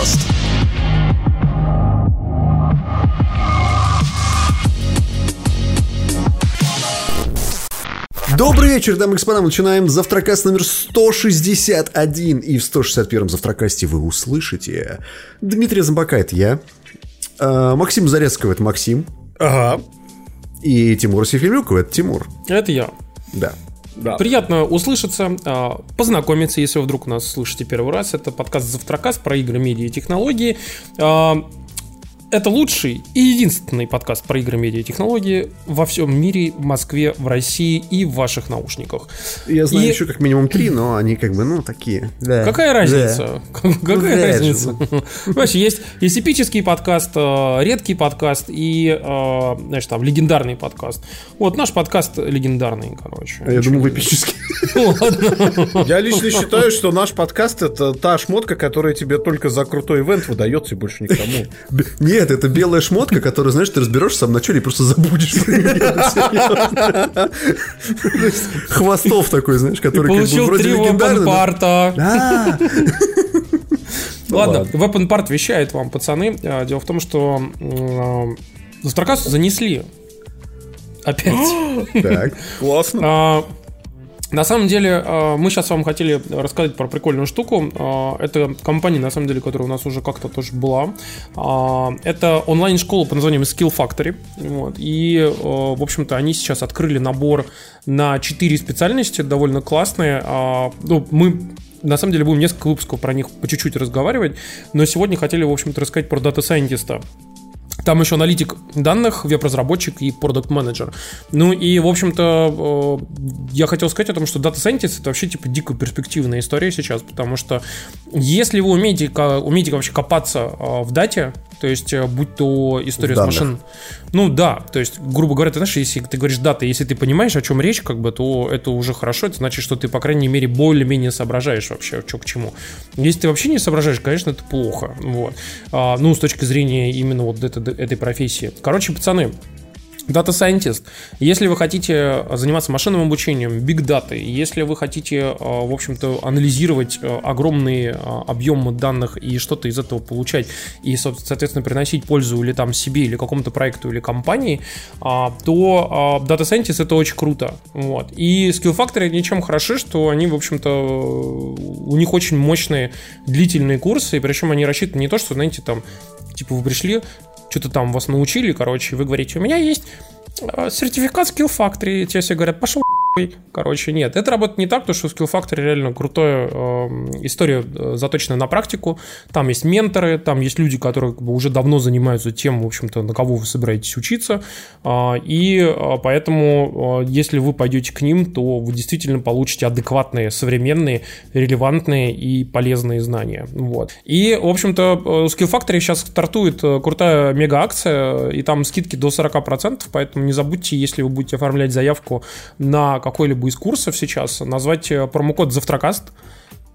Завтракаст. Добрый вечер, дамы и господа. Мы начинаем завтракаст номер 161. И в 161-м завтракасте вы услышите Дмитрия Зомбака, это я. А, Максим Зарецкого, это Максим. Ага. И Тимура Сефилюкова, это Тимур. Это я. Да. Да. Приятно услышаться, а, познакомиться, если вы вдруг нас слышите первый раз. Это подкаст «Завтракаст» про игры, медиа и технологии. Это лучший и единственный подкаст про игры, медиа и технологии во всем мире, в Москве, в России и в ваших наушниках. Я знаю И- еще как минимум три, но они как бы, ну, такие. Да. Какая разница? Какая да, разница? Понимаешь, есть, есть эпический подкаст, э, редкий подкаст и, э, знаешь, там, легендарный подкаст. Вот наш подкаст легендарный, короче. А Я думал, вы эпический. Ладно. Я лично считаю, что наш подкаст это та шмотка, которая тебе только за крутой ивент выдается и больше никому. Б- Нет, это белая шмотка, которую, знаешь, ты разберешь самом начале и просто забудешь. Хвостов такой, знаешь, который как бы Получил вроде три легендарный. А, Ладно, Weapon Part вещает вам, пацаны. А, Дело в том, что а, Завтракасту занесли. Опять. Так. Классно. На самом деле, а, мы сейчас вам хотели рассказать про прикольную штуку. А, Это компания, на самом деле, которая у нас уже как-то тоже была. А, Это онлайн-школа под названием SkillFactory. Вот. И, э, в общем-то, они сейчас открыли набор на 4 специальности, довольно классные. Ну, мы на самом деле будем несколько выпусков про них по чуть-чуть разговаривать, но сегодня хотели, в общем-то, рассказать про дата-сайентиста. Там еще аналитик данных, веб-разработчик и product manager. Ну и, в общем-то, э, я хотел сказать о том, что Data Scientist это вообще типа дико перспективная история сейчас, потому что если вы умеете, умеете вообще копаться э, в дате, то есть э, будь то история с машин, ну да, то есть, грубо говоря, ты знаешь, если ты говоришь дата, если ты понимаешь, о чем речь, как бы, то это уже хорошо, это значит, что ты, по крайней мере, более-менее соображаешь вообще, что к чему. Если ты вообще не соображаешь, конечно, это плохо, вот. А, ну, с точки зрения именно вот это- этой профессии. Короче, пацаны, Scientist. Если вы хотите заниматься машинным обучением, data, если вы хотите, э, в общем-то, анализировать э, огромные э, объемы данных и что-то из этого получать, и, со- соответственно, приносить пользу или там себе, или какому-то проекту, или компании, а, то а, Data Scientist это очень круто. Вот. И Skill Factory ничем хороши, что они, в общем-то, у них очень мощные длительные курсы, и причем они рассчитаны не то, что, знаете, там, типа вы пришли, что-то там вас научили, короче, вы говорите, у меня есть э, сертификат Skill Factory, и тебе все говорят, пошел нахуй». Короче, нет, это работает не так, потому что Skill Factory реально крутая э, история, э, заточенная на практику. Там есть менторы, там есть люди, которые как бы, уже давно занимаются тем, в общем-то, на кого вы собираетесь учиться. А, и а, поэтому, а, если вы пойдете к ним, то вы действительно получите адекватные, современные, релевантные и полезные знания. Вот. И, в общем-то, э, Skill Factory сейчас стартует э, крутая мега-акция, и там скидки до 40%, поэтому не забудьте, если вы будете оформлять заявку на какой-либо из курсов сейчас, назвать э, промокод «Завтракаст»,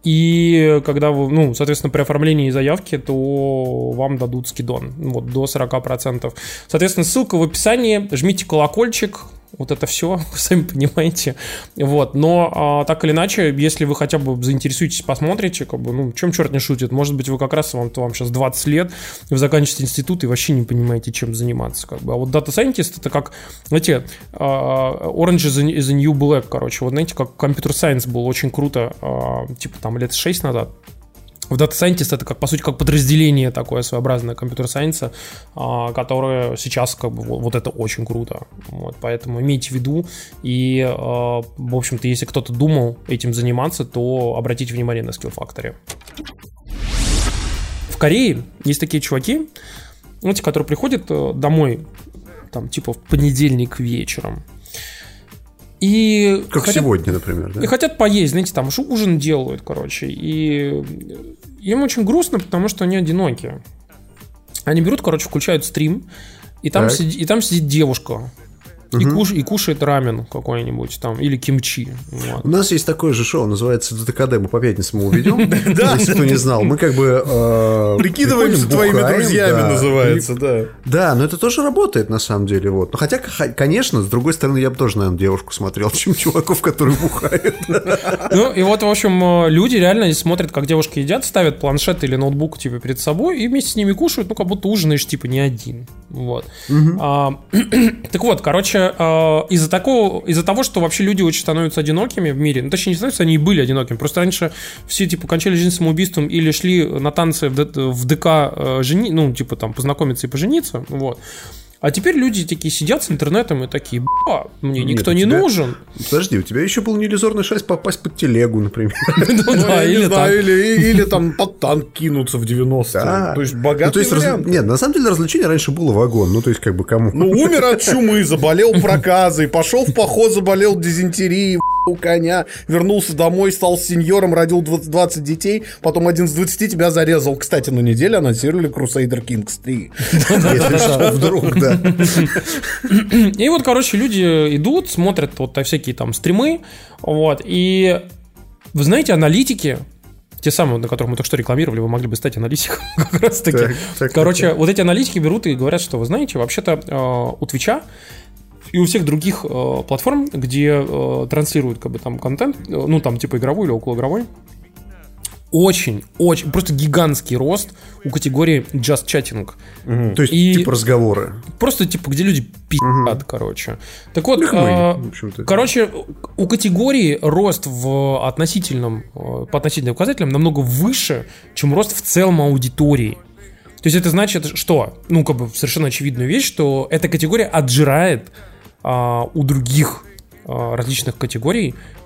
и когда вы, ну, соответственно, при оформлении заявки, то вам дадут скидон, вот, до 40%. Соответственно, ссылка в описании, жмите колокольчик, вот это все, сами понимаете. Вот, но а, так или иначе, если вы хотя бы заинтересуетесь, посмотрите, как бы, ну, чем черт не шутит, может быть, вы как раз, вам, вам сейчас 20 лет, вы заканчиваете институт и вообще не понимаете, чем заниматься, как бы. А вот Data Scientist это как, знаете, а, Orange is the, New Black, короче, вот знаете, как Computer Science был очень круто, а, типа там лет 6 назад, в Data Scientist это как, по сути, как подразделение такое своеобразное компьютер сайенса, а, которое сейчас как бы вот, вот это очень круто. Вот, поэтому имейте в виду. И, а, в общем-то, если кто-то думал этим заниматься, то обратите внимание на Skill Factory. В Корее есть такие чуваки, знаете, которые приходят э, домой, там, типа, в понедельник вечером. И Как хотят- сегодня, например, и да? хотят поесть, знаете, там шу- ужин делают, короче. И им очень грустно, потому что они одиноки. Они берут, короче, включают стрим, и там, Так. сиди- и там сидит девушка. И, куш, и кушает рамен какой-нибудь там, или кимчи. Вот. У нас есть такое же шоу, называется ДТКД, мы по пятницам его ведем. Если кто не знал, мы как бы... э, Прикидываемся твоими друзьями называется, да. Да, но это тоже работает на самом деле. Вот. Хотя, конечно, с другой стороны, я бы тоже, наверное, девушку смотрел, чем чуваков, которые бухают. Ну, и вот, в общем, э, люди реально смотрят, как девушки едят, ставят планшет или ноутбук, типа, перед собой, и вместе с ними кушают, ну, как будто ужинаешь, типа, не один. Вот. А, так вот, короче, э, из-за такого, из-за того, что вообще люди очень становятся одинокими в мире, ну, точнее, не становятся, они и были одинокими, просто раньше все, типа, кончали жизнь самоубийством или шли на танцы в, в ДК э, жени, ну, типа, там, познакомиться и пожениться, вот. А теперь люди такие сидят с интернетом и такие, ба, мне Нет, никто не тебя- нужен. Подожди, у тебя еще был неиллюзорный шанс попасть под телегу, например. Ну или там. под танк кинуться в 90-е. Да. То есть Ну, богатый то есть, раз- вариант. Нет, на самом деле развлечение раньше было вагон. Ну, то есть, как бы кому. Ну, умер от чумы, заболел проказой, пошел в поход, заболел дизентерией, у коня, вернулся домой, стал сеньором, родил 20, 20 детей, потом один с 20 тебя зарезал. Кстати, на неделе анонсировали Crusader Kings 3. Если что, вдруг, да. И вот, короче, люди идут, смотрят вот всякие там стримы, вот, и вы знаете, аналитики, те самые, на которых мы только что рекламировали, вы могли бы стать аналитиком как раз таки. Так, так, Короче, вот эти аналитики берут и говорят, что, вы знаете, вообще-то э, у Твича и у всех других э, платформ, где э, транслируют как бы там контент, э, ну там типа игровой или околоигровой, очень, очень, просто гигантский рост у категории Just Chatting. То есть, И- типа разговоры. Просто типа, где люди пи***ят, короче. Так вот, мы, а, короче, у категории рост в относительном, э, по относительным показателям намного выше, чем рост в целом аудитории. То есть это значит, что, ну, как бы совершенно очевидную вещь, что эта категория отжирает у других а, различных категорий а,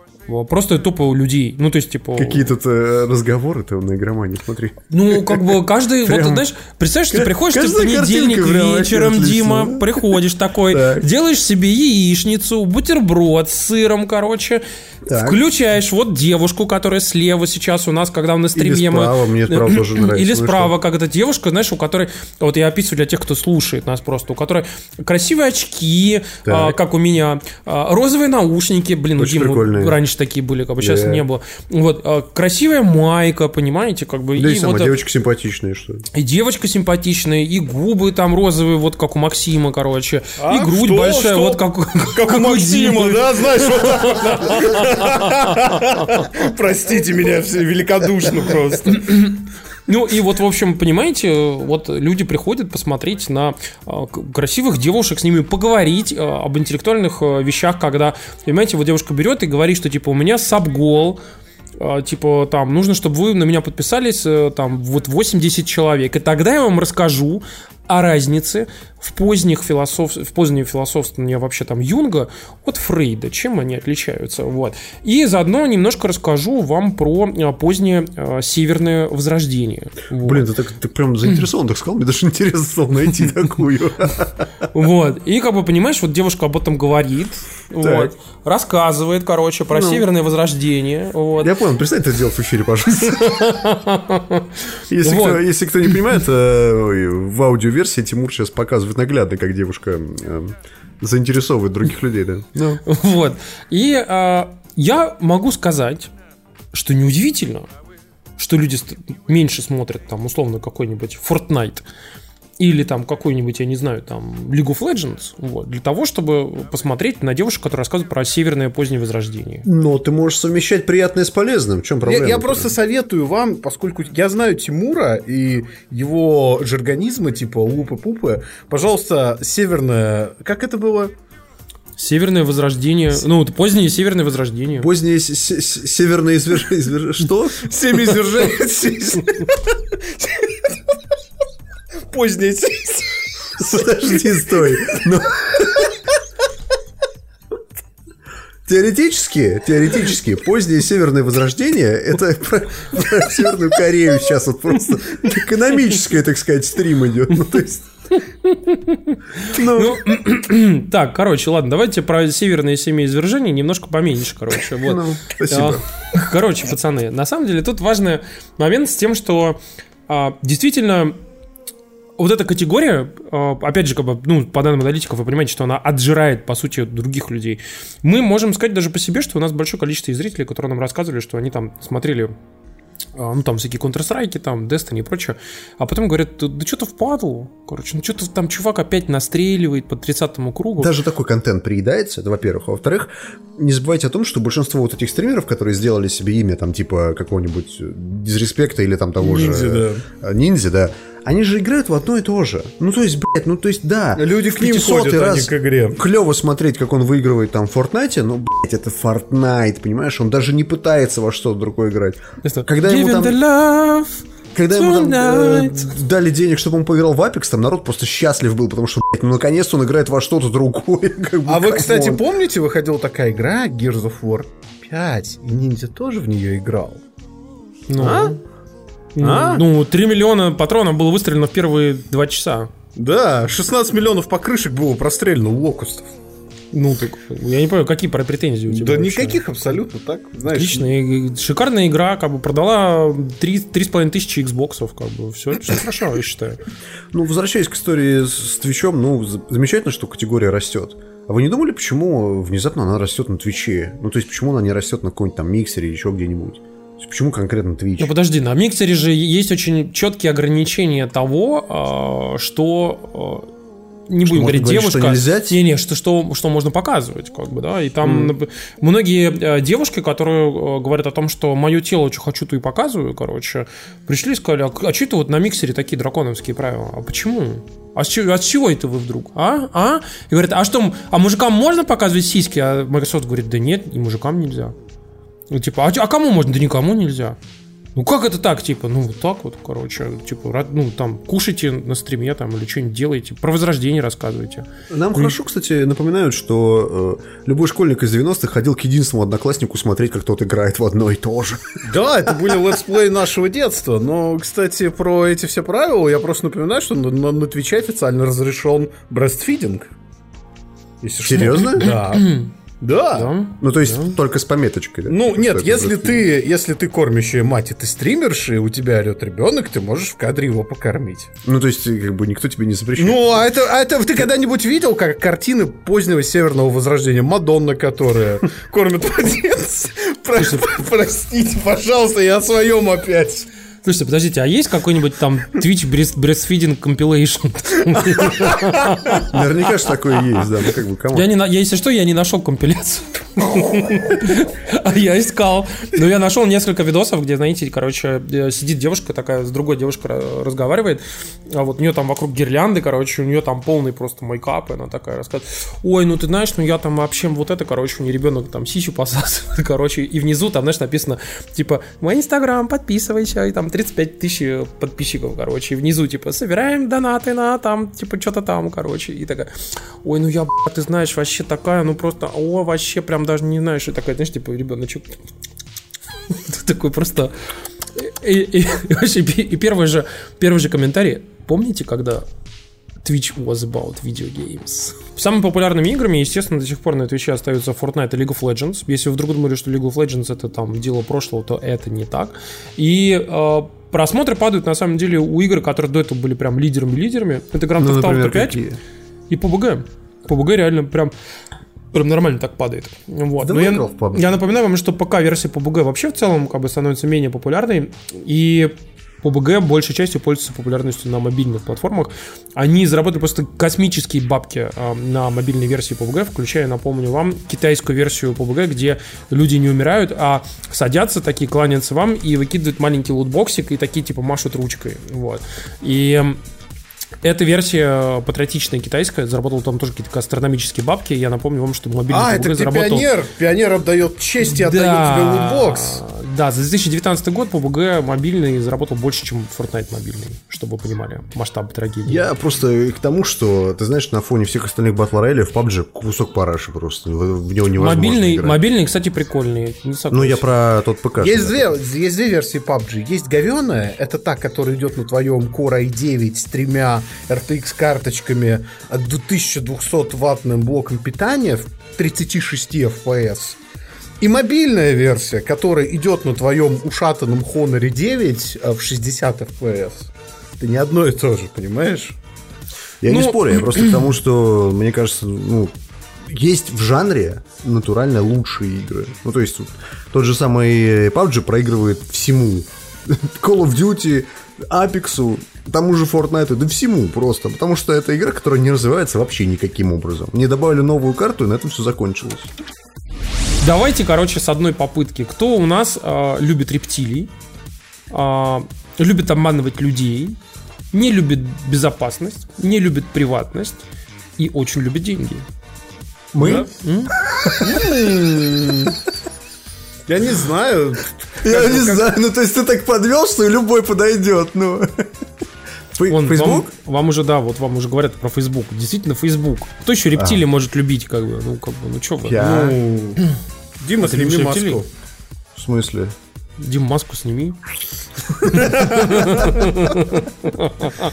просто тупо у людей. Ну, то есть, типа... Какие тут разговоры-то на игромании, смотри. Ну, как бы каждый, вот, знаешь, представляешь, ты приходишь ты в понедельник вечером, Дима, приходишь такой, Так. делаешь себе яичницу, бутерброд с сыром, короче, включаешь вот девушку, которая слева сейчас у нас, когда на стриме Или мы- справа, мне справа тоже нравится. Или справа, как эта девушка, знаешь, у которой, вот я описываю для тех, кто слушает нас просто, у которой красивые очки, а, как у меня, а, розовые наушники, блин, у прикольные. раньше такие были, как бы сейчас Да. не было. Вот, а, красивая майка, понимаете, как бы. Да и и сама вот, девочка симпатичная, что ли. и девочка симпатичная, и губы там розовые, вот как у Максима, короче. А, и грудь что, большая, что? вот как, Как у Максима, да, знаешь, вот. Простите меня великодушно просто. Ну и вот, в общем, понимаете, вот люди приходят посмотреть на а, красивых девушек, с ними поговорить а, об интеллектуальных а, вещах, когда, понимаете, вот девушка берет и говорит, что типа у меня сабгол, типа там нужно, чтобы вы на меня подписались э, там вот 80 человек, и тогда я вам расскажу о разнице в поздних философ... в позднем философствовании вообще там Юнга от Фрейда, чем они отличаются, вот. И заодно немножко расскажу вам про а, позднее а, северное возрождение. Вот. Блин, ты так ты прям заинтересован, так сказал, мне даже интересно стало найти такую. Вот. И как бы понимаешь, вот девушка об этом говорит, вот, рассказывает, короче, про Ну. северное возрождение. Вот. Я понял, перестань это делать в эфире, пожалуйста. Если, кто, если кто не понимает, э, ой, в аудиоверсии Тимур сейчас показывает наглядно, как девушка э, заинтересовывает других людей, да. Ну, Вот. И а, я могу сказать, что неудивительно, что люди меньше смотрят там условно какой-нибудь Fortnite или там какой-нибудь, я не знаю, там League of Legends, вот, для того, чтобы посмотреть на девушек, которые рассказывают про северное позднее возрождение. Но ты можешь совмещать приятное с полезным. В чем Я, проблема? я просто советую вам, поскольку я знаю Тимура и его жаргонизмы, типа лупы-пупы, пожалуйста, северное... Как это было? Северное возрождение, ну, вот позднее северное возрождение. Позднее с- с- северное извержение... извер- Что? Семя извержения. Позднее. Подожди, стой. Ну. Теоретически, теоретически, позднее северное возрождение это про, про Северную Корею сейчас вот просто экономическое, так сказать, стрим идет. Ну, то есть, ну, Так, короче, ладно, давайте про северное семяизвержение немножко поменьше, короче. Вот. Ну, спасибо. А, Короче, пацаны, на самом деле тут важный момент с тем, что а, действительно вот эта категория, э, опять же, как бы, ну, по данным аналитиков, вы понимаете, что она отжирает, по сути, других людей. Мы можем сказать даже по себе, что у нас большое количество зрителей, которые нам рассказывали, что они там смотрели а, ну, там всякие Counter-Strike, там, Destiny и прочее, а потом говорят, да, да что то впадал, короче, ну что-то там чувак опять настреливает по 30-му кругу. Даже такой контент приедается, это во-первых. А во-вторых, не забывайте о том, что большинство вот этих стримеров, которые сделали себе имя, там, типа, какого-нибудь дизреспекта или там того Ниндзя, же... да. Ниндзя, да. Они же играют в одно и то же. Ну, то есть, блядь, ну, то есть, да. Люди к ним 500-й ходят, а не раз к игре. Клево смотреть, как он выигрывает там в Fortnite, но, блядь, это Fortnite, понимаешь? Он даже не пытается во что-то другое играть. Когда ему там... love Когда ему там э, дали денег, чтобы он поиграл в Apex, там народ просто счастлив был, потому что, блядь, ну наконец-то он играет во что-то другое. как бы, А вы, кстати, come on. помните, выходила такая игра Gears of War 5, и Ниндзя тоже в нее играл? Ну, А? Ну, А? ну, 3 миллиона патронов было выстрелено в первые 2 часа. Да, 16 миллионов покрышек было прострелено у локустов. Ну, так, я не понимаю, какие претензии у тебя Да вообще? никаких абсолютно, так, знаешь. Отличная, и- шикарная игра, как бы продала 3, 3,5 тысячи Xboxов, как бы, все, все хорошо, я считаю. Ну, возвращаясь к истории с, Твичом, ну, замечательно, что категория растет. А вы не думали, почему внезапно она растет на Твиче? Ну, то есть, почему она не растет на каком-нибудь там миксере или еще где-нибудь? Почему конкретно Твич? Ну подожди, на миксере же есть очень четкие ограничения того, а, что а, не Что будем говорить говорить, девушка. что нельзя? Не, не, что, что, что можно показывать, как бы, да. И там нап- многие э, девушки, которые говорят о том, что мое тело, что хочу, то и показываю, короче, пришли и сказали, а, а что это вот на миксере такие драконовские правила? А почему? А с, чего, а с чего это вы вдруг? А? А? И говорят, а что, а мужикам можно показывать сиськи? А Microsoft говорит, да нет, и мужикам нельзя. Ну, типа, а, а кому можно? Да никому нельзя. Ну, как это так, типа, ну, вот так вот, короче, типа, ну, там, кушайте на стриме, там, или что-нибудь делайте, про возрождение рассказывайте. Нам хорошо, кстати, напоминают, что э, любой школьник из 90-х ходил к единственному однокласснику смотреть, как тот играет в одно и то же. Да, это были летсплеи нашего детства. Но, кстати, про эти все правила я просто напоминаю, что на, на, на Твиче официально разрешен breastfeeding. Если что. Серьезно? Да. Да. Да? Ну, то есть, только с пометочкой. да? Ну, Что нет, это если ты, если ты кормящая мать, и ты стримерша, и у тебя орет ребенок, ты можешь в кадре его покормить. Ну, то есть, как бы никто тебе не запрещает. Ну, а это, а это ты когда-нибудь видел, как картины позднего северного возрождения? Мадонна, которая кормит младенца. Про- Простите, пожалуйста, я о своем опять. Слушайте, подождите, а есть какой-нибудь там Twitch breast- breastfeeding compilation? Наверняка же такое есть, да. Ну, как бы, кому? Я, не, я, если что, я не нашел компиляцию. А я искал. Но я нашел несколько видосов, где, знаете, короче, э, сидит девушка такая, с другой девушкой ра- разговаривает. А вот у нее там вокруг гирлянды, короче, у нее там полный просто мейкап, и она такая рассказывает, ой, ну ты знаешь, ну я там вообще вот это, короче, у нее ребенок там сисю посасывает, короче, и внизу там, знаешь, написано, типа, мой инстаграм, подписывайся, и там 35 тысяч подписчиков, короче, и внизу, типа, собираем донаты на там, типа, что-то там, короче, и такая, ой, ну я, б***ь, ты знаешь, вообще такая, ну просто, о, вообще прям даже не знаешь, и такая, знаешь, типа, ребеночек, Ты такой просто... И, и- и вообще, и первый же, первый же комментарий. Помните, когда Twitch was about video games? Самыми популярными играми, естественно, до сих пор на Twitch остаются Fortnite и League of Legends. Если вы вдруг думали, что League of Legends это там дело прошлого, то это не так. И э, просмотры падают, на самом деле, у игр, которые до этого были прям лидерами-лидерами. Это Grand Ну, Theft Auto например, 5 какие? и PUBG. PUBG реально прям Прям нормально так падает. Вот. Да Но я, я напоминаю вам, что ПК-версия PUBG вообще в целом как бы становится менее популярной. И PUBG большей частью пользуется популярностью на мобильных платформах. Они заработали просто космические бабки а, на мобильной версии PUBG, включая, напомню вам, китайскую версию PUBG, где люди не умирают, а садятся такие, кланяются вам и выкидывают маленький лутбоксик и такие типа машут ручкой. Вот. И эта версия патриотичная китайская, заработала там тоже какие-то астрономические бабки. Я напомню вам, что мобильный А, PUBG это где заработал... пионер. Пионер отдает честь и отдает тебе лутбокс. Да, за 2019 год PUBG мобильный заработал больше, чем Fortnite мобильный, чтобы вы понимали масштаб трагедии. Я просто к тому, что, ты знаешь, на фоне всех остальных батл роялей в PUBG кусок параши просто. В в него невозможно мобильный, играть. мобильный, кстати, прикольный. Ну, я про тот ПК. Есть две, есть две версии PUBG. Есть говеная, это та, которая идет на твоем Core i9 с тремя RTX карточками, от 2200 ваттным блоком питания в 36 FPS. И мобильная версия, которая идет на твоем ушатанном Honor 9 э, в 60 FPS. Это не одно и то же, понимаешь? Я не Ну, спорю, я просто к тому, что, мне кажется, ну, есть в жанре натурально лучшие игры. Ну, то есть, тот же самый PUBG проигрывает всему. Call of Duty, Apex, тому же Fortnite, да всему просто. Потому что это игра, которая не развивается вообще никаким образом. Мне добавили новую карту, и на этом все закончилось. Давайте, короче, с одной попытки. Кто у нас а, любит рептилий, а, любит обманывать людей, не любит безопасность, не любит приватность и очень любит деньги? Мы? Да? Я не знаю. Я не знаю, ну то есть ты так подвел, что любой подойдет, ну. Вон, Facebook? Вам, вам уже, да, вот вам уже говорят про Facebook. Действительно, Facebook. Кто еще рептилии может любить, как бы? Ну, как бы, ну что вы? Я. Ну, Дима, Ты сними маску. рептилий? В смысле? Дим, маску сними.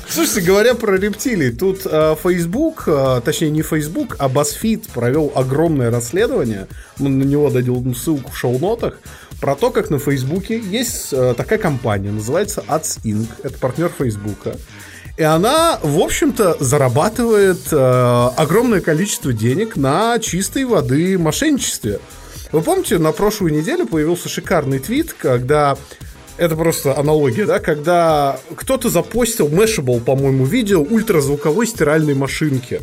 Слушайте, говоря про рептилий, тут э, Facebook, э, точнее не Facebook, а BuzzFeed провел огромное расследование. Мы на него дадим ссылку в шоу-нотах. Про то, как на Фейсбуке есть э, такая компания, называется Ads Inc. Это партнер Фейсбука. И она, в общем-то, зарабатывает э, огромное количество денег на чистой воды мошенничестве. Вы помните, на прошлую неделю появился шикарный твит, когда это просто аналогия, да, когда кто-то запостил Mashable, по-моему, видео ультразвуковой стиральной машинки.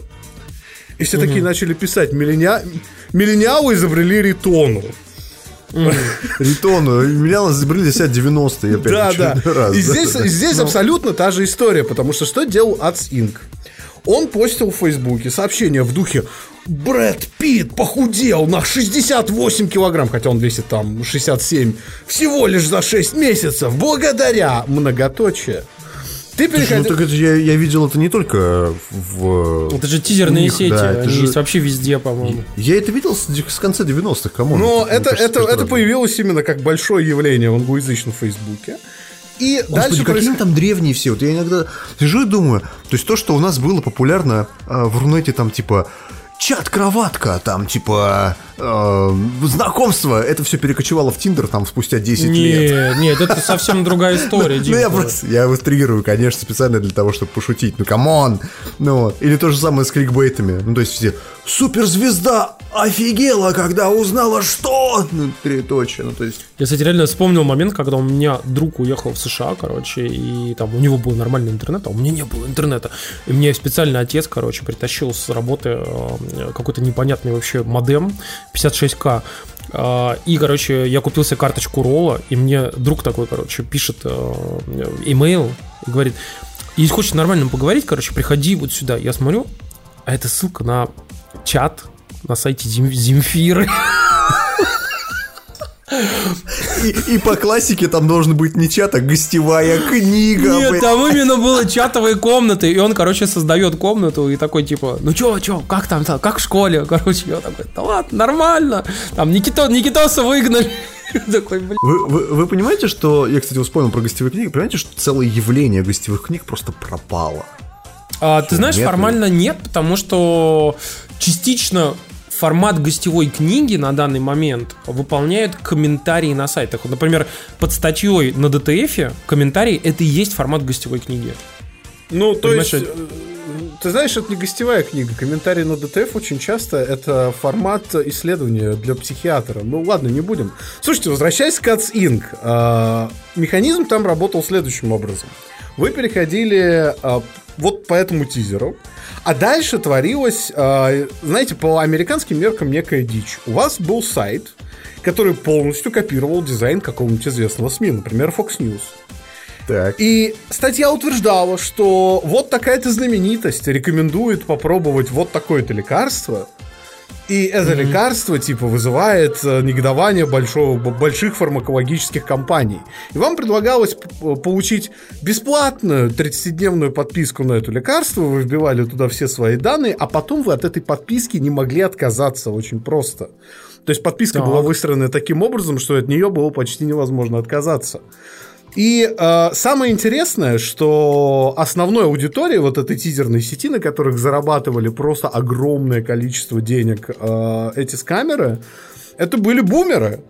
И все такие начали писать, «Милления- миллениалы изобрели ритону. Ритону. Меня изобрели себя 90-е. я опять Да, да. И здесь, здесь абсолютно та же история, потому что что делал Ads Inc? Он постил в Фейсбуке сообщение в духе Брэд Питт похудел на 68 килограмм, хотя он весит там 67, всего лишь за 6 месяцев, благодаря многоточие. Ты Слушай, ну так это я, я видел это не только в... Это же тизерные них, сети, да, это они же- есть вообще везде, по-моему. Я это видел с, с конца 90-х, кому? Но это, это, это появилось именно как большое явление в англоязычном Фейсбуке. И Господи, дальше какие проис- там древние все. Вот я иногда сижу и думаю, то есть то, что у нас было популярно а, в Рунете, там типа чат Кроватка, там типа э, знакомство, это все перекочевало в Тиндер там спустя 10 лет. Не, нет, это совсем другая история, Ну, я просто, я его триггерую, конечно, специально для того, чтобы пошутить. Ну, come on! Ну, вот. Или то же самое с кликбейтами. Ну, то есть все, суперзвезда офигела, когда узнала, что... Ну, троеточие, ну, то есть... Я, кстати, реально вспомнил момент, когда у меня друг уехал в США, короче, и там у него был нормальный интернет, а у меня не было интернета. И мне специально отец, короче, притащил с работы э, какой-то непонятный вообще модем 56к. Э, И, короче, я купил себе карточку Ролла, и мне друг такой, короче, пишет э, имейл говорит, если хочешь нормально поговорить, короче, приходи вот сюда. Я смотрю, а это ссылка на чат на сайте Земфиры. И, и по классике там должен быть не чат, а гостевая книга. Нет, блядь. там именно было чатовые комнаты, и он, короче, создает комнату и такой, типа, ну чё, чё, как там, как в школе, короче, я такой, да ладно, нормально, там Никито, Никитоса выгнали, такой. Вы, вы- вы понимаете, что... Я, кстати, вспомнил про гостевые книги. Понимаете, что целое явление гостевых книг просто пропало? А, ты знаешь, нет формально нет, потому что частично формат гостевой книги на данный момент выполняют комментарии на сайтах. Вот, например, под статьей на DTF комментарий это и есть формат гостевой книги. Ну, то Понимаешь, есть, э, ты знаешь, это не гостевая книга. Комментарии на ДТФ очень часто это формат исследования для психиатра. Ну, ладно, не будем. Слушайте, возвращаясь к Cats Inc. а, Механизм там работал следующим образом. Вы переходили а, вот по этому тизеру, а дальше творилось, а, знаете, по американским меркам некая дичь. У вас был сайт, который полностью копировал дизайн какого-нибудь известного СМИ, например, Fox News. Так. И статья утверждала, что вот такая-то знаменитость рекомендует попробовать вот такое-то лекарство. И это лекарство, типа, вызывает э, негодование большого, больших фармакологических компаний. И вам предлагалось п- получить бесплатную 30-дневную подписку на это лекарство, вы вбивали туда все свои данные, а потом вы от этой подписки не могли отказаться очень просто. То есть подписка Так. была выстроена таким образом, что от нее было почти невозможно отказаться. И э, самое интересное, что основной аудиторией вот этой тизерной сети, на которых зарабатывали просто огромное количество денег э, эти скамеры, это были бумеры.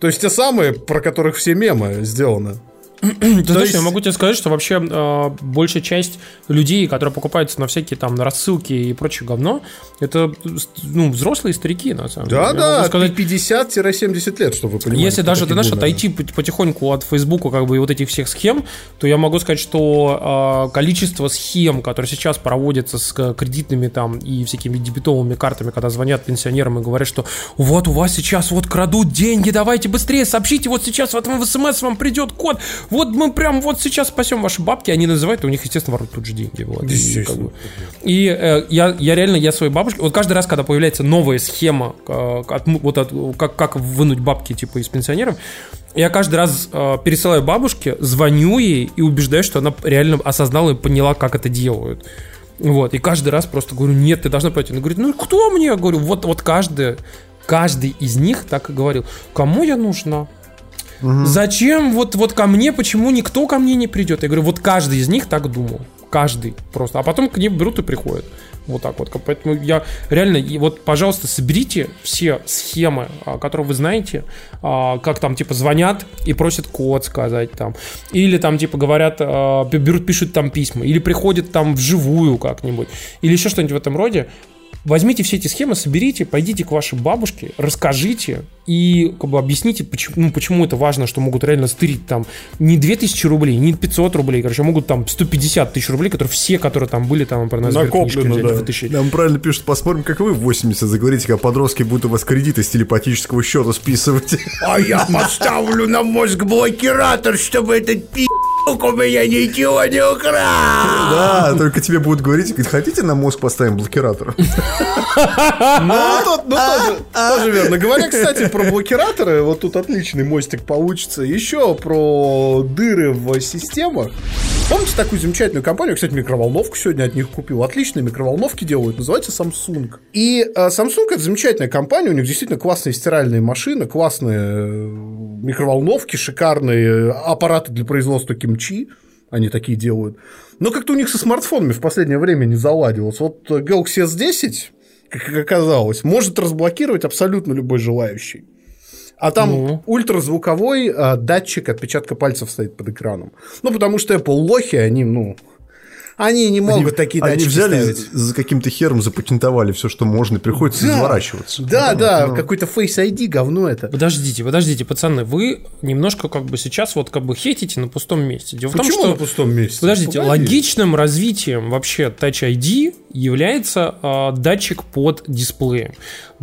То есть те самые, про которых все мемы сделаны. Ты знаешь, есть... я могу тебе сказать, что вообще э, большая часть людей, которые покупаются на всякие там рассылки и прочее говно, это ну, взрослые старики, на самом да, деле. Да, да, сказать... 50-70 лет, чтобы вы понимали. Если даже, ты знаешь, отойти потихоньку от Фейсбука как бы и вот этих всех схем, то я могу сказать, что э, количество схем, которые сейчас проводятся с кредитными там и всякими дебетовыми картами, когда звонят пенсионерам и говорят, что вот у вас сейчас вот крадут деньги, давайте быстрее сообщите, вот сейчас вот в смс вам придет код, вот мы прям вот сейчас спасем ваши бабки, они называют, у них, естественно, воруют тут же деньги. Вот. И, как бы, и э, я, я реально, я своей бабушке, вот каждый раз, когда появляется новая схема, э, от, вот от, как, как вынуть бабки, типа, из пенсионеров, я каждый раз э, пересылаю бабушке, звоню ей и убеждаю, что она реально осознала и поняла, как это делают. Вот, и каждый раз просто говорю, нет, ты должна пойти. Она говорит, ну кто мне? Я говорю, вот, вот каждый, каждый из них так и говорил. Кому я нужна? Угу. Зачем вот, вот ко мне, почему никто ко мне не придет? Я говорю, вот каждый из них так думал. Каждый просто. А потом к ним берут и приходят. Вот так вот. Поэтому я реально, вот, пожалуйста, соберите все схемы, а, которые вы знаете, а, как там, типа, звонят и просят код сказать там. Или там, типа, говорят, а, берут, пишут там письма. Или приходят там вживую как-нибудь. Или еще что-нибудь в этом роде. Возьмите все эти схемы, соберите, пойдите к вашей бабушке, расскажите и как бы объясните, почему, ну, почему это важно, что могут реально стырить там не 2000 рублей, не 500 рублей, короче, а могут там 150 тысяч рублей, которые все, которые там были, там, например, на Накоплено, да. вытащить. Нам правильно пишут, посмотрим, как вы в 80 заговорите, как подростки будут у вас кредиты с телепатического счета списывать. А я поставлю на мозг блокиратор, чтобы этот пи*** у меня ничего не украл. Да, только тебе будут говорить, говорит, хотите на мозг поставим блокиратор? Ну, ну тоже верно. Говоря, кстати, про блокираторы, вот тут отличный мостик получится. Еще про дыры в системах. Помните такую замечательную компанию? Кстати, микроволновку сегодня от них купил. Отличные микроволновки делают, называется Samsung. И э, Samsung это замечательная компания, у них действительно классные стиральные машины, классные э, микроволновки, шикарные аппараты для производства кимчи они такие делают. Но как-то у них со смартфонами в последнее время не заладилось. Вот Galaxy S10, как оказалось, может разблокировать абсолютно любой желающий. А там ну. ультразвуковой а, датчик отпечатка пальцев стоит под экраном. Ну, потому что Apple лохи, они, ну, они не могут они, такие Они взяли ставить. за каким-то хером, запатентовали все, что можно, и приходится да, изворачиваться. Да, да, ну. какой-то Face ID, говно это. Подождите, подождите, пацаны, вы немножко как бы сейчас вот как бы хейтите на пустом месте. Дело Почему в том, что... на пустом месте? Подождите, Погоди. логичным развитием вообще Touch ID является э, датчик под дисплеем.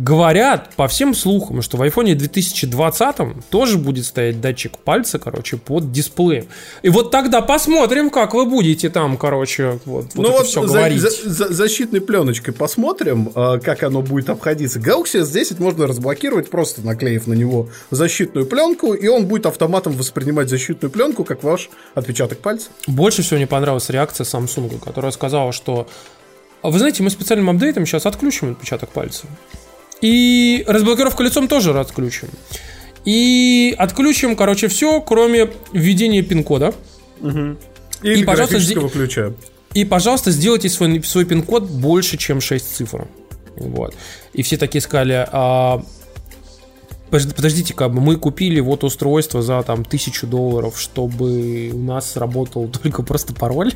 Говорят по всем слухам, что в iPhone 2020 тоже будет стоять датчик пальца, короче, под дисплеем. И вот тогда посмотрим, как вы будете там, короче, вот, вот ну это вот все за, говорить. За, за, защитной пленочкой посмотрим, э, как оно будет обходиться. Galaxy S10 можно разблокировать, просто наклеив на него защитную пленку, и он будет автоматом воспринимать защитную пленку, как ваш отпечаток пальца. Больше всего не понравилась реакция Samsung, которая сказала, что а вы знаете, мы специальным апдейтом сейчас отключим отпечаток пальца. И разблокировку лицом тоже отключим. И отключим, короче, все, кроме введения пин-кода. Угу. И, и пожалуйста, ключа. И, пожалуйста, сделайте свой, свой пин-код больше, чем 6 цифр. Вот. И все такие сказали, а, подождите, как бы мы купили вот устройство за там тысячу долларов, чтобы у нас работал только просто пароль.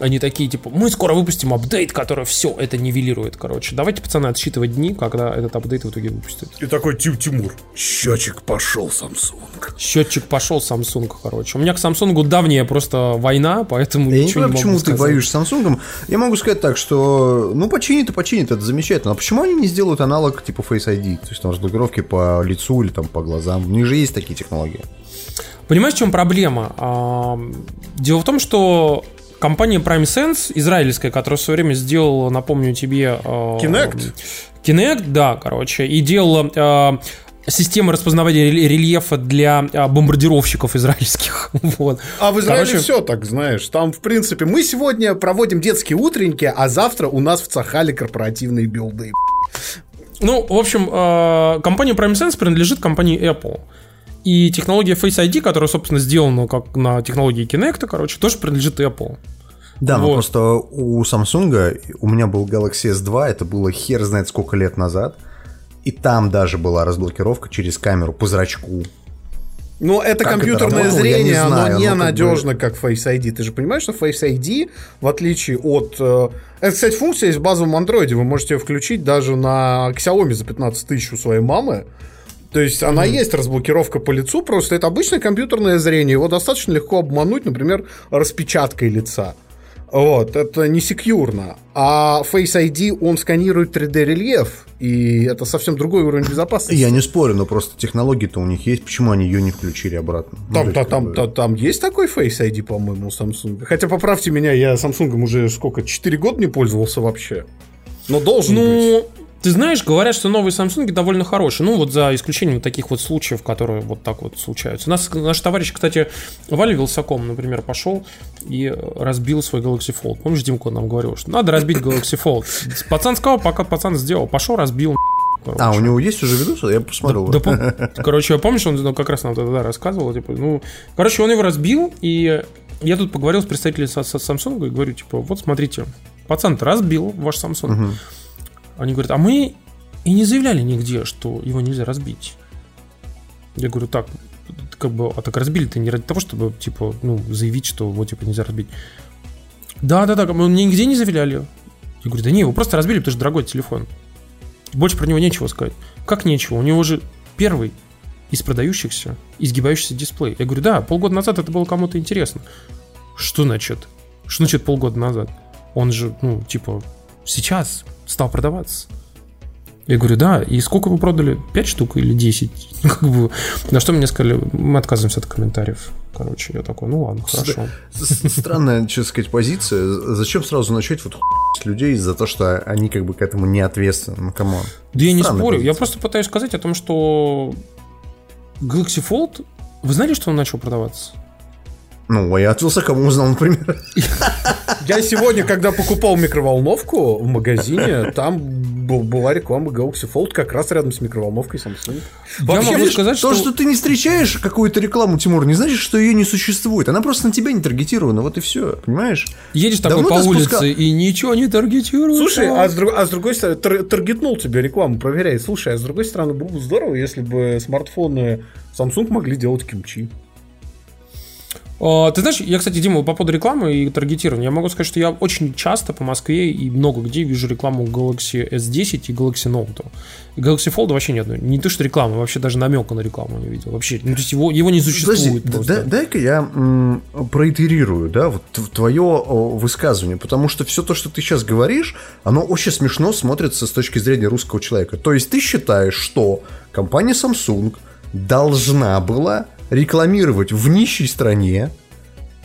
Они такие, типа, мы скоро выпустим апдейт, который все это нивелирует, короче. Давайте, пацаны, отсчитывать дни, когда этот апдейт в итоге выпустят. И такой Тим Тимур. Счетчик пошел, Samsung. Счетчик пошел, Samsung, короче. У меня к Samsung давняя просто война, поэтому Я ничего не, понимаю, не почему сказать. ты воюешь с Samsung. Я могу сказать так, что, ну, починит и починит, это замечательно. А почему они не сделают аналог типа Face ID? То есть там разблокировки по лицу или там по глазам. У них же есть такие технологии. Понимаешь, в чем проблема? А, дело в том, что компания Prime Sense, израильская, которая в свое время сделала, напомню тебе... А, Kinect? Kinect, да, короче, и делала а, системы распознавания рельефа для бомбардировщиков израильских. вот. А в Израиле Короче... все так, знаешь. Там, в принципе, мы сегодня проводим детские утренники, а завтра у нас в Цахале корпоративные билды. Ну, в общем, э, компания Prime Sense принадлежит компании Apple. И технология Face ID, которая, собственно, сделана как на технологии Kinect, короче, тоже принадлежит Apple. Да, вот. но просто у Samsung, у меня был Galaxy S2, это было хер знает сколько лет назад, и там даже была разблокировка через камеру по зрачку. Но это Как это компьютерное работало, я не зрение, знаю, оно ну, не как бы- как Face ID. Ты же понимаешь, что Face ID, в отличие от... э, Это, кстати, функция есть в базовом андроиде. Вы можете ее включить даже на Xiaomi за 15 тысяч у своей мамы. То есть она есть, разблокировка по лицу, просто это обычное компьютерное зрение. Его достаточно легко обмануть, например, распечаткой лица. Вот, это не секьюрно. А Face ID, он сканирует 3D-рельеф, и это совсем другой уровень безопасности. Я не спорю, но просто технологии-то у них есть. Почему они ее не включили обратно? Ну, Там, та- есть, там, бы- та- там есть такой Face ID, по-моему, у Samsung. Хотя, поправьте меня, я Samsung уже сколько, 4 года не пользовался вообще. Но должен быть. Ты знаешь, говорят, что новые Samsung довольно хорошие. Ну, вот за исключением таких вот случаев, которые вот так вот случаются. У нас наш товарищ, кстати, Валя Вилсаком, например, пошел и разбил свой Galaxy Fold. Помнишь, Димко нам говорил, что надо разбить Galaxy Fold. Пацан сказал, пока пацан сделал, пошел, разбил. короче. А, у него есть уже видос? Я посмотрел. Да, пом- короче, помнишь, он ну, как раз нам тогда рассказывал, типа, ну, короче, он его разбил, и я тут поговорил с представителем Samsung и говорю, типа, вот смотрите, пацан-то разбил ваш Samsung. Они говорят, а мы и не заявляли нигде, что его нельзя разбить. Я говорю, так, как бы, а так разбили-то не ради того, чтобы, типа, ну, заявить, что его, типа, нельзя разбить. Да-да-да, мы нигде не заявляли. Я говорю, да не, его просто разбили, потому что дорогой телефон. Больше про него нечего сказать. Как нечего? У него же первый из продающихся изгибающийся дисплей. Я говорю, да, полгода назад это было кому-то интересно. Что значит? Что значит полгода назад? Он же, ну, типа, сейчас стал продаваться. Я говорю, да, и сколько вы продали? 5 штук или 10? Как бы, на что мне сказали, мы отказываемся от комментариев. Короче, я такой, ну ладно, хорошо. Странная, честно сказать, позиция. Зачем сразу начать вот с людей за то, что они как бы к этому не ответственны? Ну, come on. Да я не спорю, я просто пытаюсь сказать о том, что Galaxy Fold, вы знали, что он начал продаваться? Ну, а я от Wylsacom'а узнал, например. Я сегодня, когда покупал микроволновку в магазине, там был- была реклама Galaxy Fold как раз рядом с микроволновкой Samsung. Я Вообще, могу Видишь, сказать, то, что- что ты не встречаешь какую-то рекламу, Тимур, не значит, что ее не существует. Она просто на тебя не таргетирована, вот и все, понимаешь? Едешь такой Давно по улице спускал- и ничего не таргетируешь. Слушай, а с, друг- а с другой стороны, тар- таргетнул тебе рекламу, проверяй. Слушай, а с другой стороны, было бы здорово, если бы смартфоны Samsung могли делать кимчи. А, Ты знаешь, я, кстати, Дима, по поводу рекламы и таргетирования, я могу сказать, что я очень часто по Москве и много где вижу рекламу Galaxy S10 и Galaxy Note. Galaxy Fold вообще одной. Не то, что реклама, вообще даже намека на рекламу не видел. Вообще, ну, то есть его, его не существует Подожди, просто. да- дай-ка я м, проитерирую, да, вот твое высказывание, потому что все то, что ты сейчас говоришь, оно очень смешно смотрится с точки зрения русского человека. То есть ты считаешь, что компания Samsung должна была рекламировать в нищей стране,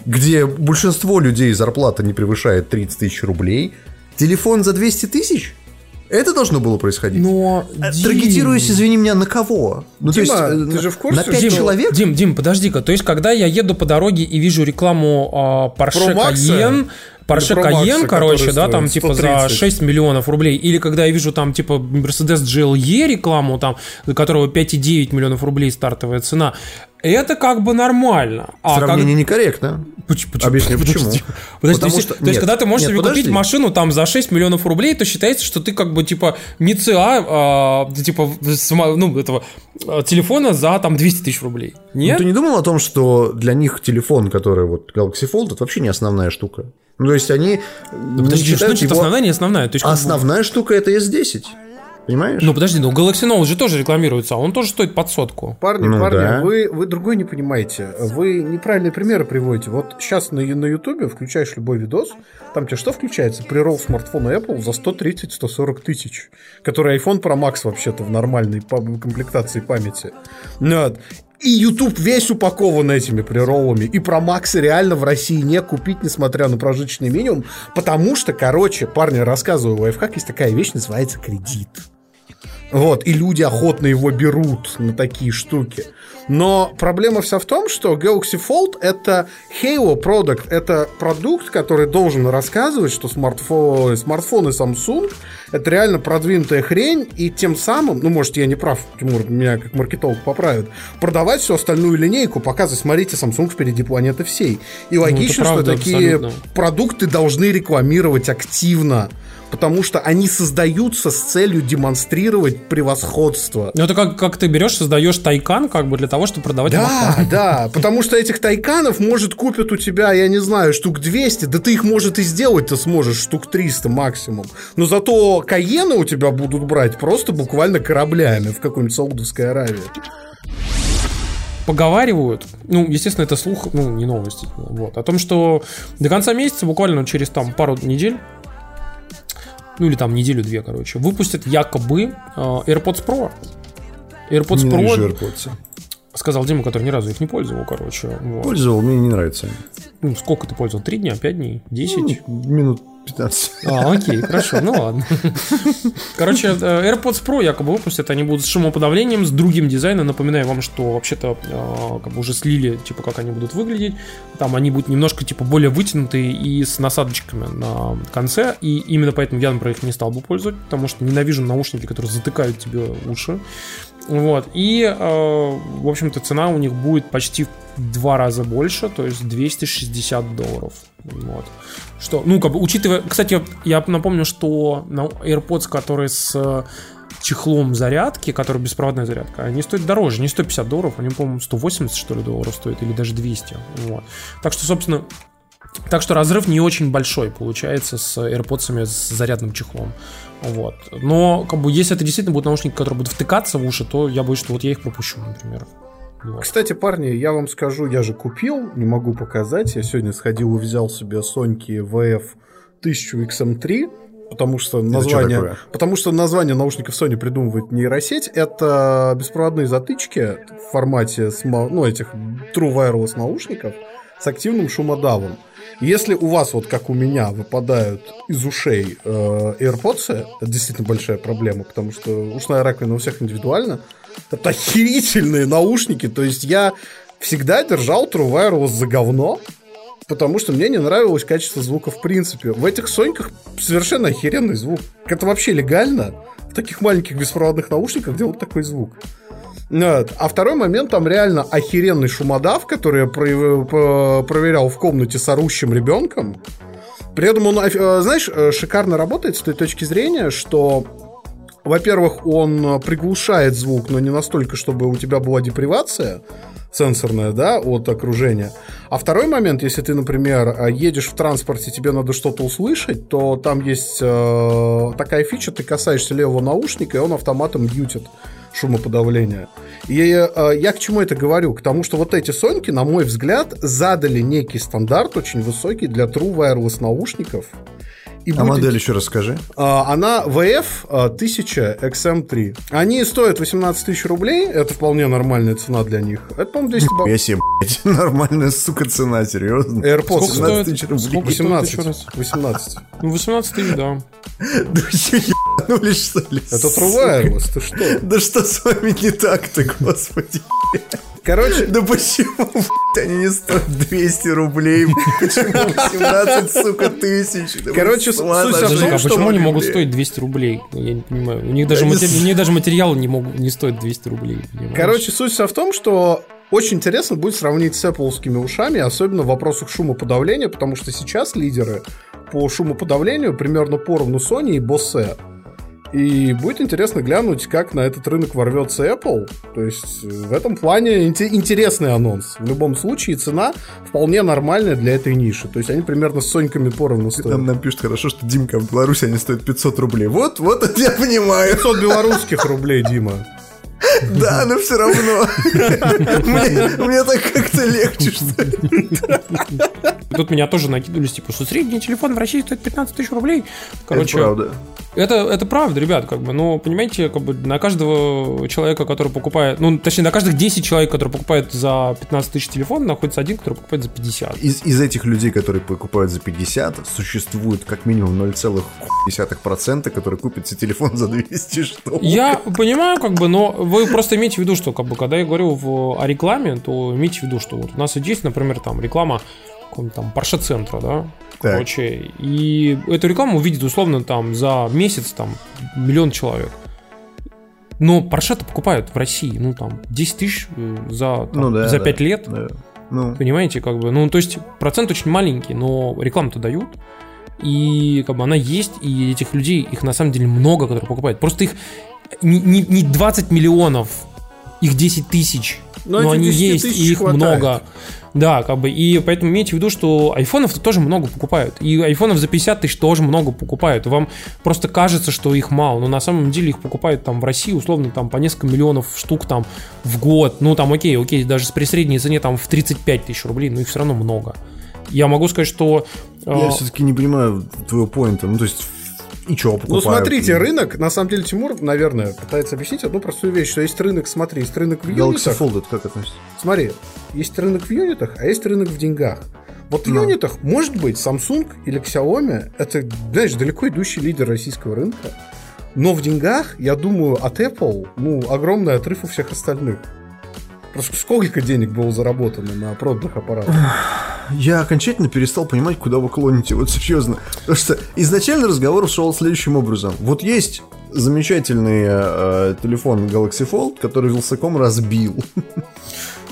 где большинство людей зарплата не превышает 30 тысяч рублей, телефон за 200 тысяч? Это должно было происходить? Но, А, Дим, Таргетируясь, извини меня, на кого? Ну, Дима, э, ты же в курсе, на 5 что- человек? Дим, Дим, подожди-ка. То есть, когда я еду по дороге и вижу рекламу а, Porsche Pro Max? Cayenne, Porsche Cayenne, короче, да, там стоит типа за 130. 6 миллионов рублей, или когда я вижу там типа Mercedes GLE рекламу, там, у которого 5,9 миллионов рублей стартовая цена, это как бы нормально. А как- Сравнение некорректно. Поч- поч- Объясню, подожди. почему. Подожди, Потому то есть, что- то есть, нет, когда ты можешь нет, себе подожди. купить машину там за 6 миллионов рублей, то считается, что ты как бы типа не ЦА, а, типа ну, этого а, телефона за там 200 тысяч рублей. Ну, Нет? ты не думал о том, что для них телефон, который вот Galaxy Fold, это вообще не основная штука? Ну, то есть они не Подожди, что значит его- основная, не основная? То есть, как бы- Основная штука это S10. Понимаешь? Ну подожди, ну Galaxy Note же тоже рекламируется, а он тоже стоит под сотку. Парни, Ну парни, да. вы, вы другой не понимаете. Вы неправильные примеры приводите. Вот сейчас на, на Ютубе включаешь любой видос, там тебе что включается? Прирол смартфона Apple за 130-140 тысяч, который iPhone Pro Max вообще-то в нормальной комплектации памяти. Вот. И YouTube весь упакован этими приролами. И про Макса реально в России не купить, несмотря на прожиточный минимум. Потому что, короче, парни, рассказываю, лайфхак есть такая вещь, называется кредит. Вот, и люди охотно его берут на такие штуки. Но проблема вся в том, что Galaxy Fold это Halo продукт, это продукт, который должен рассказывать, что смартфо- смартфоны Samsung это реально продвинутая хрень, и тем самым, ну, может, я не прав, Тимур меня как маркетолог поправит, продавать всю остальную линейку, показывать, смотрите, Samsung впереди планеты всей. И логично, правда, что такие абсолютно. продукты должны рекламировать активно. Потому что они создаются с целью демонстрировать превосходство. Ну это как, как ты берешь, создаешь тайкан как бы для того, чтобы продавать Да, авокадо. да, потому что этих тайканов, может, купят у тебя, я не знаю, штук 200, да ты их, может, и сделать-то сможешь штук 300 максимум. Но зато Каены у тебя будут брать просто буквально кораблями в какой-нибудь Саудовской Аравии. поговаривают, ну, естественно, это слух, ну, не новость, вот, о том, что до конца месяца, буквально через там пару недель, ну или там неделю-две, короче, выпустят якобы э, AirPods Pro. AirPods Ненавижу Pro, AirPods. сказал Дима, который ни разу их не пользовал, короче. Вот. Пользовал, мне не нравится. Ну, сколько ты пользовал? Три дня, пять дней, десять? Ну, Минут 15. А, окей, хорошо, ну ладно. Короче, э, AirPods Pro якобы выпустят, они будут с шумоподавлением, с другим дизайном. Напоминаю вам, что вообще-то э, как бы уже слили, типа, как они будут выглядеть. Там они будут немножко, типа, более вытянутые и с насадочками на конце. И именно поэтому я, например, их не стал бы пользовать, потому что ненавижу наушники, которые затыкают тебе уши. Вот. И, э, в общем-то, цена у них будет почти в два раза больше, то есть 260 долларов. Вот. Что, ну, как бы, учитывая... Кстати, я напомню, что на AirPods, которые с э, чехлом зарядки, который беспроводная зарядка, они стоят дороже, не 150 долларов, они, по-моему, 180, что ли, долларов стоят, или даже 200. Вот. Так что, собственно, так что разрыв не очень большой получается с AirPods с зарядным чехлом. Вот. Но, как бы, если это действительно будут наушники, которые будут втыкаться в уши, то я боюсь, что вот я их пропущу, например. Вот. Кстати, парни, я вам скажу, я же купил, не могу показать. Я сегодня сходил и взял себе Sony VF 1000 XM3, потому что чё название, такое? потому что название наушников Sony придумывает нейросеть. Это беспроводные затычки в формате ну, этих True Wireless наушников с активным шумодавом. Если у вас, вот как у меня, выпадают из ушей э, AirPods, это действительно большая проблема, потому что ушная раковина у всех индивидуально. Это охерительные наушники. То есть я всегда держал True Wireless за говно, потому что мне не нравилось качество звука в принципе. В этих соньках совершенно охеренный звук. Это вообще легально в таких маленьких беспроводных наушниках делать такой звук. А второй момент, там реально охеренный шумодав, который я про- про- проверял в комнате с орущим ребенком. При этом он, э, знаешь, э, шикарно работает с той точки зрения, что, во-первых, он э, приглушает звук, но не настолько, чтобы у тебя была депривация сенсорная, да, от окружения. А второй момент, если ты, например, э, едешь в транспорте, тебе надо что-то услышать, то там есть э, такая фича, ты касаешься левого наушника, и он автоматом мьютит шумоподавление. И э, я к чему это говорю? К тому, что вот эти Соньки, на мой взгляд, задали некий стандарт очень высокий для True Wireless наушников. И А будет- модель еще расскажи. а, Она VF а, 1000 XM3. Они стоят 18 тысяч рублей. Это вполне нормальная цена для них. Это, по-моему, 200 баксов. Я себе, блядь, нормальная, сука, цена, серьезно. AirPods. Сколько 17 стоит? тысяч рублей. Сколько? 18. еще раз? 18. Ну, 18 тысяч, да. Да вы ебанулись, что ли? Это True? Wireless, ты что? Да что с вами не так-то, господи? Короче, Да почему, блядь, они не стоят 200 рублей? Почему 18, сука, тысяч? Короче, суть вся в том, а почему они могут стоить 200 рублей? Я не понимаю. У них даже, Я не матери- с- у них даже материалы не, могут, не стоят 200 рублей. понимаешь? Короче, суть вся в том, что очень интересно будет сравнить с Apple ушами, особенно в вопросах шумоподавления, потому что сейчас лидеры по шумоподавлению примерно поровну Sony и Bose. И будет интересно глянуть, как на этот рынок ворвется Apple. То есть э, в этом плане инте- интересный анонс. В любом случае цена вполне нормальная для этой ниши. То есть они примерно с Соньками поровну стоят. Нам, нам пишут хорошо, что Димка в Беларуси они стоят 500 рублей. Вот, вот это я понимаю. 500 белорусских рублей, Дима. Да, но все равно. Мне мне так как-то легче, что ли. Тут меня тоже накидывались, типа, что средний телефон в России стоит 15 тысяч рублей. Короче, Это правда. Это, это правда, ребят, как бы, но, понимаете, как бы на каждого человека, который покупает, ну, точнее, на каждых 10 человек, которые покупают за 15 тысяч телефон, находится один, который покупает за 50. Из, из этих людей, которые покупают за 50, существует как минимум 0,1%, которые купят себе телефон за 200 штук. Я понимаю, как бы, но вы просто имейте в виду, что, как бы, когда я говорю в, о рекламе, то имейте в виду, что вот у нас есть, например, там реклама там Porsche центра, да, Так. короче, и эту рекламу увидит условно там за месяц там миллион человек. Но Porsche-то покупают в России, ну там 10 тысяч э, за, там, Ну да, за да. 5 лет. Да. Ну, Понимаете, как бы, ну, то есть процент очень маленький, но рекламу-то дают. И как бы она есть, и этих людей, их на самом деле много, которые покупают. Просто их не, не, не 20 миллионов, их 10 тысяч. Но Но, они 10 есть, и их хватает. много. Да, как бы, и поэтому имейте в виду, что айфонов тоже много покупают. И айфонов за 50 тысяч тоже много покупают. Вам просто кажется, что их мало. Но на самом деле их покупают там в России, условно, там по несколько миллионов штук там в год. Ну, там, окей, окей, даже при средней цене там в 35 тысяч рублей, но их все равно много. Я могу сказать, что... Я э, все-таки не понимаю твоего поинта. Ну, то есть, и что, покупают? Ну, смотрите, рынок, на самом деле, Тимур, наверное, пытается объяснить одну простую вещь, что есть рынок, смотри, есть рынок в Galaxy юнитах. Fold это как относится? Смотри, есть рынок в юнитах, а есть рынок в деньгах. Вот в Ну. юнитах, может быть, Samsung или Xiaomi это, знаешь, далеко идущий лидер российского рынка. Но в деньгах, я думаю, от Apple, ну, огромный отрыв у всех остальных. Просто сколько денег было заработано на проданных аппаратах? Я окончательно перестал понимать, куда вы клоните, вот серьезно. Потому что изначально разговор шел следующим образом. Вот есть замечательный э, телефон Galaxy Fold, который Вилсаком разбил.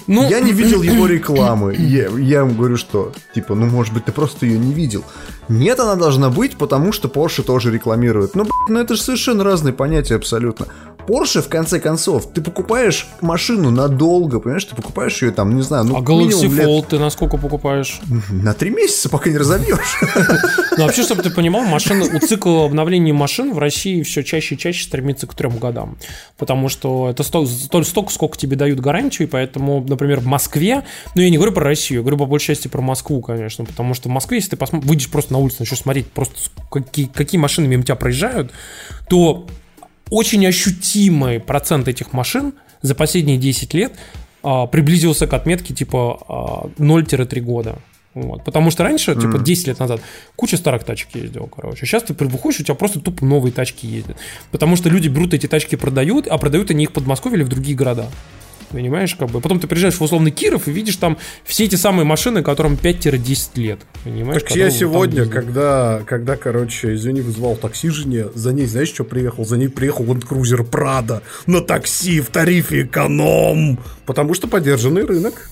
ну, Я не видел его рекламы. Я, я ему говорю, что, типа, ну, может быть, ты просто ее не видел. Нет, она должна быть, потому что Porsche тоже рекламирует. Ну, блядь, ну это же совершенно разные понятия абсолютно. Porsche, в конце концов, ты покупаешь машину надолго, понимаешь? Ты покупаешь ее там, не знаю, ну, а Galaxy лет Fold ты на сколько покупаешь? на три месяца, пока не разобьешь. Ну, вообще, чтобы ты понимал, машина, у цикла обновления машин в России все чаще и чаще стремится к трем годам. Потому что это сто- столь столько, сколько тебе дают гарантию, и поэтому, например, в Москве, ну, я не говорю про Россию, я говорю по большей части про Москву, конечно, потому что в Москве, если ты выйдешь просто на улицу, начнешь смотреть просто какие, какие машины мимо тебя проезжают, то очень ощутимый процент этих машин за последние 10 лет а, приблизился к отметке типа а, 0-3 года. Вот. Потому что раньше, типа 10 лет назад, куча старых тачек ездила, короче. Сейчас ты выходишь, у тебя просто тупо новые тачки ездят. Потому что люди берут эти тачки продают, а продают они их в Подмосковье или в другие города. Понимаешь, как бы. Потом ты приезжаешь в условный Киров и видишь там все эти самые машины, которым 5-10 лет. Понимаешь? Так я там сегодня, когда, когда, короче, извини, вызвал такси жене, за ней, знаешь, что приехал? За ней приехал Land Cruiser Prado на такси в тарифе эконом. Потому что поддержанный рынок.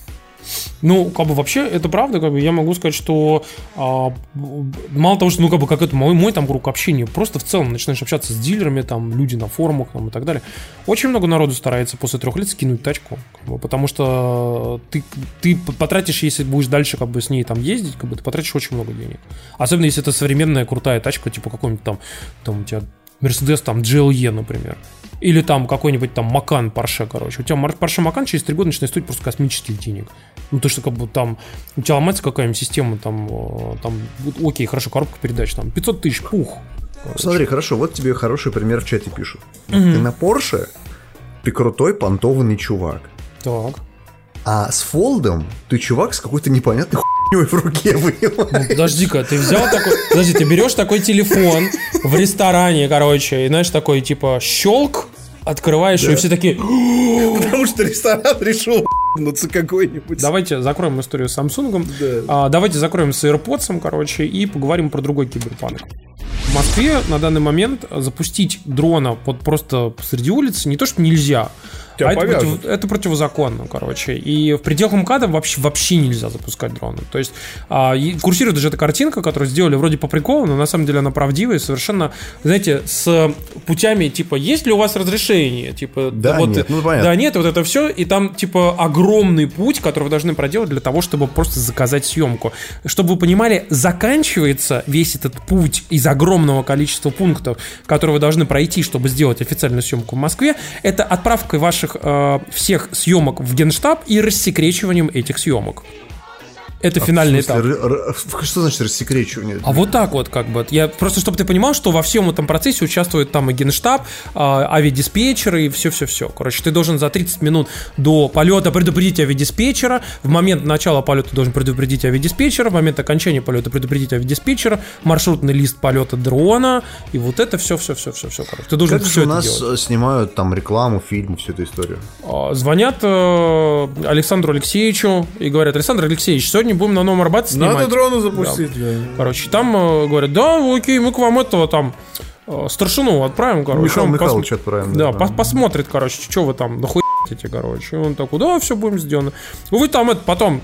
Ну, как бы вообще, это правда, как бы я могу сказать, что а, мало того, что, ну, как бы, как это мой, мой там круг общения, просто в целом начинаешь общаться с дилерами, там, люди на форумах там, и так далее. Очень много народу старается после трех лет скинуть тачку, как бы, потому что ты, ты потратишь, если будешь дальше как бы с ней там ездить, как бы ты потратишь очень много денег. Особенно если это современная крутая тачка, типа какой-нибудь там, там у тебя Мерседес там GLE, например. Или там какой-нибудь там Макан Порше, короче. У тебя Porsche Макан через три года начинает стоить просто космических денег. Ну, то, что как бы там у тебя ломается какая-нибудь система, там, э, там, окей, хорошо, коробка передач, там, 500 тысяч, пух. Короче. Смотри, хорошо, вот тебе хороший пример в чате пишут. Ты на Porsche, ты крутой понтованный чувак. Так. А с фолдом ты чувак с какой-то непонятной в руке, понимаешь? Ну, подожди-ка, ты взял такой... Подожди, ты берешь такой телефон в ресторане, короче, и знаешь, такой, типа, щелк, открываешь, и все такие... Потому что ресторан решил на какой-нибудь. Давайте закроем историю с Samsung. Да. А, давайте закроем с AirPods, короче, и поговорим про другой киберпанк. В Москве на данный момент запустить дрона под просто посреди улицы не то, что нельзя, Тебя а это, против- это противозаконно, короче. И в пределах МКАДа вообще, вообще нельзя запускать дроны. То есть а, и курсирует даже эта картинка, которую сделали вроде по приколу, но на самом деле она правдивая, совершенно, знаете, с путями типа, есть ли у вас разрешение? Типа, Да, вот, нет, ну, понятно. Да, нет, вот это все, и там типа огромный путь, который вы должны проделать для того, чтобы просто заказать съемку. Чтобы вы понимали, заканчивается весь этот путь из огромного количества пунктов, которые вы должны пройти, чтобы сделать официальную съемку в Москве, это отправкой ваших э, всех съемок в Генштаб и рассекречиванием этих съемок. Это финальный В смысле, этап. р- р- Что значит рассекречивание? А вот так вот, как бы. Я просто, чтобы ты понимал, что во всем этом процессе участвует там и генштаб, а, авиадиспетчеры и все-все-все. Короче, ты должен за 30 минут до полета предупредить авиадиспетчера, в момент начала полета должен предупредить авиадиспетчера, в момент окончания полета предупредить авиадиспетчера, маршрутный лист полета дрона, и вот это все-все-все-все-все. Короче, ты должен Как все же у нас делать. э, снимают там рекламу, фильм, всю эту историю? А, Звонят э, Александру Алексеевичу и говорят, Александр Алексеевич, сегодня будем на Новом Арбате снимать. Надо дроны запустить. да. Короче, там э, говорят, да, окей, мы к вам этого там э, старшину отправим, короче. Михаил он Михайлович посм- отправим. Да, пос- посмотрит, короче, что вы там нахуй короче. И он такой, да, все будем сделано. Вы там это потом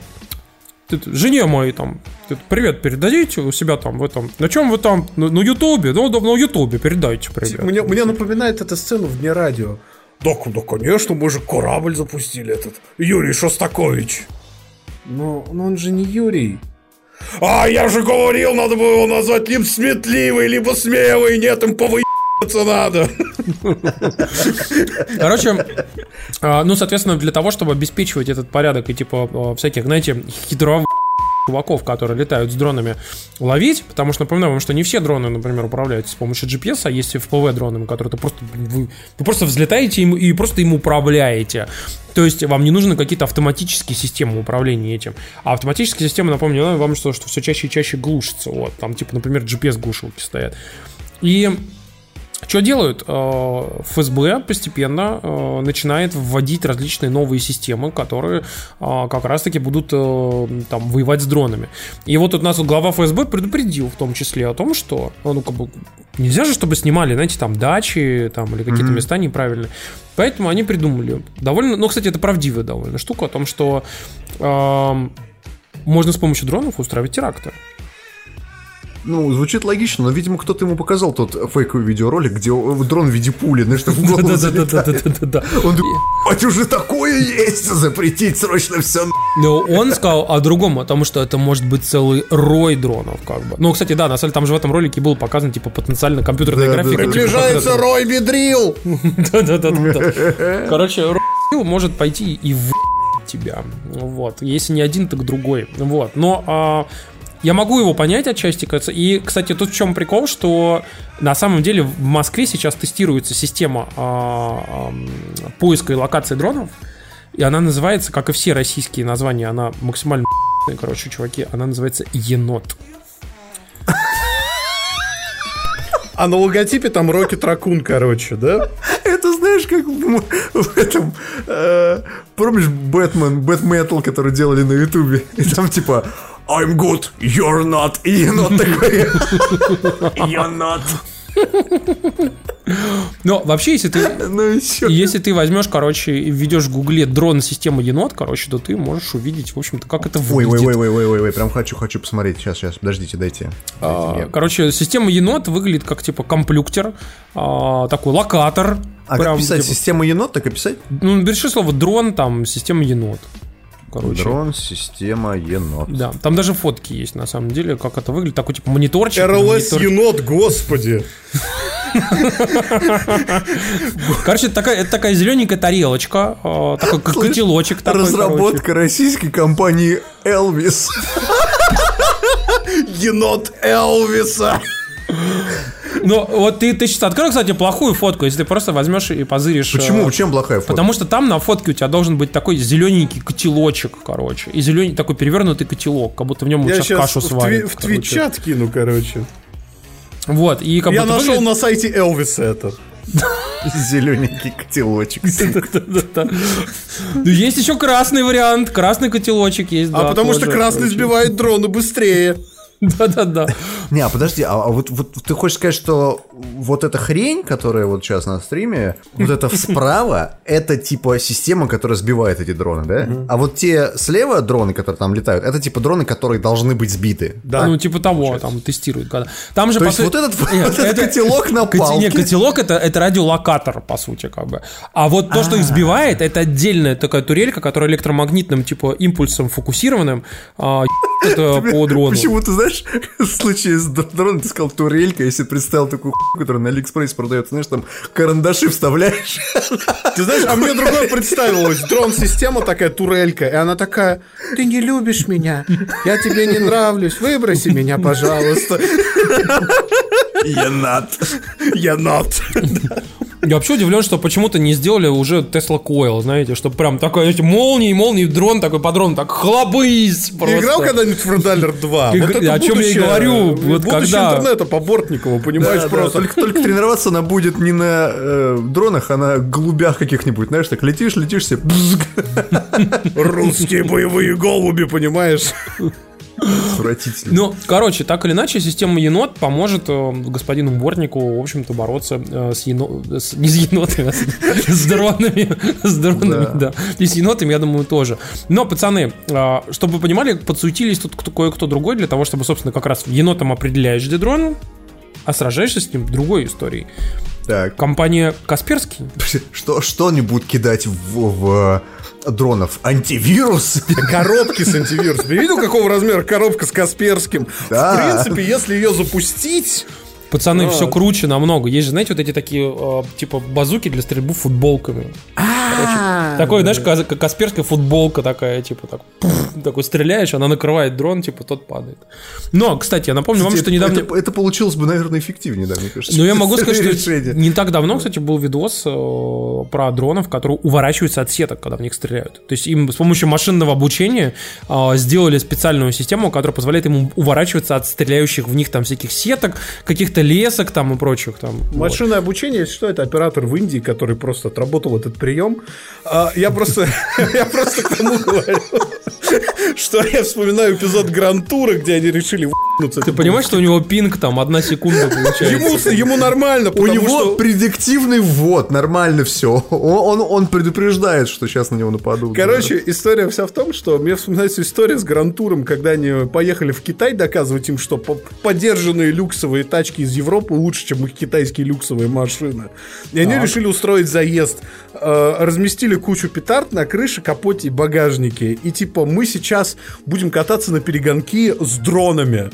жене моей там привет передадите у себя там в этом. На чем вы там? На на Ютубе? Ну, да, на Ютубе передайте привет. Мне, мне напоминает эта сцена в дне радио. Да, да, конечно, мы же корабль запустили этот. Юрий Шостакович. Но, но он же не Юрий. А, я же говорил, надо было его назвать либо сметливый, либо смелый. Нет, им повыебаться надо. Короче, а, ну, соответственно, для того, чтобы обеспечивать этот порядок и типа всяких, знаете, хитро чуваков, которые летают с дронами, ловить, потому что напоминаю вам, что не все дроны, например, управляются с помощью GPS, а есть FPV дроны, которые ты просто, вы, вы просто взлетаете им и просто им управляете. То есть вам не нужны какие-то автоматические системы управления этим. А автоматические системы, напомню вам, что, что все чаще и чаще глушатся. Вот, там типа, например, GPS-глушилки стоят. И что делают? Э, ФСБ постепенно э, начинает вводить различные новые системы, которые э, как раз-таки будут там воевать с дронами. И вот тут нас вот глава ФСБ предупредил в том числе о том, что ну как бы нельзя же, чтобы снимали, знаете, там дачи там или какие-то места неправильные. Поэтому они придумали довольно, ну, кстати, это правдивая довольно штука о том, что эм, можно с помощью дронов устраивать теракты. Ну, звучит логично, но, видимо, кто-то ему показал тот фейковый видеоролик, где дрон в виде пули, знаешь, что в голову. Да-да-да-да-да-да. Он такой, «Ебать, уже такое есть, запретить срочно все. Но он сказал о другом, о том, что это может быть целый рой дронов, как бы. Ну, кстати, да, на самом деле там же в этом ролике был показан, типа, потенциально компьютерная Да, да, графика. да. типа, Приближается Рой Бедрил. Да-да-да-да. Короче, Рой может пойти и в тебя. Вот. Если не один, так другой. Вот. Но а, я могу его понять отчасти, кажется. И, кстати, тут в чем прикол, что на самом деле в Москве сейчас тестируется система а, поиска и локации дронов. И она называется, как и все российские названия, она максимально короче, чуваки, она называется енот. А на логотипе там Рокет Ракун, короче, да? Это знаешь, как в этом... э, помнишь Бэтмен, Бэтметал, который делали на Ютубе? И там типа I'm good, you're not. И енот такой. You're not. Но вообще, если ты Ну если ты возьмешь, короче, и введешь в гугле дрон системы енот, короче, то ты можешь увидеть, в общем-то, как это выглядит. ой, ой, ой, ой, ой, ой, прям хочу, хочу посмотреть. Сейчас, сейчас, подождите, дайте. А. Короче, система енот выглядит как типа комплюктер, а, такой локатор. А как прям, писать типа, систему енот, так и писать? Ну, берешь слово дрон, там, система енот. Короче. Дрон, система енот. Да, там даже фотки есть, на самом деле, как это выглядит. Такой, типа, мониторчик. РЛС монитор- енот, господи. Короче, это такая, это такая зелененькая тарелочка, а, такой как котелочек. такой, короче. Разработка российской компании Elvis. Енот Элвиса. Ну, вот ты, ты сейчас открой, кстати, плохую фотку, если ты просто возьмешь и позыришь. Почему? э, Чем плохая фото? Потому что там на фотке у тебя должен быть такой зелененький котелочек, короче. И зеленый такой перевернутый котелок, как будто в нем Я сейчас сейчас кашу в, сварят. тви- в короче. твитчат кину, короче. Вот, и как Я нашел выглядит- на сайте Элвиса это. Зелененький котелочек. Ну, есть еще красный вариант. Красный котелочек есть, А потому что красный сбивает дроны быстрее. Да-да-да. Не, а подожди, а, а вот, вот ты хочешь сказать, что вот эта хрень, которая вот сейчас на стриме, вот это справа, это типа система, которая сбивает эти дроны, да? А вот те слева дроны, которые там летают, это типа дроны, которые должны быть сбиты. Да. Ну, типа того, там тестируют. когда- Там же, То по есть вот этот, Нет, вот этот это- котелок на палке. Не, котелок это, это радиолокатор, по сути, как бы. А вот то, что их сбивает, это отдельная такая турелька, которая электромагнитным, типа, импульсом фокусированным а, это по дрону. Почему ты знаешь, в случае с др- дроном ты сказал турелька, если представил такую хуйню, которая на Алиэкспрессе продается, знаешь, там карандаши вставляешь. Ты знаешь, а мне другое представилось. Дрон-система такая, турелька, и она такая, ты не любишь меня, я тебе не нравлюсь, выброси меня, пожалуйста. Я not. Я вообще удивлен, что почему-то не сделали уже Tesla Coil, знаете, что прям такой, эти молнии, молнии, дрон такой по дрону, так хлобысь Ты просто. играл когда-нибудь в Alert 2? И Вот это о чем я и будущее- говорю, вот будущее когда- интернета по Бортникову, понимаешь, Да, да, просто. только, только тренироваться она будет не на э, дронах, а на голубях каких-нибудь, знаешь, так летишь, летишь себе. Русские боевые голуби, понимаешь? Отвратительно. Ну, короче, так или иначе, система енот поможет э, господину Бортнику, в общем-то, бороться э, с енотами, не с енотами, а с, дронами, с дронами, да. И с енотами, я думаю, тоже. Но, пацаны, э, чтобы вы понимали, подсуетились тут кто- кое-кто другой для того, чтобы, собственно, как раз енотом определяешь, где дрон, а сражаешься с ним другой историей. Так, Компания Касперский что, что-нибудь кидать в, в, дронов? Антивирус? Коробки с антивирусом. Видел, какого размера коробка с Касперским? Да. В принципе, если ее запустить... Пацаны, А. все круче намного. Есть же, знаете, вот эти такие, э, типа, базуки для стрельбы футболками. Короче, такой, знаешь, как касперская футболка такая, типа, так, такой стреляешь, она накрывает дрон, типа, тот падает. Но, кстати, я напомню вам, что недавно... это, получилось бы, наверное, эффективнее, да, мне кажется. Ну, я могу сказать, что не так давно, кстати, был видос э, про дронов, которые уворачиваются от сеток, когда в них стреляют. То есть им с помощью машинного обучения э, сделали специальную систему, которая позволяет ему уворачиваться от стреляющих в них там всяких сеток, каких-то лесок там и прочих там. Вот. Машинное обучение, если что, это оператор в Индии, который просто отработал этот прием. А, Я просто, я просто к тому говорю, что я вспоминаю эпизод Грантура, где они решили. Ты понимаешь, что у него пинг там одна секунда получается? Ему, ему нормально, У него что... предиктивный ввод, нормально все. Он, он, он предупреждает, что сейчас на него нападут. Короче, история вся в том, что мне вспоминается история с Грантуром, когда они поехали в Китай доказывать им, что по- подержанные люксовые тачки из Европы лучше, чем их китайские люксовые машины. И они решили устроить заезд. Э, разместили кучу петард на крыше, капоте и багажнике. И типа мы сейчас будем кататься на перегонки с дронами.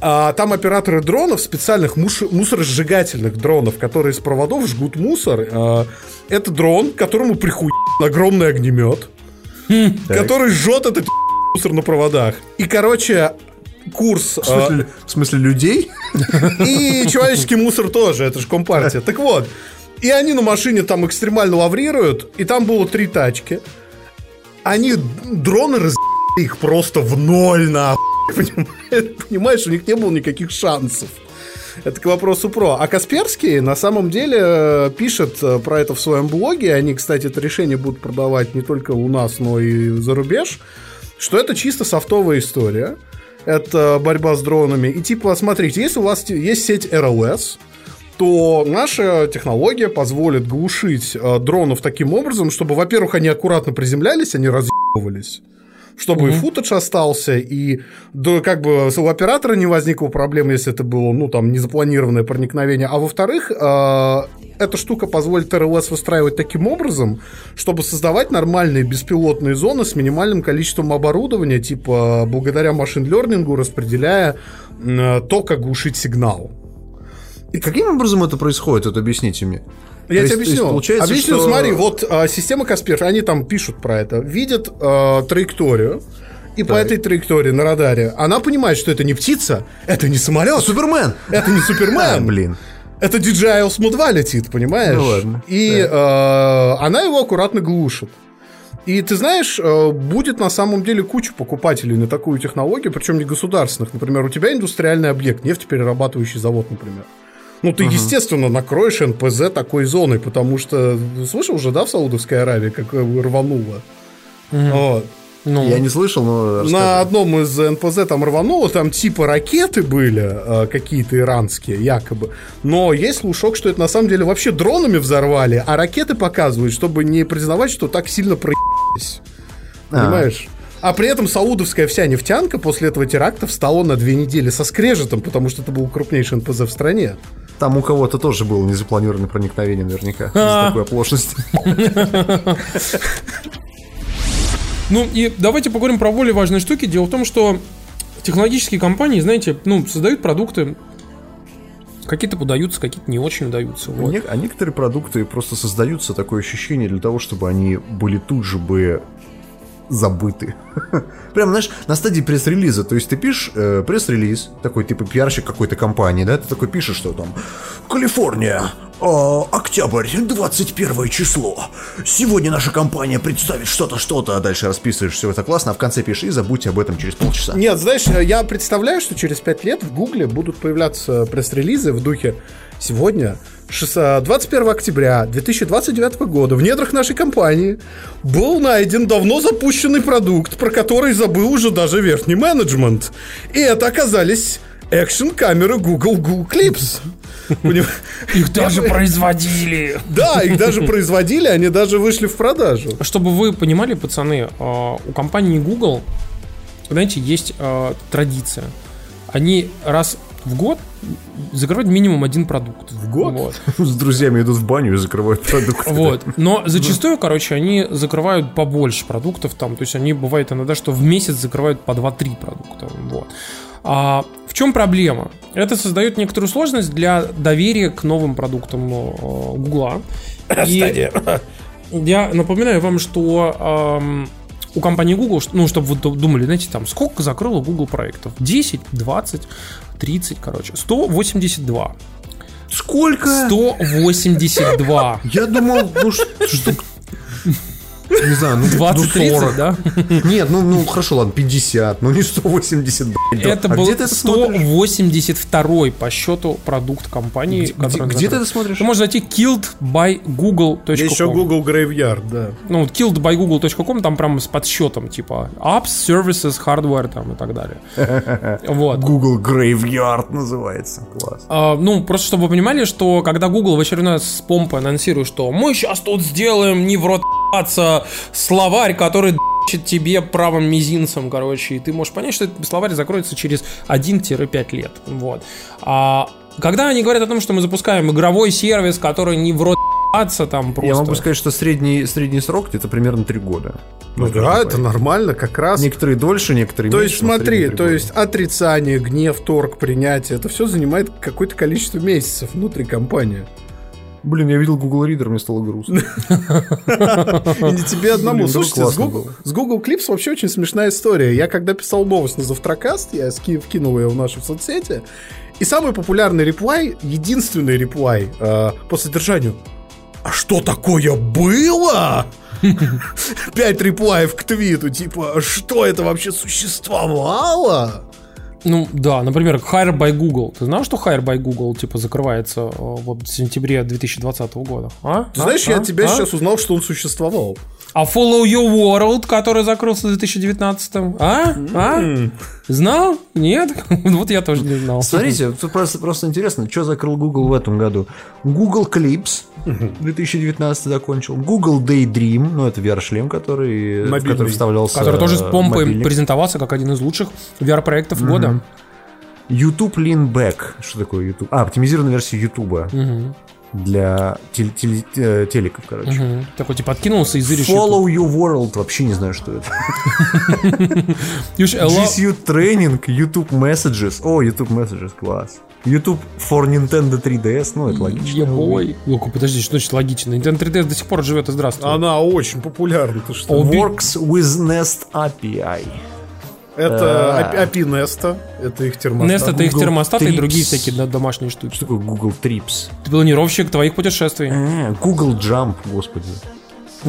А там операторы дронов, специальных муш- мусоросжигательных дронов, которые из проводов жгут мусор. э, это дрон, которому прихуй огромный огнемет, который жжет этот мусор на проводах. И, короче, курс... В смысле, в смысле людей? и человеческий мусор тоже, это же компартия. Так вот, и они на машине там экстремально лаврируют, и там было три тачки. Они, дроны раз их просто в ноль. Понимаешь, понимаешь, у них не было никаких шансов. Это к вопросу про. А Касперский на самом деле э, пишет э, про это в своем блоге. Они, кстати, это решение будут продавать не только у нас, но и за рубеж. Что это чисто софтовая история. Это борьба с дронами. И типа, смотрите, если у вас есть сеть RLS, то наша технология позволит глушить э, дронов таким образом, чтобы, во-первых, они аккуратно приземлялись, они разъебывались. Чтобы и футаж остался, и да, как бы у оператора не возникло проблем, если это было, ну, там, незапланированное проникновение. А во-вторых, э, эта штука позволит РЛС выстраивать таким образом, чтобы создавать нормальные беспилотные зоны с минимальным количеством оборудования, типа благодаря машин-лернингу распределяя э, то, как глушить сигнал. И каким образом это происходит, это объясните мне. Я То тебе есть- объясню. получается, объясню, что- смотри, вот а, система Каспер, они там пишут про это, видят а, траекторию, и по Так. этой траектории на радаре она понимает, что это не птица, это не самолет, Супермен! это не А, Супермен, блин. это DJI Osmo 2 летит, понимаешь? Ну ладно. И а, она его аккуратно глушит. И ты знаешь, э, будет на самом деле куча покупателей на такую технологию, причем не государственных. Например, у тебя индустриальный объект, нефтеперерабатывающий завод, например. Ну, ты, естественно, накроешь НПЗ такой зоной, потому что, слышал уже, да, в Саудовской Аравии, как э, рвануло? Вот. Ну, Я не слышал, но... На расскажи. одном из НПЗ там рвануло, там типа ракеты были, э, какие-то иранские, якобы. Но есть слушок, что это на самом деле вообще дронами взорвали, а ракеты показывают, чтобы не признавать, что так сильно проебались. А. Понимаешь? А при этом саудовская вся нефтянка после этого теракта встала на две недели со скрежетом, потому что это был крупнейший НПЗ в стране. Там у кого-то тоже было незапланированное проникновение наверняка. А. Из-за такой оплошности. Ну и давайте поговорим про более важные штуки. Дело в том, что технологические компании, знаете, ну, создают продукты, какие-то удаются, какие-то не очень удаются. Вот. Не- А некоторые продукты просто создаются такое ощущение для того, чтобы они были тут же бы забыты. Прям, знаешь, на стадии пресс-релиза. То есть ты пишешь э, пресс-релиз, такой типа пиарщик какой-то компании, да, ты такой пишешь, что там Калифорния, а, октябрь, 21 число. Сегодня наша компания представит что-то, что-то, а дальше расписываешь, все это классно, а в конце пишешь и забудьте об этом через полчаса. Нет, знаешь, я представляю, что через пять лет в Гугле будут появляться пресс-релизы в духе «Сегодня 21 октября 2029 года в недрах нашей компании был найден давно запущенный продукт, про который забыл уже даже верхний менеджмент. И это оказались экшн-камеры Google Google Clips. Их даже производили. Да, их даже производили, они даже вышли в продажу. Чтобы вы понимали, пацаны, э, у компании Google, знаете, есть э, традиция. Они раз в год закрывают минимум один продукт. В год? С друзьями идут в баню и закрывают продукт. Вот. Но зачастую, короче, они закрывают побольше продуктов там. То есть они бывает иногда, что в месяц закрывают по 2-3 продукта. Вот. А в чем проблема? Это создает некоторую сложность для доверия к новым продуктам э, Гугла. И Я напоминаю вам, что эм, у компании Google, ну, чтобы вы ду- думали, знаете, там, сколько закрыло Google проектов? 10, 20, 30, короче. 182. Сколько? 182. Я думал, ну штук... Не знаю, ну 20-30, ну, 40. да? Нет, ну, ну хорошо, ладно, 50, ну не 180, блядь. да. Это А был где ты это смотришь? 182 по счету продукт компании. Где, который где ты это смотришь? Ты можешь зайти killed.by.google.com Еще Google Graveyard, да. Ну, вот killedbygoogle.com, там прям с подсчетом, типа apps, services, hardware там и так далее. Вот. Google Graveyard называется. Класс. А, ну, просто чтобы вы понимали, что когда Google в очередной раз с помпой анонсирует, что мы сейчас тут сделаем не в рот словарь, который д***чит тебе правым мизинцем, короче, и ты можешь понять, что этот словарь закроется через 1-5 лет. Вот. А когда они говорят о том, что мы запускаем игровой сервис, который не в рот там просто... Я могу сказать, что средний, средний срок где-то примерно 3 года. Ну да, это нормально, как раз. Некоторые дольше, некоторые То меньше. есть но в смотри, то года. есть отрицание, гнев, торг, принятие, это все занимает какое-то количество месяцев внутри компании. Блин, я видел Google Reader, мне стало грустно. И не тебе одному. Слушайте, с Google, Clips вообще очень смешная история. Я когда писал новость на Завтракаст, я вкинул ее в нашу соцсети, и самый популярный реплай, единственный реплай э, по содержанию «А что такое было?» Пять реплаев к твиту, типа, «А что это вообще существовало? Ну да, например, Hire by Google. Ты знал, что Hire by Google типа закрывается э, вот в сентябре 2020 года? А? Ты А? знаешь, я А? от тебя А? сейчас узнал, что он существовал. А Follow Your World, который закрылся в 2019 А? А? Знал? Нет? Вот я тоже не знал. Смотрите, тут просто, просто интересно, что закрыл Google в этом году. Google Clips 2019 закончил. Google Daydream, ну это VR-шлем, который, в который вставлялся Который тоже с помпой мобильник. презентовался как один из лучших VR-проектов года. YouTube Lean Back. Что такое YouTube? А, оптимизированная версия YouTube Мгм. Для тел- теле- э, телеков, короче. Мгм. Такой типа откинулся и зыришь. Follow Your World, вообще не знаю, что это. Юж, алло. G Suite Training, YouTube Messages. О, YouTube Messages, класс. YouTube for Nintendo 3DS, ну это логично. Ебой. Локу, подожди, что значит логично? Nintendo 3DS до сих пор живет и здравствует. Она очень популярна, ты что? О, Works with Nest API. Это. API Nesta, это их термостат. Nest это их Google термостаты и другие всякие домашние штуки. Что такое Google Trips? Ты планировщик твоих путешествий. Э, Google Jump, господи.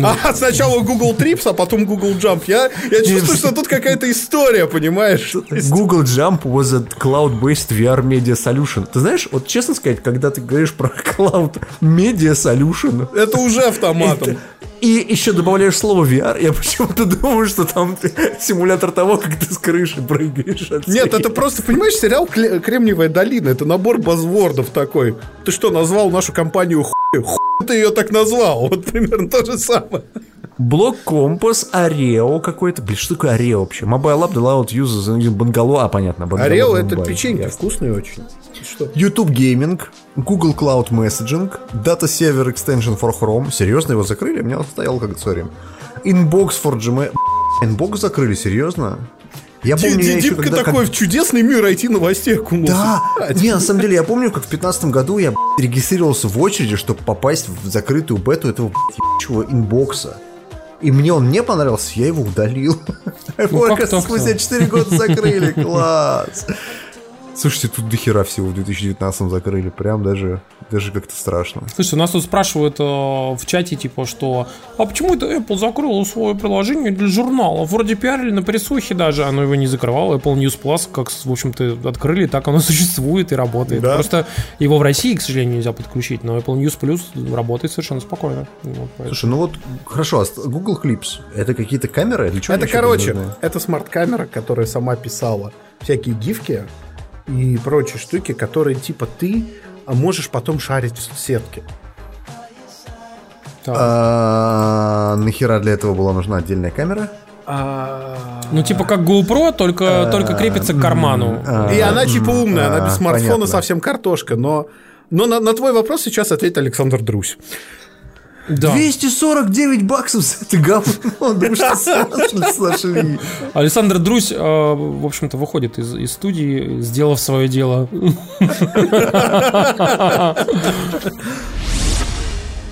А, сначала Google Trips, а потом Google Jump. Я, я чувствую, что тут какая-то история, понимаешь? Google Jump was a cloud-based VR media solution. Ты знаешь, вот честно сказать, когда ты говоришь про cloud media solution, Это уже автоматом. это- и еще добавляешь слово VR, я почему-то думаю, что там симулятор того, как ты с крыши прыгаешь. от Нет, это просто, понимаешь, сериал «Кле- «Кремниевая долина». Это набор базвордов такой. Ты что, назвал нашу компанию хуй? Хуй ты ее так назвал. Вот примерно то же самое. Блок компас, Орeo какой-то. Блин, что такое Орeo вообще? Mobile App allowed users Bungalow. А, понятно. Bungalow Орео это печеньки, Ясно. вкусные очень. Что? YouTube Gaming, Google Cloud Messaging, Data Server Extension for Chrome. Серьезно, его закрыли? У меня он стоял как сори. Inbox for Gmail. Inbox закрыли, серьезно? Я помню, я еще когда... как- такой в чудесный мир IT-новостей окунулся. Да, не, на самом деле, я помню, как в 15 году я регистрировался в очереди, чтобы попасть в закрытую бету этого ебучего инбокса. И мне он не понравился, я его удалил. Оказывается, так-то? спустя 4 года закрыли. Класс. Слушайте, тут дохера всего в 2019 закрыли. Прям даже, даже как-то страшно. Слушай, у нас тут спрашивают э, в чате, типа, что а почему это Apple закрыла свое приложение для журналов? Вроде пиарили на присухе даже, оно его не закрывало. Apple News Plus, как, в общем-то, открыли, так оно существует и работает. Да. Просто его в России, к сожалению, нельзя подключить, но Apple News Plus работает совершенно спокойно. Вот, поэтому. Слушай, ну вот, хорошо, а Google Clips, это какие-то камеры? Для чего Это, короче, это смарт-камера, которая сама писала всякие гифки и прочие штуки, которые типа ты а, можешь потом шарить в. Так. А, нахера для этого была нужна отдельная камера? Ну, типа как GoPro, только, только крепится к карману. а, И она типа умная, она а, без смартфона понятно. совсем картошка, но... Но на, на твой вопрос сейчас ответит Александр Друзь. Да. 249 баксов за это говно, да что с- сошли. Александр Друзь, э, в общем-то, выходит из, из студии, сделав свое дело.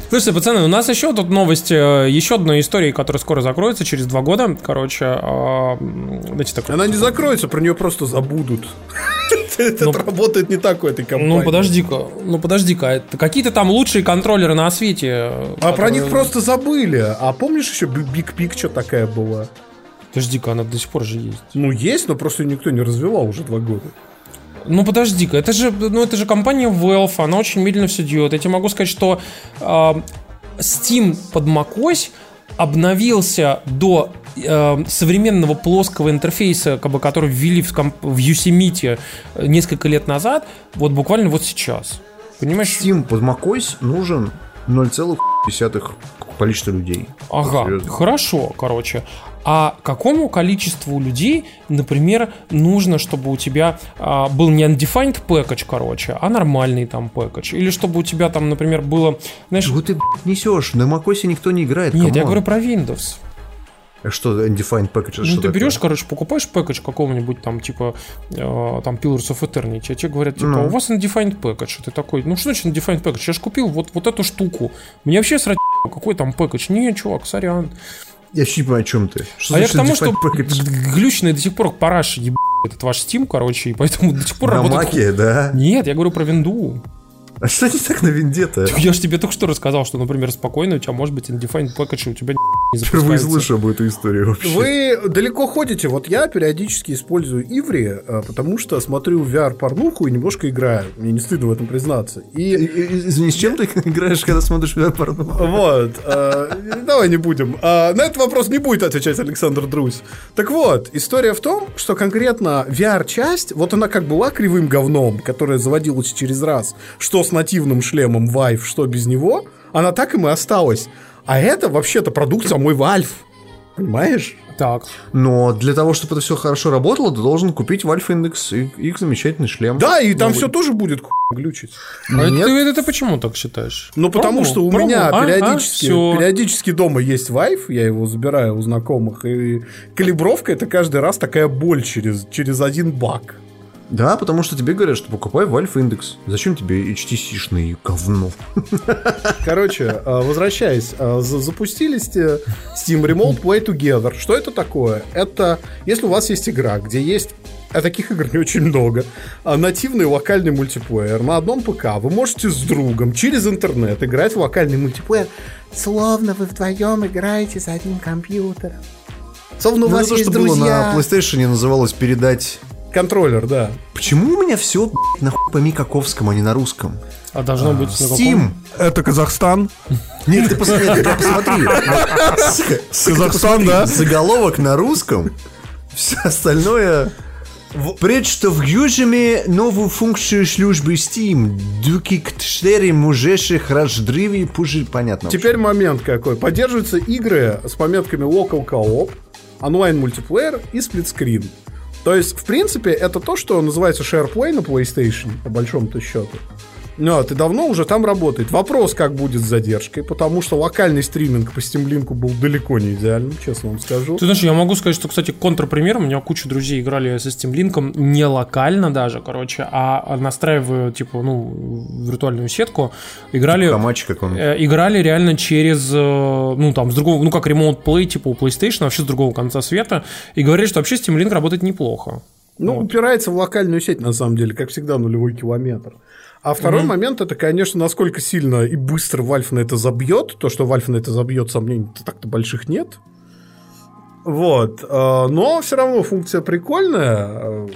Слушайте, пацаны, у нас еще тут новость, э, еще одной истории, которая скоро закроется, через два года. Короче, э, знаете, такой... Она не закроется, про нее просто забудут. Это работает не так у этой компании. Ну, подожди-ка, ну, подожди-ка, это какие-то там лучшие контроллеры на свете. А про них просто забыли. А помнишь еще Big Picture такая была? Подожди-ка, она до сих пор же есть. Ну, есть, но просто никто не развивал уже два года. Ну подожди-ка, это же, ну это же компания Valve, она очень медленно все делает. Я тебе могу сказать, что э, Steam под macOS обновился до э, современного плоского интерфейса, как бы, который ввели в, в Yosemite несколько лет назад, вот буквально вот сейчас. Понимаешь? Steam под macOS нужен 0,5 количества людей. Ага, Серьезно. хорошо, короче. А какому количеству людей, например, нужно, чтобы у тебя а, был не undefined package, короче, а нормальный там package? Или чтобы у тебя там, например, было, знаешь... Чего ты несешь? На macOS никто не играет. Нет, я come on. говорю про Windows. А Что, undefined package? Ну, что ты такое? берешь, короче, покупаешь package какого-нибудь там, типа, э, там, Pillars of Eternity, а тебе говорят, типа, Ну. у вас undefined package. И ты такой, ну, что значит undefined package? Я же купил вот, вот эту штуку. Мне вообще срать, какой там package. Не, чувак, сорян. Я вообще не понимаю, о чем ты. Что а я к тому, что package? глючный до сих пор параш еб... этот ваш Steam, короче, и поэтому до сих пор На работает... маке, да? Нет, я говорю про винду. А что не так на винде-то? Я же тебе только что рассказал, что, например, спокойно у тебя может быть undefined package, у тебя не Впервые запускается. слышу об этой истории вообще. Вы далеко ходите. Вот я периодически использую Иври, а, потому что смотрю VR-порнуху и немножко играю. Мне не стыдно в этом признаться. И- Извини, с чем ты играешь, когда смотришь VR порно? Вот, а, давай не будем. А, на этот вопрос не будет отвечать Александр Друзь. Так вот, история в том, что конкретно VR-часть, вот она как была кривым говном, которая заводилась через раз, что с нативным шлемом Vive, что без него, она так им и осталась. А это вообще-то продукт самой Valve. Понимаешь? Так. Но для того, чтобы это все хорошо работало, ты должен купить Valve Index и их замечательный шлем. Да, и там Новый. все тоже будет глючить. А Нет. ты, это почему так считаешь? Ну, потому Пробовал? что у Пробовал? меня А? А? периодически, Всё. периодически дома есть Vive, я его забираю у знакомых, и калибровка это каждый раз такая боль через, через один баг. Да, потому что тебе говорят, что покупай Valve Index. Зачем тебе HTC-шный говно? Короче, э, возвращаясь, э, за- запустили сте- Steam Remote Play Together. Что это такое? Это если у вас есть игра, где есть а таких игр не очень много. а нативный локальный мультиплеер на одном ПК. Вы можете с другом через интернет играть в локальный мультиплеер, словно вы вдвоем играете за одним компьютером. Словно у Ну, вас это то, есть что было друзья. на PlayStation называлось передать... Контроллер, да. Почему у меня все нахуй по Микаковскому, а не на русском? А должно быть на каком? Steam. Это Казахстан. Нет, ты посмотри, ты посмотри. Казахстан, ты посмотри. да? Заголовок на русском, все остальное... Представляем новую функцию службы Steam. Дуки к 4 можеших раздриві пужи. Понятно. Теперь момент какой. Поддерживаются игры с пометками Local Co-op, онлайн-мультиплеер и сплитскрин. То есть, в принципе, это то, что называется SharePlay на PlayStation, по большому-то счету. Ну, а ты давно уже там работает. Вопрос, как будет с задержкой, потому что локальный стриминг по Steam Link был далеко не идеальным, честно вам скажу. Ты знаешь, я могу сказать, что, кстати, контрпример, у меня куча друзей играли со Steam Link, не локально даже, короче, а настраивая, типа, ну, виртуальную сетку, играли... Камач как он. э, играли реально через, э, ну, там, с другого, ну, как Remote Play, типа у PlayStation, вообще с другого конца света, и говорили, что вообще Steam Link работает неплохо. Ну, Вот. упирается в локальную сеть, на самом деле, как всегда, нулевой километр. А второй Мгм. момент это, конечно, насколько сильно и быстро Valve на это забьет. То, что Valve на это забьет, сомнений так-то больших нет. Вот. э, Но все равно функция прикольная.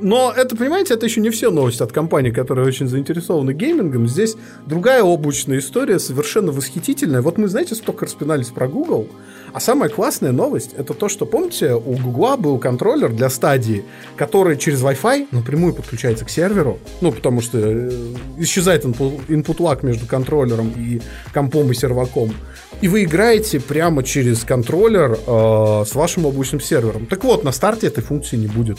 Но это, понимаете, это еще не все новости от компании, которые очень заинтересованы геймингом. Здесь другая облачная история, совершенно восхитительная. Вот мы, знаете, столько распинались про Google, а самая классная новость это то, что, помните, у Гугла был контроллер для стадии, который через Wi-Fi напрямую подключается к серверу, ну, потому что э, исчезает input, lag между контроллером и компом и серваком. И вы играете прямо через контроллер э, с вашим облачным сервером. Так вот, на старте этой функции не будет.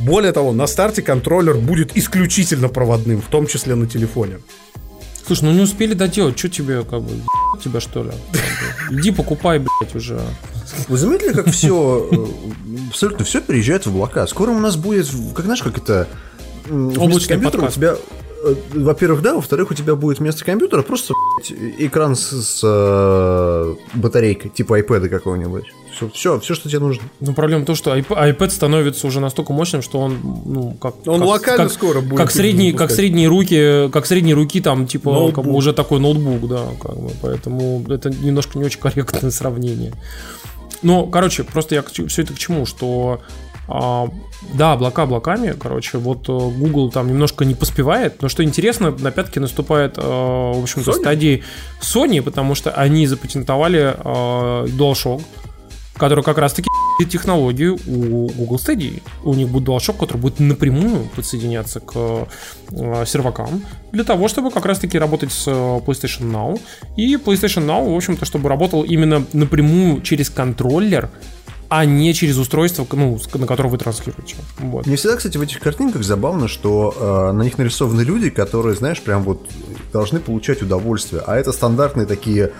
Более того, на старте контроллер будет исключительно проводным, в том числе на телефоне. Слушай, ну не успели доделать, что тебе, как бы, тебя что ли? Иди покупай, блядь, уже. Вы заметили, как все, абсолютно все переезжает в облака? Скоро у нас будет, как знаешь, как это... Облачный компьютера у тебя... э, Во-первых, да, во-вторых, у тебя будет вместо компьютера просто экран с, с, э, батарейкой, типа iPad какого-нибудь. Все, все, все, что тебе нужно. Но проблема в том, что iP- iPad становится уже настолько мощным, что он, ну, как... Он как- локально как- скоро будет. Как средние, как средние руки, как средние руки, там, типа, Ноутбук. как бы уже такой ноутбук, да, как бы, поэтому это немножко не очень корректное сравнение. Ну, короче, просто я все это к чему, что а, да, облака облаками, короче, вот э, Google там немножко не поспевает, но что интересно, на пятки наступает, э, в общем-то, Sony? стадии Sony, потому что они запатентовали э, DualShock, который как раз-таки технологию у Google Stadia. У них будет DualShock, который будет напрямую подсоединяться к э, сервакам для того, чтобы как раз-таки работать с э, PlayStation Now. И PlayStation Now, в общем-то, чтобы работал именно напрямую через контроллер, а не через устройство, ну, на которое вы транслируете. Вот. Мне всегда, кстати, в этих картинках забавно, что э, на них нарисованы люди, которые, знаешь, прям вот должны получать удовольствие. А это стандартные такие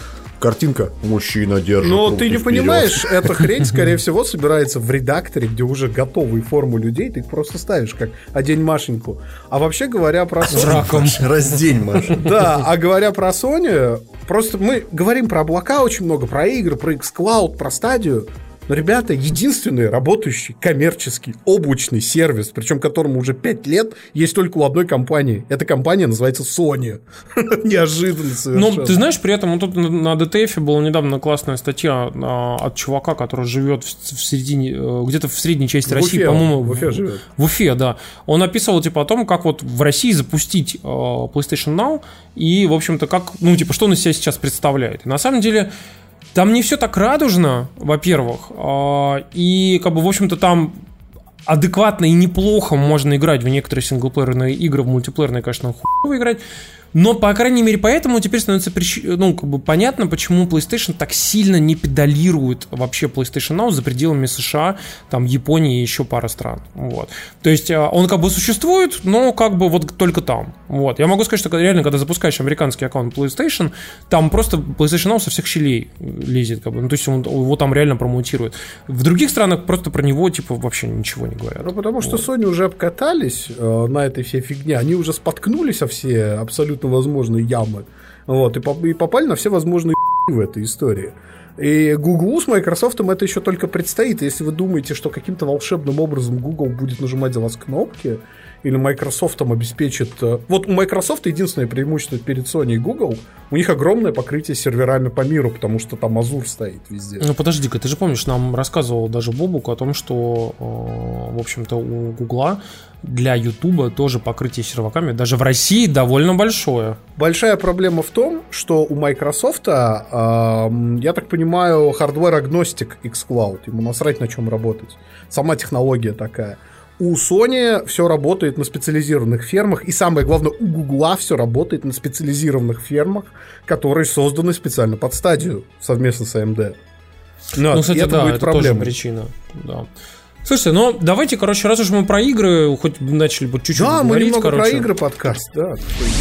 картинка мужчина держит. Но руки ты не вперед». понимаешь, эта хрень, скорее всего, собирается в редакторе, где уже готовые формы людей, ты их просто ставишь, как «Одень Машеньку». А вообще говоря про Sony... Раздень, Маша. Да, а говоря про Sony, просто мы говорим про облака очень много, про игры, про xCloud, про стадию. Но, ребята, единственный работающий коммерческий облачный сервис, причем которому уже 5 лет, есть только у одной компании. Эта компания называется Sony. Неожиданно Ну, совершенно. ты знаешь, при этом вот тут на- DTF была недавно классная статья а, от чувака, который живет в, середине, э, где-то в средней части России, по-моему. в Уфе живет. В Уфе, да. Он описывал, типа, о том, как вот в России запустить э, PlayStation Now и, в общем-то, как, ну, типа, что он из себя сейчас представляет. И на самом деле, там не все так радужно, во-первых, а, и, как бы, в общем-то, там адекватно и неплохо можно играть в некоторые синглплеерные игры, в мультиплеерные, конечно, хуево играть. Но, по крайней мере, поэтому теперь становится прич- ну, как бы понятно, почему PlayStation так сильно не педалирует вообще PlayStation Now за пределами США, там, Японии и еще пара стран. Вот. То есть а, он как бы существует, но как бы вот только там. Вот. Я могу сказать, что реально, когда запускаешь американский аккаунт PlayStation, там просто PlayStation Now со всех щелей лезет. Как бы. ну, то есть он его там реально промоутирует. В других странах просто про него типа вообще ничего не говорят. Ну, потому что Sony уже обкатались э, на этой всей фигне. Они уже споткнулись о все абсолютно возможные ямы. Вот, и, поп- и попали на все возможные в этой истории. И Google с Microsoft это еще только предстоит. Если вы думаете, что каким-то волшебным образом Google будет нажимать за вас кнопки, или Microsoft там обеспечит... э, Вот у Microsoft единственное преимущество перед Sony и Google, у них огромное покрытие серверами по миру, потому что там Азур стоит везде. Ну подожди-ка, ты же помнишь, нам рассказывал даже Бобук о том, что, э, в общем-то, у Гугла для Ютуба тоже покрытие серваками, даже в России довольно большое. Большая проблема в том, что у Microsoft, м, я так понимаю, hardware-agnostic xCloud. Ему насрать на чем работать. Сама технология такая. У Sony все работает на специализированных фермах, и самое главное, у Гугла все работает на специализированных фермах, которые созданы специально под Стадию совместно с AMD. Ну, кстати, и это да, будет это тоже проблемой. причина. Да. Слушайте, ну давайте, короче, раз уж мы про игры, хоть начали бы чуть-чуть Да, мы говорить, немного короче. про игры подкаст, да.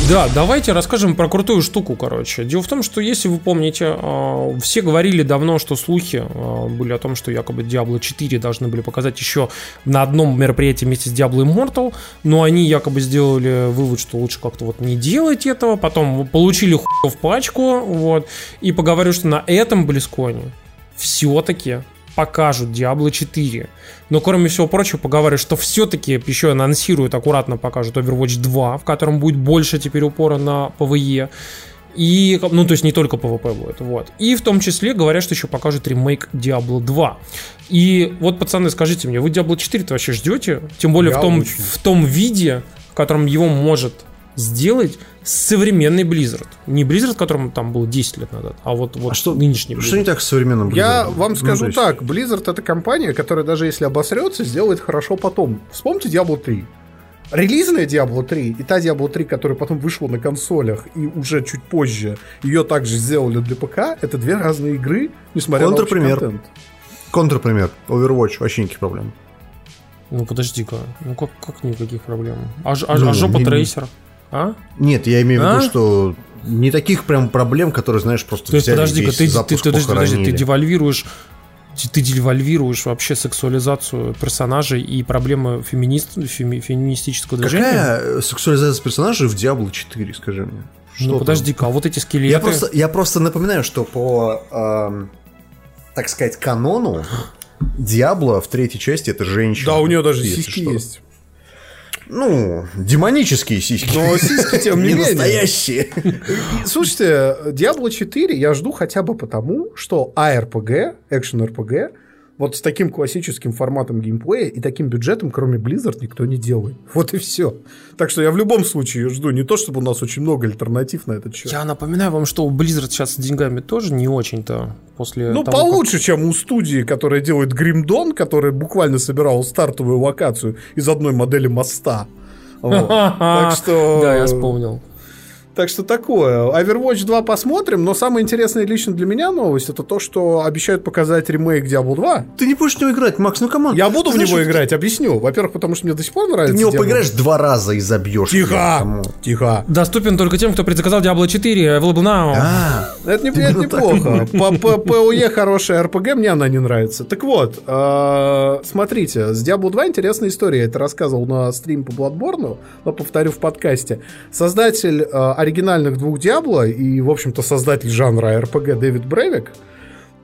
Да, давайте расскажем про крутую штуку, короче. Дело в том, что если вы помните, э, все говорили давно, что слухи э, были о том, что якобы Diablo 4 должны были показать еще на одном мероприятии вместе с Diablo Immortal, но они якобы сделали вывод, что лучше как-то вот не делать этого, потом получили хуй в пачку, вот, и поговорю, что на этом Близконе все-таки покажут Diablo 4. Но кроме всего прочего, поговорю, что все-таки еще анонсируют, аккуратно покажут Overwatch 2, в котором будет больше теперь упора на PvE. И, ну, то есть не только PvP будет, вот. И в том числе говорят, что еще покажут ремейк Diablo 2. И вот, пацаны, скажите мне, вы Diablo 4 вообще ждете? Тем более в том, в том виде, в котором его может сделать современный Blizzard. Не Blizzard, которому там был 10 лет назад, а вот, вот А что- нынешний Что не так с современным Blizzard? Я вам Ну, скажу есть- так, Blizzard это компания, которая даже если обосрется, сделает хорошо потом. Вспомните Diablo 3. Релизная Diablo 3 и та Diablo 3, которая потом вышла на консолях и уже чуть позже ее также сделали для ПК, это две разные игры, несмотря на Контрпример. контент. Контрпример. Overwatch. Вообще никаких проблем. Ну, подожди-ка. Ну, как, как никаких проблем? А, ж- а, Ну, а жопа не- трейсер? А? Нет, я имею в виду, А? что не таких прям проблем, которые, знаешь, просто То есть, взяли подожди-ка, весь ты, ты, запуск подожди, подожди, ты девальвируешь ты- ты девальвируешь вообще сексуализацию персонажей и проблемы феминист, феми- феминистического движения? Какая сексуализация персонажей в Diablo 4, скажи мне? Что ну подожди-ка, а вот эти скелеты... Я просто, я просто напоминаю, что по, эм, так сказать, канону Диабло в третьей части это женщина. Да, у нее даже сиськи есть. Ну, демонические сиськи. Но сиськи, тем не не менее. настоящие. Слушайте, Diablo 4 я жду хотя бы потому, что ARPG, экшен RPG, вот с таким классическим форматом геймплея и таким бюджетом, кроме Blizzard, никто не делает. Вот и все. Так что я в любом случае жду. Не то, чтобы у нас очень много альтернатив на этот счет. Я напоминаю вам, что у Blizzard сейчас с деньгами тоже не очень-то после Ну, того, как- получше, чем у студии, которая делает Гримдон, которая буквально собирала стартовую локацию из одной модели моста. Вот. Так что... Да, я вспомнил. Так что такое. Overwatch 2 посмотрим, но самая интересная лично для меня новость это то, что обещают показать ремейк Diablo 2. Ты не будешь в него играть, Макс, ну come on. Я буду Ты в знаешь, него играть, объясню. Во-первых, потому что мне до сих пор Ты нравится. в него Diablo поиграешь 2. два раза и забьешь. Тихо! Тихо. Доступен только тем, кто предзаказал Diablo 4, available now. А, Это, не, это Ну, неплохо. По по- ПОЕ хорошая РПГ, мне она не нравится. Так вот, э, смотрите, с Diablo 2 интересная история. Я это рассказывал на стриме по Bloodborne, но повторю в подкасте. Создатель э, оригинальных двух Diablo и, в общем-то, создатель жанра РПГ Дэвид Бревик,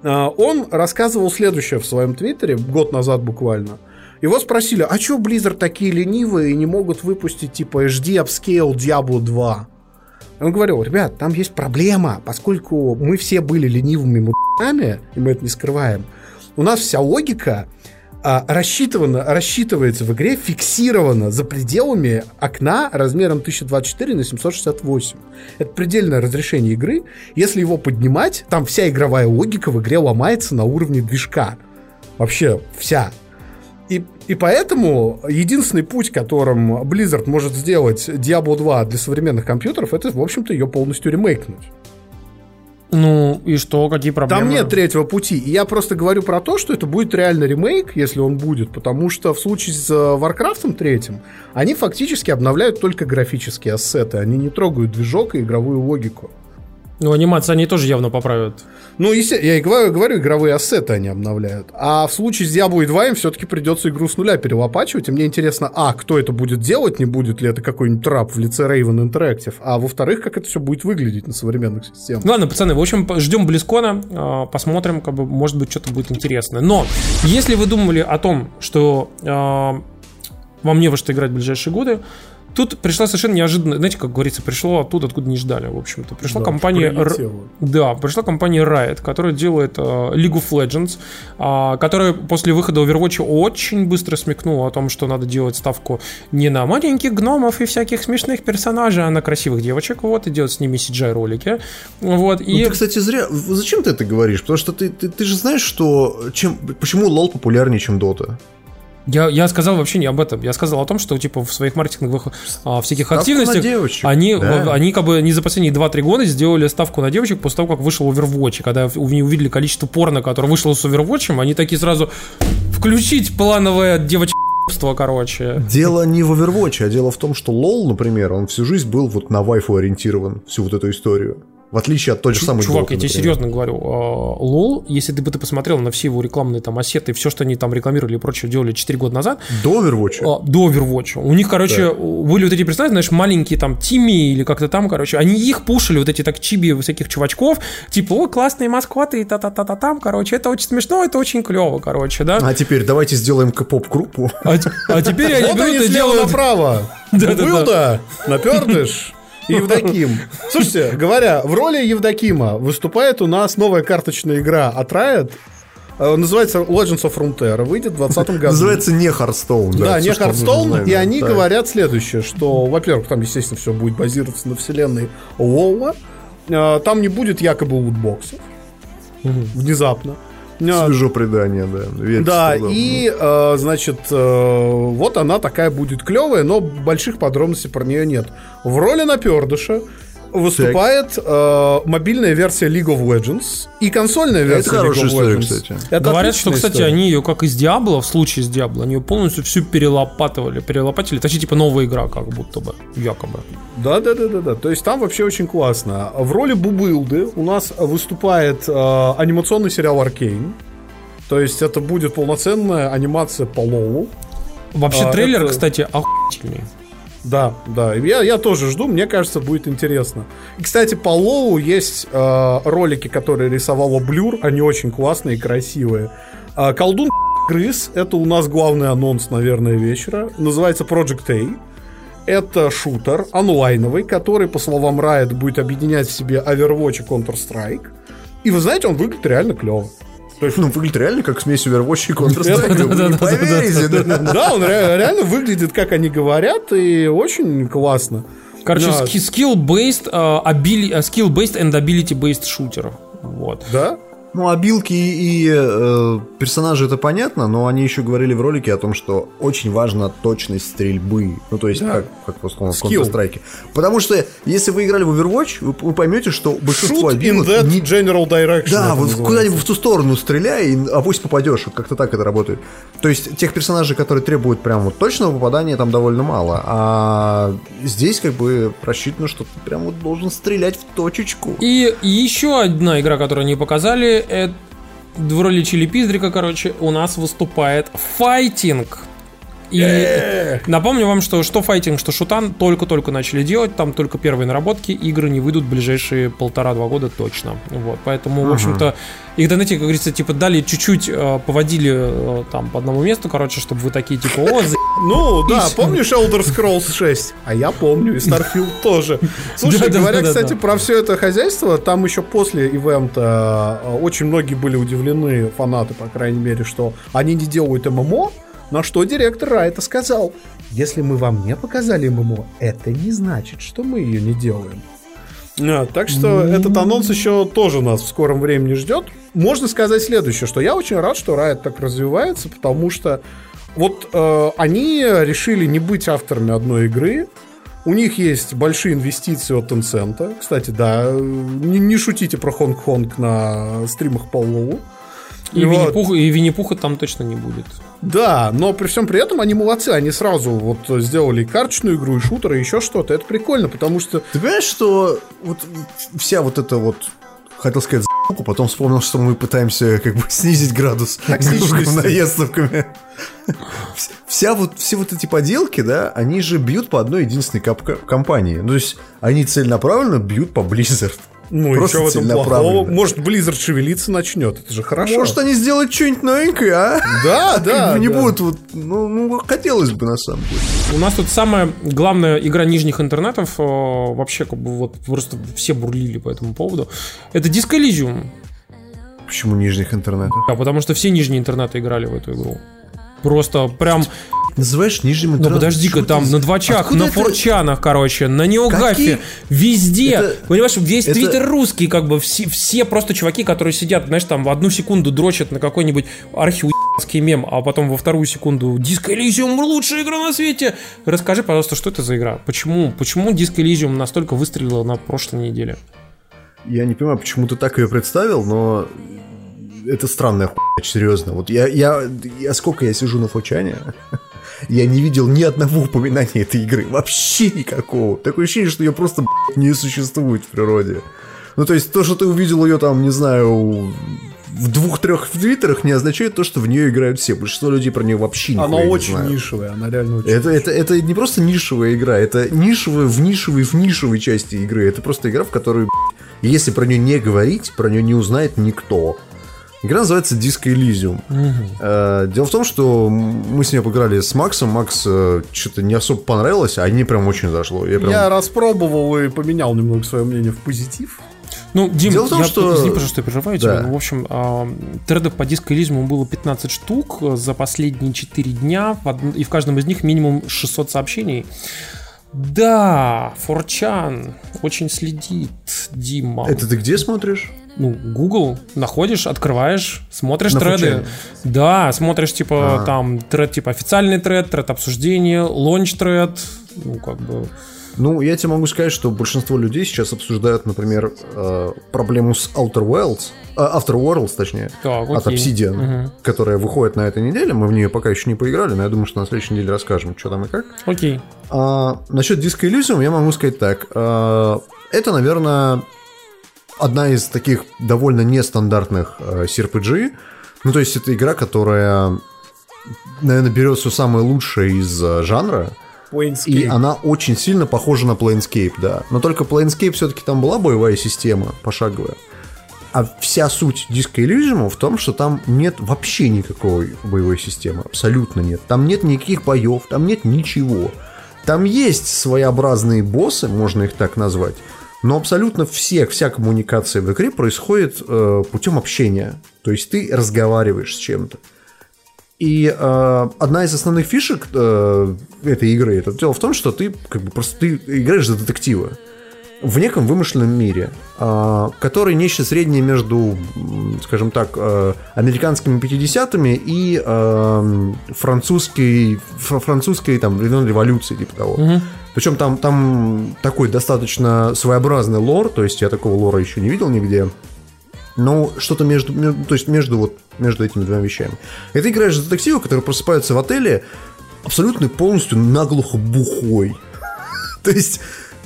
э, он рассказывал следующее в своем твиттере, год назад буквально. Его спросили, а чё Blizzard такие ленивые и не могут выпустить типа HD Upscale Diablo 2? Он говорил, ребят, там есть проблема, поскольку мы все были ленивыми мудаками, и мы это не скрываем, у нас вся логика а, рассчитывана, рассчитывается в игре, фиксирована за пределами окна размером 1024 на 768. Это предельное разрешение игры. Если его поднимать, там вся игровая логика в игре ломается на уровне движка. Вообще вся. И, и поэтому единственный путь, которым Blizzard может сделать Diablo 2 для современных компьютеров, это, в общем-то, ее полностью ремейкнуть. Ну и что, какие проблемы? Там нет третьего пути. И я просто говорю про то, что это будет реально ремейк, если он будет, потому что в случае с э, Warcraft третьим они фактически обновляют только графические ассеты, они не трогают движок и игровую логику. Ну, анимацию они тоже явно поправят. Ну, есте- я и говорю, говорю, игровые ассеты они обновляют. А в случае с Diablo 2 им все-таки придется игру с нуля перелопачивать. И мне интересно, а, кто это будет делать, не будет ли это какой-нибудь трап в лице Raven Interactive, а во-вторых, как это все будет выглядеть на современных системах. Ладно, пацаны, в общем, ждем Близкона, а, посмотрим, как бы, может быть, что-то будет интересное. Но, если вы думали о том, что а, вам не во что играть в ближайшие годы, тут пришла совершенно неожиданно, знаете, как говорится, пришло оттуда, откуда не ждали, в общем-то. Пришла Да, компания... Р-. Да, пришла компания Riot, которая делает э, League of Legends, а, которая после выхода Overwatch очень быстро смекнула о том, что надо делать ставку не на маленьких гномов и всяких смешных персонажей, а на красивых девочек, вот, и делать с ними CGI-ролики. Вот, Ну, и... ты, кстати, зря. Зачем ты это говоришь? Потому что ты, ты, ты же знаешь, что чем, почему лол популярнее, чем дота. Я, я сказал вообще не об этом. Я сказал о том, что типа в своих маркетинговых а, всяких Ставку активностях девочек, они, да. они как бы не за последние 2-3 года сделали ставку на девочек после того, как вышел Overwatch. И когда они увидели количество порно, которое вышло с Overwatch, они такие сразу включить плановое девочество, короче. Дело не в Overwatch, а дело в том, что лол, например, он всю жизнь был вот на вайфу ориентирован, всю вот эту историю. В отличие от той же самой Чувак, Доты, я тебе например. серьезно говорю, а, лол, если ты бы ты посмотрел на все его рекламные там ассеты, все, что они там рекламировали и прочее делали 4 года назад, До Overwatch. а, до Overwatch. У них, короче, были вот эти персонажи, знаешь, маленькие там Тими или как-то там, короче, они их пушили, вот эти так чиби всяких чувачков, типа, о, классные маскоты и та-та-та-та там, короче, это очень смешно, это очень клево, короче, да. А теперь давайте сделаем к-поп-группу. А, т- а теперь они Вот они берут и делают... направо. Да-да-да. Былда, напердыш и Евдоким. Слушайте, говоря, в роли Евдокима выступает у нас новая карточная игра от Riot. Э, Называется Legends of Frontier. Выйдет в 2020 году. Называется не Hearthstone. Да, всё, не знать, и да. они Да. говорят следующее, что, во-первых, там, естественно, все будет базироваться на вселенной Лола, Э, там не будет якобы лутбоксов, внезапно. Э, Свежо предание, да. верится Да, и, э, значит, э, вот она такая будет клевая, но больших подробностей про нее нет. В роли напердыша выступает э, мобильная версия League of Legends и консольная версия League of история, Legends. кстати. Это Говорят, что, кстати, история. они ее, как из Диабло, в случае с Диабло, они ее полностью всю перелопатывали, перелопатили. Точнее, типа новая игра, как будто бы, якобы. Да, да, да, да, да. То есть там вообще очень классно. В роли Бубылды у нас выступает э, анимационный сериал Аркейн. То есть это будет полноценная анимация по Лолу. Вообще, А, трейлер, это- кстати, охуительный. Да, да. Я, я тоже жду, мне кажется, будет интересно. И, кстати, по Лоу есть э, ролики, которые рисовала Блюр. Они очень классные и красивые. А, Колдун Крыс это у нас главный анонс, наверное, вечера. Называется Project A. Это шутер онлайновый, который, по словам Riot, будет объединять в себе Overwatch и Counter-Strike. И вы знаете, он выглядит реально клево. Ну, выглядит реально как смесь Overwatch и Counter-Strike. Да, он ре- реально выглядит, как они говорят, и очень классно. Короче, skill-based, абили- э, skill-based and ability-based шутер. Вот. Да? Ну, обилки и э, персонажи это понятно, но они еще говорили в ролике о том, что очень важна точность стрельбы. Ну, то есть, Да. как, как просто в. Counter-Strike. Потому что, если вы играли в Overwatch, вы, вы поймете, что большинство Shoot in обилок that не- general direction. Да, вот куда-нибудь в ту сторону стреляй, и авось попадешь. Вот как-то так это работает. То есть тех персонажей, которые требуют прям вот точного попадания, там довольно мало. А здесь как бы рассчитано, что ты прям вот должен стрелять в точечку. И, и еще одна игра, которую они показали, это в роли Чили Пиздрика, короче, у нас выступает файтинг. И напомню вам, что что файтинг, что шутан только-только начали делать, там только первые наработки, игры не выйдут в ближайшие полтора-два года точно. Вот, поэтому, в общем-то, их, знаете, как говорится, типа дали чуть-чуть, э, поводили э, там по одному месту, короче, чтобы вы такие, типа, о, за- Ну, да, помнишь Elder Scrolls 6? А я помню, и Starfield тоже. Слушай, говоря, кстати, про все это хозяйство, там еще после ивента э, очень многие были удивлены, фанаты, по крайней мере, что они не делают ММО, на что директор Райта сказал, если мы вам не показали ММО, это не значит, что мы ее не делаем. А, так что этот анонс еще тоже нас в скором времени ждет. Можно сказать следующее, что я очень рад, что Riot так развивается, потому что вот э, они решили не быть авторами одной игры. У них есть большие инвестиции от Tencent. Кстати, да, не, не шутите про Хонг-Конг на стримах по Лолу. И Вот. Винни-Пуха, и Винни-Пуха там точно не будет. Да, но при всем при этом они молодцы. Они сразу вот сделали и карточную игру, и шутер, и еще что-то. Это прикольно, потому что Ты понимаешь, что вот вся вот эта вот хотел сказать за***ку, потом вспомнил, что мы пытаемся как бы снизить градус наездовками. Вс- Вся вот, все вот эти поделки, да, они же бьют по одной единственной компании. Ну, то есть они целенаправленно бьют по Blizzard. Ну и что в этом плохого? Может, Blizzard шевелиться начнет. Это же хорошо. Может, они сделают что-нибудь новенькое, а? Да, да. не будут вот, ну, ну, хотелось бы на самом деле. У нас тут самая главная игра нижних интернетов, э, вообще как бы вот просто все бурлили по этому поводу. Это Disco Elysium. Почему нижних интернетов? Да, потому что все нижние интернеты играли в эту игру. Просто прям, Называешь нижним ну интернетом? подожди-ка, Что там ты- на двачах, Откуда на это- форчанах, короче, на неогафе, везде. Это- Понимаешь, весь это- твиттер русский, как бы все, все просто чуваки, которые сидят, знаешь, там в одну секунду дрочат на какой-нибудь архиуский мем, а потом во вторую секунду Disco Elysium лучшая игра на свете. Расскажи, пожалуйста, что это за игра? Почему, почему Disco Elysium настолько выстрелила на прошлой неделе? Я не понимаю, почему ты так ее представил, но это странная хуйня, серьезно. Вот я, я, я сколько я сижу на фочане, я не видел ни одного упоминания этой игры. Вообще никакого. Такое ощущение, что ее просто блядь, не существует в природе. Ну, то есть, то, что ты увидел ее там, не знаю, в двух-трех твиттерах, не означает то, что в нее играют все. Большинство людей про нее вообще не Она не очень знают. нишевая, она реально очень Это, это, это не просто нишевая игра, это нишевая в нишевой в нишевой части игры. Это просто игра, в которую, если про нее не говорить, про нее не узнает никто. Игра называется Disco Elysium. Э, Дело в том, что мы с ней поиграли с Максом. Макс э, что-то не особо понравилось, а мне прям очень зашло. Я прям... Я распробовал и поменял немного свое мнение в позитив. Ну, Дим, Дело в том, я, что- извини, пожалуйста, что я переживаю Да. тебя. Ну, в общем, а, тредов по диско было 15 штук за последние 4 дня, и в каждом из них минимум 600 сообщений. Да, Форчан очень следит, Дима. Это ты где смотришь? Ну, Google, находишь, открываешь, смотришь На треды. Форчане? Да, смотришь, типа, А. там, тред, типа, официальный тред, тред обсуждения, лонч тред, ну, как бы... Ну, я тебе могу сказать, что большинство людей сейчас обсуждают, например, э, проблему с Outer Worlds, э, After Worlds, точнее, Так, от. Obsidian, Мгм. которая выходит на этой неделе. Мы в нее пока еще не поиграли, но я думаю, что на следующей неделе расскажем, что там и как. Окей. А, насчет Disco Elysium я могу сказать так. А, это, наверное, одна из таких довольно нестандартных э, CRPG. Ну, то есть, это игра, которая, наверное, берет все самое лучшее из э, жанра. И она очень сильно похожа на Planescape, да. Но только Planescape все-таки там была боевая система пошаговая. А вся суть Disco Elysium в том, что там нет вообще никакой боевой системы. Абсолютно нет. Там нет никаких боев, там нет ничего. Там есть своеобразные боссы, можно их так назвать. Но абсолютно все, вся коммуникация в игре происходит э, путем общения. То есть ты разговариваешь с чем-то. И э, одна из основных фишек э, этой игры это дело в том, что ты как бы просто ты играешь за детектива в неком вымышленном мире, э, который нечто среднее между, скажем так, э, американскими 50-ми и э, французской, фр- французской там революции типа того. Причем там, там такой достаточно своеобразный лор, то есть я такого лора еще не видел нигде. Ну, что-то между, между- то есть между вот между этими двумя вещами. И ты играешь за детектива, который просыпается в отеле абсолютно полностью наглухо бухой. То есть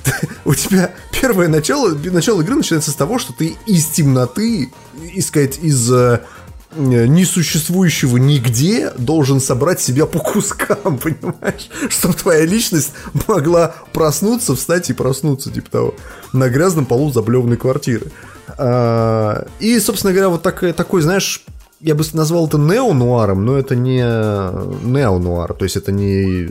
у тебя первое начало, начало игры начинается с того, что ты из темноты, искать из э, несуществующего нигде должен собрать себя по кускам, понимаешь? Чтобы твоя личность могла проснуться, встать и проснуться, типа того, на грязном полу заблеванной квартиры. А, И, собственно говоря, вот так- такой, знаешь, я бы назвал это неонуаром, но это не неонуар, то есть это не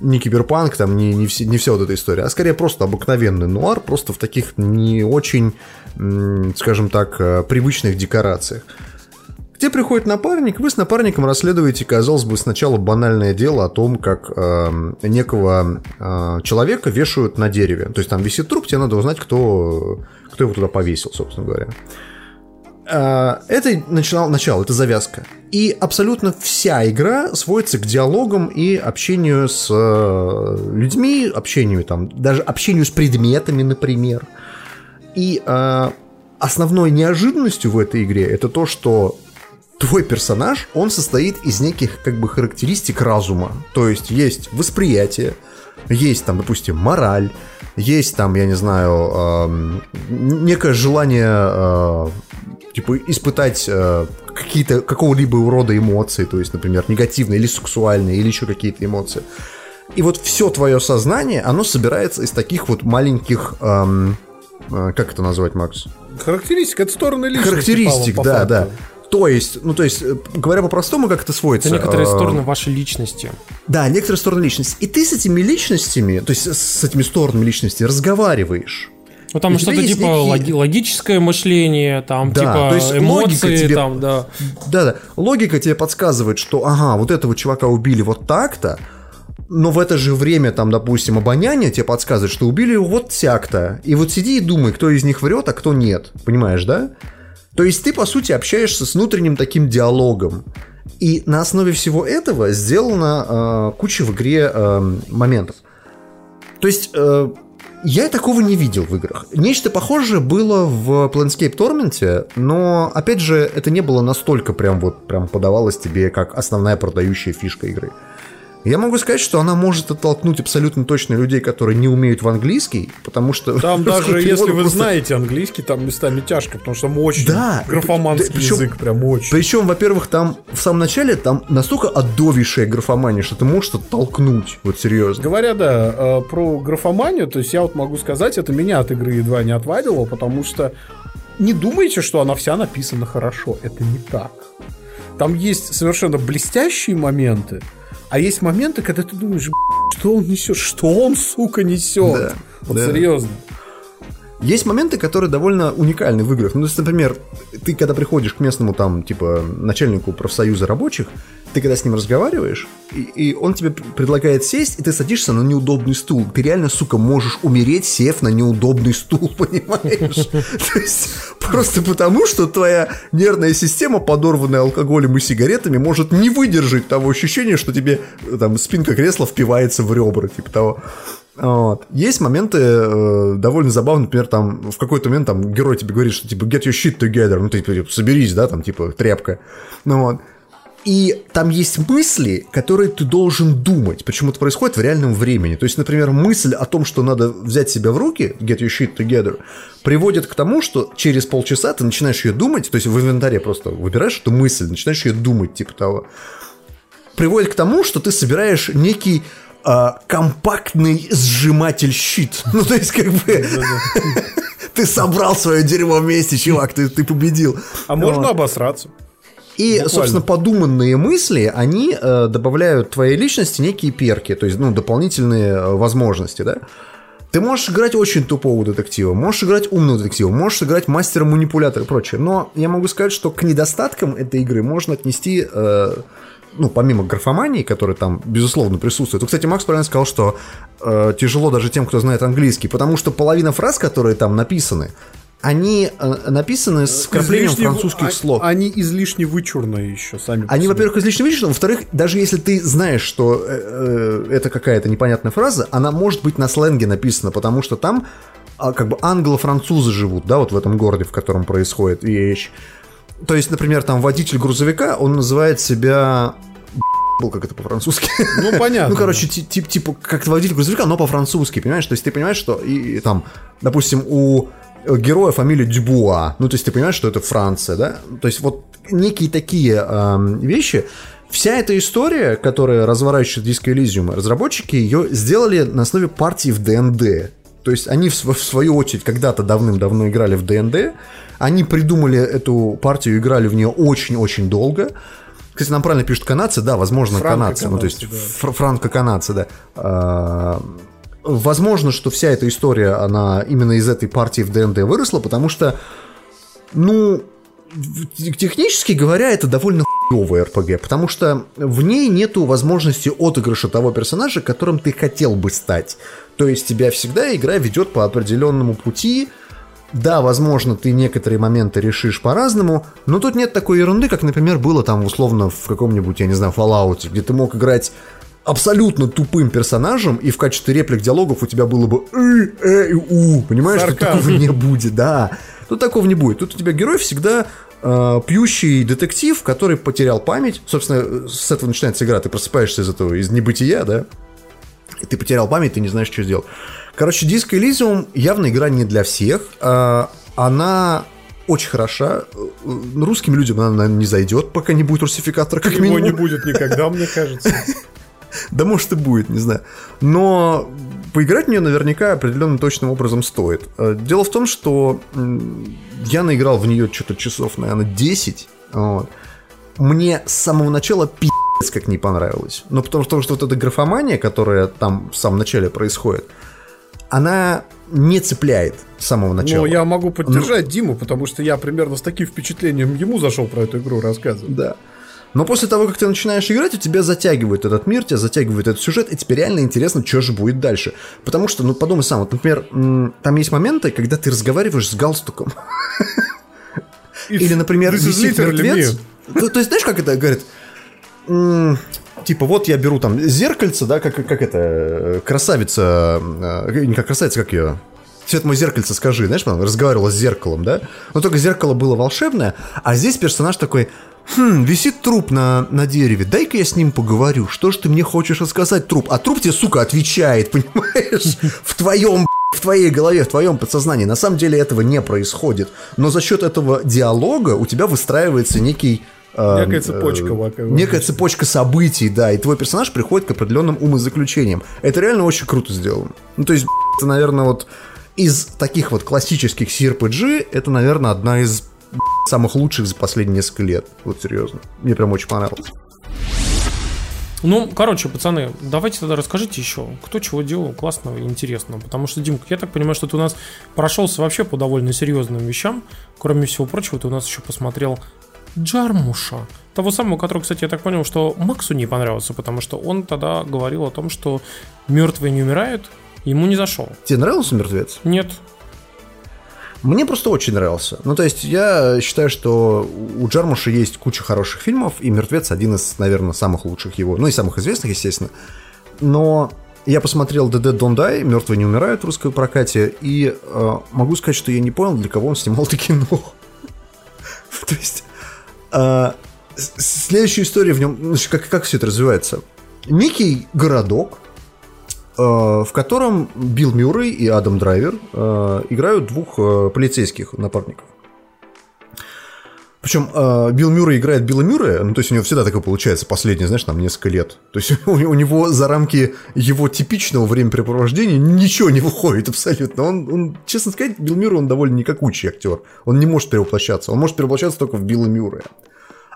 не киберпанк, там не, не, все, не вся вот эта история, а скорее просто обыкновенный нуар, просто в таких не очень, скажем так, э, привычных декорациях. Где приходит напарник, вы с напарником расследуете, казалось бы, сначала банальное дело о том, как э, некого э, человека вешают на дереве. То есть там висит труп, тебе надо узнать, кто, кто его туда повесил, собственно говоря. А, Это начало, начало, это завязка. И абсолютно вся игра сводится к диалогам и общению с э, людьми, общению там, даже общению с предметами, например. И э, основной неожиданностью в этой игре это то, что твой персонаж, он состоит из неких как бы характеристик разума. То есть есть восприятие, есть там, допустим, мораль, есть там, я не знаю, эм, некое желание э, типа испытать э, какие-то какого-либо урода эмоции, то есть, например, негативные или сексуальные, или еще какие-то эмоции. И вот все твое сознание, оно собирается из таких вот маленьких, эм, э, как это назвать, Макс? Характеристика, это стороны личности. Характеристик, по да, факту. да. То есть, ну, то есть, э, говоря по-простому, как это сводится. Это некоторые э, стороны вашей личности. Да, некоторые стороны личности. И ты с этими личностями, то есть с этими сторонами личности разговариваешь. Ну там что-то типа некие- логи- логическое мышление, там Да, типа то есть эмоции, тебе- там, да. Да-да, логика тебе подсказывает, что, ага, вот этого чувака убили вот так-то, но в это же время, там, допустим, обоняние тебе подсказывает, что убили его вот так-то. И вот сиди и думай, кто из них врет, а кто нет. Понимаешь, да? То есть ты, по сути, общаешься с внутренним таким диалогом. И на основе всего этого сделана э, куча в игре э, моментов. То есть э, я такого не видел в играх. Нечто похожее было в Planescape Torment, но, опять же, это не было настолько прям вот прям подавалось тебе как основная продающая фишка игры. Я могу сказать, что она может оттолкнуть абсолютно точно людей, которые не умеют в английский, потому что... Там даже, если вы просто- знаете английский, там местами тяжко, потому что там очень Да, графоманский причем- язык, прям очень. Причем, во-первых, там в самом начале там настолько отдовейшая графомания, что ты можешь оттолкнуть, вот серьезно. Говоря, да, э, про графоманию, то есть я вот могу сказать, это меня от игры едва не отвадило, потому что не думайте, что она вся написана хорошо. Это не так. Там есть совершенно блестящие моменты, а есть моменты, когда ты думаешь, «Б***ь, что он несет, что он, сука, несет. Да, вот да. серьезно. Есть моменты, которые довольно уникальны в играх. Ну, то есть, например, ты когда приходишь к местному там, типа, начальнику профсоюза рабочих, ты когда с ним разговариваешь, и, и он тебе предлагает сесть, и ты садишься на неудобный стул. Ты реально, сука, можешь умереть, сев на неудобный стул, понимаешь? То есть, просто потому, что твоя нервная система, подорванная алкоголем и сигаретами, может не выдержать того ощущения, что тебе э, там спинка кресла впивается в ребра, типа того. Вот. Есть моменты э, довольно забавные, например, там в какой-то момент там герой тебе говорит, что типа get your shit together, ну ты типа, соберись, да, там типа тряпка. Ну вот. И там есть мысли, которые ты должен думать. Причем это происходит в реальном времени. То есть, например, мысль о том, что надо взять себя в руки, get your shit together, приводит к тому, что через полчаса ты начинаешь ее думать, то есть в инвентаре просто выбираешь эту мысль, начинаешь ее думать, типа того приводит к тому, что ты собираешь некий а, компактный сжиматель щит. Ну, то есть, как бы... Ты собрал свое дерьмо вместе, чувак, ты, ты победил. А можно Вот. обосраться. И, Буквально. собственно, подуманные мысли, они э, добавляют твоей личности некие перки, то есть, ну, дополнительные э, возможности, да? Ты можешь играть очень тупого детектива, можешь играть умного детектива, можешь играть мастера-манипулятора и прочее. Но я могу сказать, что к недостаткам этой игры можно отнести, э, ну, помимо графомании, которая там, безусловно, присутствует. Вот, кстати, Макс правильно сказал, что э, тяжело даже тем, кто знает английский, потому что половина фраз, которые там написаны, они э, написаны с вкраплением Излишне- французских а- слов. Они излишне вычурные еще сами. Они, во-первых, излишне вычурны, во-вторых, даже если ты знаешь, что э, э, это какая-то непонятная фраза, она может быть на сленге написана, потому что там а, как бы англо-французы живут, да, вот в этом городе, в котором происходит вещь. То есть, например, там водитель грузовика, он называет себя... Был как это по-французски. Ну, понятно. Ну, короче, ти- тип- типа, как водитель грузовика, но по-французски, понимаешь? То есть ты понимаешь, что и, и там, допустим, у э, героя фамилия Дюбуа, ну, то есть ты понимаешь, что это Франция, да? То есть вот некие такие эм, вещи, Вся эта история, которая разворачивает диско Elysium, разработчики ее сделали на основе партии в ДНД. То есть они в, св- в свою очередь когда-то давным-давно играли в ДНД, они придумали эту партию, играли в нее очень-очень долго. Кстати, нам правильно пишут канадцы, да, возможно, канадцы, ну то есть фр- франко-канадцы, да. А, Возможно, что вся эта история, она именно из этой партии в ДНД выросла, потому что, ну, технически говоря, это довольно хуёвый РПГ, потому что в ней нету возможности отыгрыша того персонажа, которым ты хотел бы стать. То есть тебя всегда игра ведет по определенному пути. Да, возможно, ты некоторые моменты решишь по-разному, но тут нет такой ерунды, как, например, было там условно в каком-нибудь, я не знаю, Fallout, где ты мог играть абсолютно тупым персонажем, и в качестве реплик диалогов у тебя было бы «ы, э, и у», понимаешь, что такого не будет, да. Тут такого не будет. Тут у тебя герой всегда э, пьющий детектив, который потерял память. Собственно, с этого начинается игра. Ты просыпаешься из этого, из небытия, да? И ты потерял память, ты не знаешь, что сделать. Короче, Disco Elysium явно игра не для всех. А, Она очень хороша. Э, Русским людям она, наверное, не зайдет, пока не будет русификатора, как Его минимум. не будет никогда, мне кажется. Да может и будет, не знаю. Но поиграть в нее наверняка определенным точным образом стоит. Э, Дело в том, что я наиграл в нее что-то часов, наверное, 10. вот. Мне с самого начала пи***ц как не понравилось. Но потому, потому что вот эта графомания, которая там в самом начале происходит, она не цепляет с самого начала. Но я могу поддержать Диму, потому что я примерно с таким впечатлением ему зашел про эту игру рассказывать. Да. Но после того, как ты начинаешь играть, у тебя затягивает этот мир, тебя затягивает этот сюжет, и тебе реально интересно, что же будет дальше. Потому что, ну, подумай сам, вот, например, там есть моменты, когда ты разговариваешь с галстуком. Или, например, висит мертвец. То, есть, знаешь, как это говорит? Типа, вот я беру там зеркальце, да, как, как это, э, красавица, э, не как красавица, как ее, цвет мой зеркальце скажи, знаешь, она разговаривала с зеркалом, да? Но только зеркало было волшебное, а здесь персонаж такой, Хм, висит труп на, на дереве. Дай-ка я с ним поговорю. Что ж ты мне хочешь рассказать, труп? А труп тебе, сука, отвечает, понимаешь? В твоем в твоей голове, в твоем подсознании. На самом деле этого не происходит. Но за счет этого диалога у тебя выстраивается некий э, Некая цепочка. Э, некая цепочка событий, да, и твой персонаж приходит к определенным умозаключениям. Это реально очень круто сделано. Ну, то есть, это, наверное, вот из таких вот классических CRPG, это, наверное, одна из самых лучших за последние несколько лет. Вот серьезно. Мне прям очень понравилось. Ну, короче, пацаны, давайте тогда расскажите еще, кто чего делал классного и интересного. Потому что, Димка, я так понимаю, что ты у нас прошелся вообще по довольно серьезным вещам. Кроме всего прочего, ты у нас еще посмотрел Джармуша. Того самого, который, кстати, я так понял, что Максу не понравился, потому что он тогда говорил о том, что мертвые не умирают, ему не зашел. Тебе нравился мертвец? Нет. Мне просто очень нравился. Ну, то есть, я считаю, что у Джармуша есть куча хороших фильмов, и «Мертвец» один из, наверное, самых лучших его, ну и самых известных, естественно. Но я посмотрел «The Dead Don't Die», «Мертвые не умирают» в русской прокате, и э, могу сказать, что я не понял, для кого он снимал это кино. То есть, э, следующая история в нем, как, как все это развивается. Некий городок, в котором Билл Мюррей и Адам Драйвер э, играют двух э, полицейских напарников. Причем э, Билл Мюррей играет Билла Мюррея, ну, то есть у него всегда такое получается последние, знаешь, там несколько лет. То есть у, у него за рамки его типичного времяпрепровождения ничего не выходит абсолютно. Он, он честно сказать, Билл Мюррей, он довольно никакучий актер. Он не может перевоплощаться. Он может перевоплощаться только в Билла Мюррея.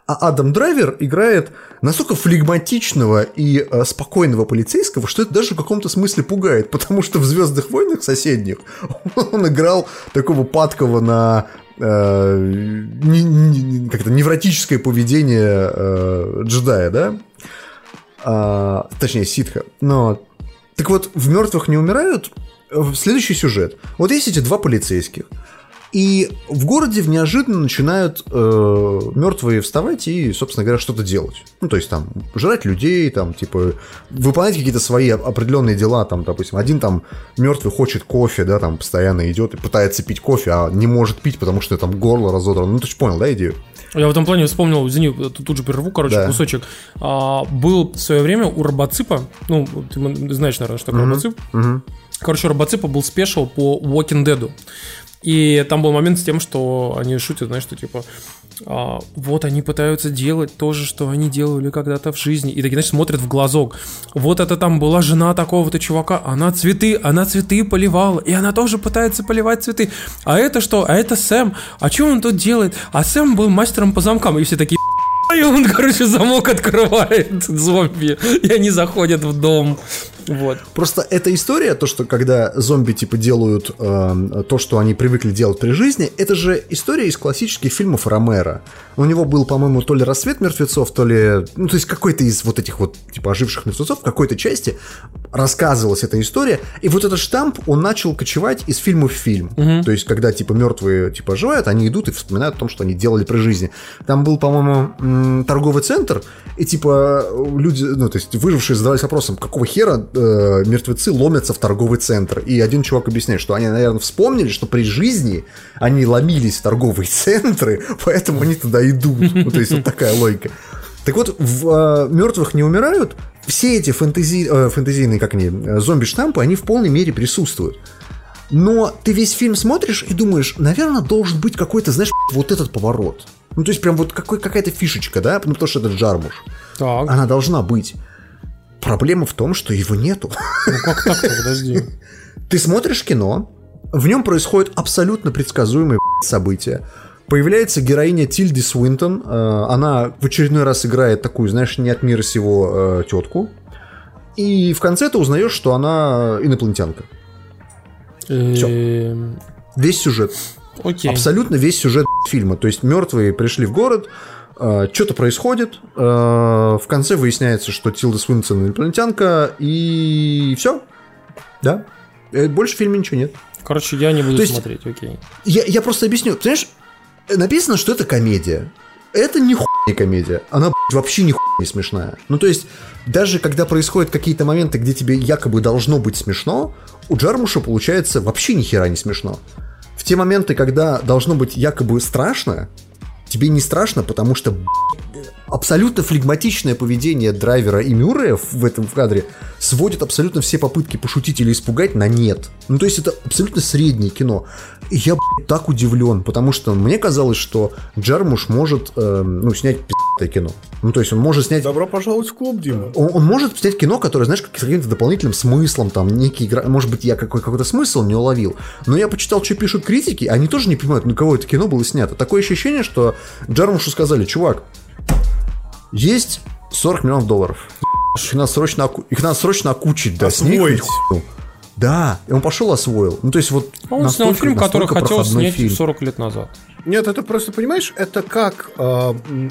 А Адам Драйвер играет настолько флегматичного и э, спокойного полицейского, что это даже в каком-то смысле пугает, потому что в Звездных войнах соседних он играл такого падкого на э, не, не, как-то невротическое поведение э, джедая, да? А, точнее, ситха. Но так вот, в мертвых не умирают. Следующий сюжет. Вот есть эти два полицейских. И в городе неожиданно начинают э, мертвые вставать и, собственно говоря, что-то делать. Ну, то есть там жрать людей, там, типа, выполнять какие-то свои определенные дела, там, допустим, один там мертвый хочет кофе, да, там постоянно идет и пытается пить кофе, а не может пить, потому что там горло разодрано. Ну, ты же понял, да, идею? Я в этом плане вспомнил, извини, тут же прерву, короче, да. кусочек. А, был в свое время у Робоципа, ну, ты знаешь, наверное, что такое угу. Робоцип. Угу. Короче, Робоципа был спешл по Walking Dead. И там был момент с тем, что они шутят, знаешь, что типа, а, вот они пытаются делать то же, что они делали когда-то в жизни. И такие, знаешь, смотрят в глазок. Вот это там была жена такого-то чувака, она цветы, она цветы поливала, и она тоже пытается поливать цветы. А это что? А это Сэм. А что он тут делает? А Сэм был мастером по замкам. И все такие, и он, короче, замок открывает зомби, и они заходят в дом. Вот. Просто эта история, то, что когда зомби типа делают э, то, что они привыкли делать при жизни, это же история из классических фильмов Ромера. У него был, по-моему, то ли рассвет мертвецов, то ли. Ну, то есть какой-то из вот этих вот, типа, оживших мертвецов, в какой-то части рассказывалась эта история. И вот этот штамп, он начал кочевать из фильма в фильм. Угу. То есть, когда, типа, мертвые, типа, оживают, они идут и вспоминают о том, что они делали при жизни. Там был, по-моему, торговый центр, и, типа, люди, ну, то есть, выжившие задавались вопросом, какого хера э, мертвецы ломятся в торговый центр. И один чувак объясняет, что они, наверное, вспомнили, что при жизни они ломились в торговые центры, поэтому они туда идут. Ну, то есть вот такая логика. Так вот, в э, мертвых не умирают. Все эти фэнтези, э, фэнтезийные, как они, э, зомби-штампы, они в полной мере присутствуют. Но ты весь фильм смотришь и думаешь, наверное, должен быть какой-то, знаешь, вот этот поворот. Ну, то есть прям вот какой, какая-то фишечка, да? Ну, потому что это Джармуш. Так. Она должна быть. Проблема в том, что его нету. Ну как так-то, подожди. Ты смотришь кино, в нем происходят абсолютно предсказуемые события. Появляется героиня Тильди Свинтон. Э, она в очередной раз играет такую, знаешь, не от мира сего э, тетку. И в конце ты узнаешь, что она инопланетянка. Все. Эм. Весь сюжет. Окей. Абсолютно весь сюжет фильма. То есть мертвые пришли в город, что-то происходит, uh, в конце выясняется, что Тилда Свинсон инопланетянка, и все. Да. Э, больше в фильме ничего нет. Короче, я не буду То смотреть, окей. Я, я просто объясню. Понимаешь, написано, что это комедия. Это не не комедия. Она вообще ни не смешная. Ну, то есть, даже когда происходят какие-то моменты, где тебе якобы должно быть смешно, у Джармуша получается вообще ни хера не смешно. В те моменты, когда должно быть якобы страшно, тебе не страшно, потому что абсолютно флегматичное поведение драйвера и Мюррея в этом кадре сводит абсолютно все попытки пошутить или испугать на нет. Ну, то есть это абсолютно среднее кино. И я так удивлен, потому что мне казалось, что Джармуш может э, ну, снять пи***тое кино. Ну, то есть он может снять... Добро пожаловать в клуб, Дима. Он, он может снять кино, которое, знаешь, как, с каким-то дополнительным смыслом, там, некий... Может быть, я какой- какой-то смысл не уловил. Но я почитал, что пишут критики, они тоже не понимают, на кого это кино было снято. Такое ощущение, что Джармушу сказали, чувак, есть 40 миллионов долларов. Их надо срочно, оку- их надо срочно окучить, да, Освоить. хуйню. Да, и он пошел освоил. Ну, то есть вот А Он снял фильм, который хотел снять фильм. 40 лет назад. Нет, это просто, понимаешь, это как э,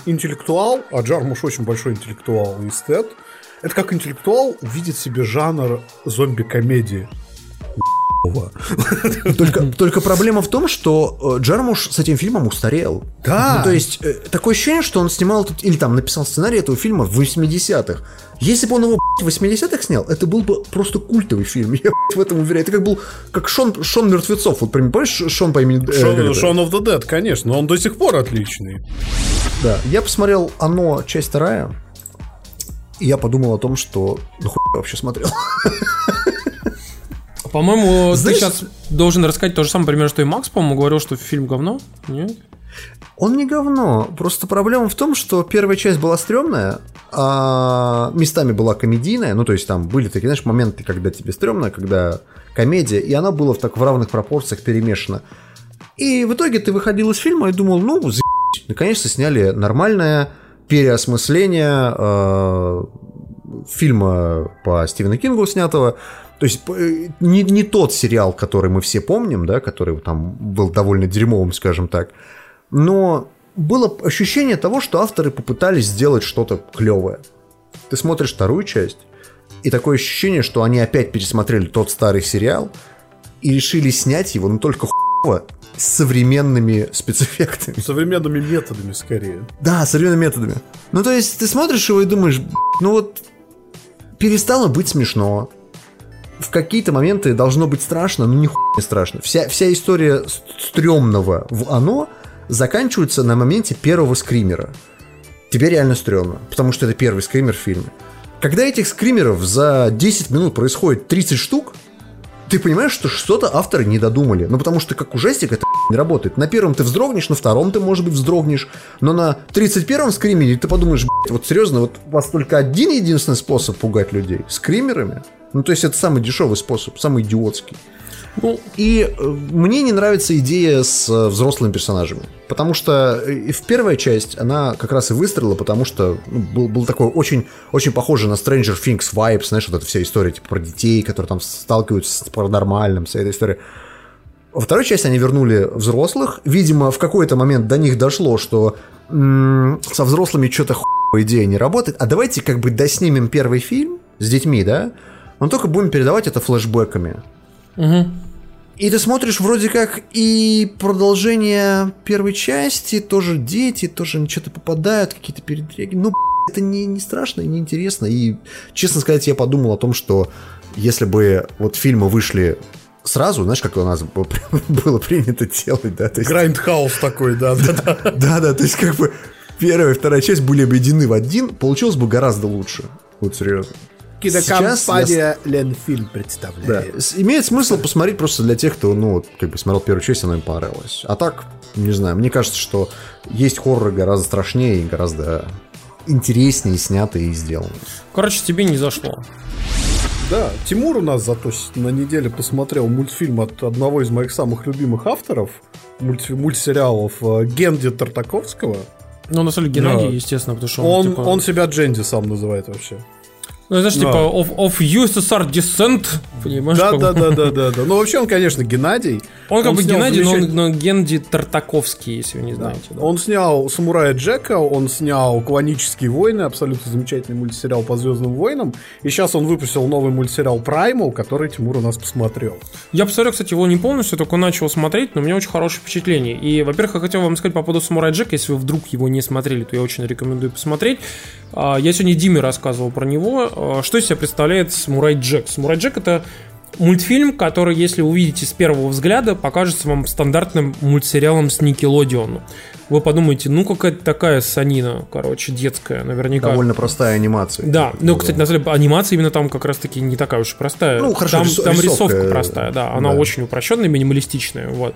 интеллектуал, а Джармуш очень большой интеллектуал и эстет, это как интеллектуал увидит себе жанр зомби-комедии. Только, только проблема в том, что э, Джармуш с этим фильмом устарел. Да. Ну, то есть, э, такое ощущение, что он снимал тут, или там написал сценарий этого фильма в 80-х. Если бы он его в 80-х снял, это был бы просто культовый фильм. Я в этом уверяю. Это как был, как Шон, Шон Мертвецов. Вот помнишь, Шон по имени... э, Шон, это? Шон of the Dead, конечно, но он до сих пор отличный. Да. Я посмотрел «Оно. Часть вторая», и я подумал о том, что... Ну, хуй я вообще смотрел. По-моему, Знаешь- ты сейчас должен рассказать то же самое примерно, что и Макс, по-моему, говорил, что фильм говно. Нет? Он не говно. Просто проблема в том, что первая часть была стрёмная, а местами была комедийная. Ну, то есть там были такие, знаешь, моменты, когда тебе стрёмно, когда комедия, и она была в так в равных пропорциях перемешана. И в итоге ты выходил из фильма и думал, ну, заебись, наконец-то сняли нормальное переосмысление э, фильма по Стивену Кингу снятого. То есть э, не, не тот сериал, который мы все помним, да, который там был довольно дерьмовым, скажем так. Но было ощущение того, что авторы попытались сделать что-то клевое. Ты смотришь вторую часть, и такое ощущение, что они опять пересмотрели тот старый сериал и решили снять его, но только хуево, с современными спецэффектами. Современными методами, скорее. Да, современными методами. Ну, то есть, ты смотришь его и думаешь, «Б***ь, ну вот, перестало быть смешно. В какие-то моменты должно быть страшно, но нихуя не страшно. Вся, вся история стрёмного в «Оно» заканчивается на моменте первого скримера. Тебе реально стрёмно, потому что это первый скример в фильме. Когда этих скримеров за 10 минут происходит 30 штук, ты понимаешь, что что-то авторы не додумали. Ну, потому что как ужастик это не работает. На первом ты вздрогнешь, на втором ты, может быть, вздрогнешь, но на 31-м скримере ты подумаешь, «Блядь, вот серьезно, вот у вас только один единственный способ пугать людей. Скримерами? Ну, то есть это самый дешевый способ, самый идиотский. Ну, И э, мне не нравится идея с э, взрослыми персонажами. Потому что э, в первая часть она как раз и выстрелила, потому что ну, был, был такой очень, очень похожий на Stranger Things vibes, знаешь, вот эта вся история типа про детей, которые там сталкиваются с паранормальным, вся эта история. Во второй части они вернули взрослых. Видимо, в какой-то момент до них дошло, что м, со взрослыми что-то хуевая идея не работает. А давайте как бы доснимем первый фильм с детьми, да? Но только будем передавать это флешбэками. И ты смотришь вроде как и продолжение первой части, тоже дети, тоже что-то попадают, какие-то передряги. Ну, это не, не страшно и не интересно. И, честно сказать, я подумал о том, что если бы вот фильмы вышли сразу, знаешь, как у нас было, принято делать, да, то есть... Грайндхаус такой, да-да-да. Да-да, то есть как бы первая и вторая часть были объединены в один, получилось бы гораздо лучше. Вот серьезно. Сейчас я Ленфильм Да. представляет. С- Имеет смысл посмотреть просто для тех, кто, ну, вот, как бы смотрел первую часть, она им понравилась. А так, не знаю, мне кажется, что есть хорроры гораздо страшнее и гораздо интереснее снятые и сделаны. короче, тебе не зашло. Да, Тимур у нас зато на неделе посмотрел мультфильм от одного из моих самых любимых авторов мульти- мультсериалов э, Генди Тартаковского. Ну, на самом деле, Геннадий, Да. естественно, потому что Он, типа- он себя Дженди сам называет вообще. Ну, знаешь, типа, of, of USSR Descent, понимаешь? Да, да, да, да, да, да. Ну, вообще он, конечно, Геннадий. Он как бы Геннадий, но, он, но Генди Тартаковский, если вы не знаете. да. Он снял «Самурая Джека», он снял «Клонические войны», абсолютно замечательный мультсериал по «Звездным войнам». И сейчас он выпустил новый мультсериал «Праймал», который Тимур у нас посмотрел. Я посмотрел, кстати, его не полностью, только начал смотреть, но у меня очень хорошее впечатление. И, во-первых, я хотел вам сказать по поводу Самурай Джека, если вы вдруг его не смотрели, то я очень рекомендую посмотреть. А, Я сегодня Диме рассказывал про него. А, Что из себя представляет Самурай Джек? Самурай Джек это Мультфильм, который, если увидите с первого взгляда, покажется вам стандартным мультсериалом с Никелодион. Вы подумаете, ну какая-то такая санина, короче, детская, наверняка. Довольно простая анимация. Да, ну, кстати, на самом деле, анимация именно там как раз-таки не такая уж и простая. Ну, хорошо, там, рисо- там рисовка, рисовка простая, да, она да. очень упрощенная, минималистичная, вот.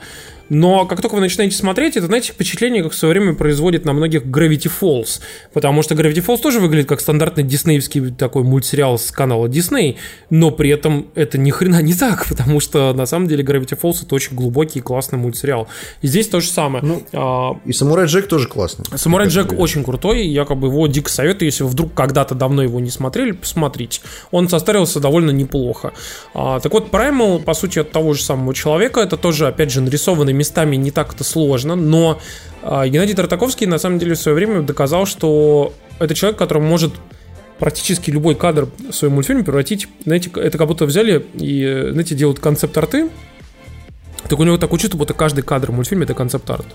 Но как только вы начинаете смотреть, это, знаете, впечатление, как в свое время производит на многих Gravity Falls. Потому что Gravity Falls тоже выглядит как стандартный диснеевский такой мультсериал с канала Disney, но при этом это ни хрена не так, потому что на самом деле Gravity Falls это очень глубокий и классный мультсериал. И здесь то же самое. Ну, А, И Самурай Джек тоже классный. Самурай Джек бы. очень крутой, я как бы его дико советую, если вы вдруг когда-то давно его не смотрели, посмотрите. Он состарился довольно неплохо. А, так вот, Primal, по сути, от того же самого человека, это тоже, опять же, нарисованный местами не так-то сложно, но а, Геннадий Тартаковский, на самом деле, в свое время доказал, что это человек, который может практически любой кадр в своем мультфильме превратить, знаете, это как будто взяли и, э, знаете, делают концепт-арты, так у него такое чувство, будто каждый кадр в мультфильме это концепт-арт.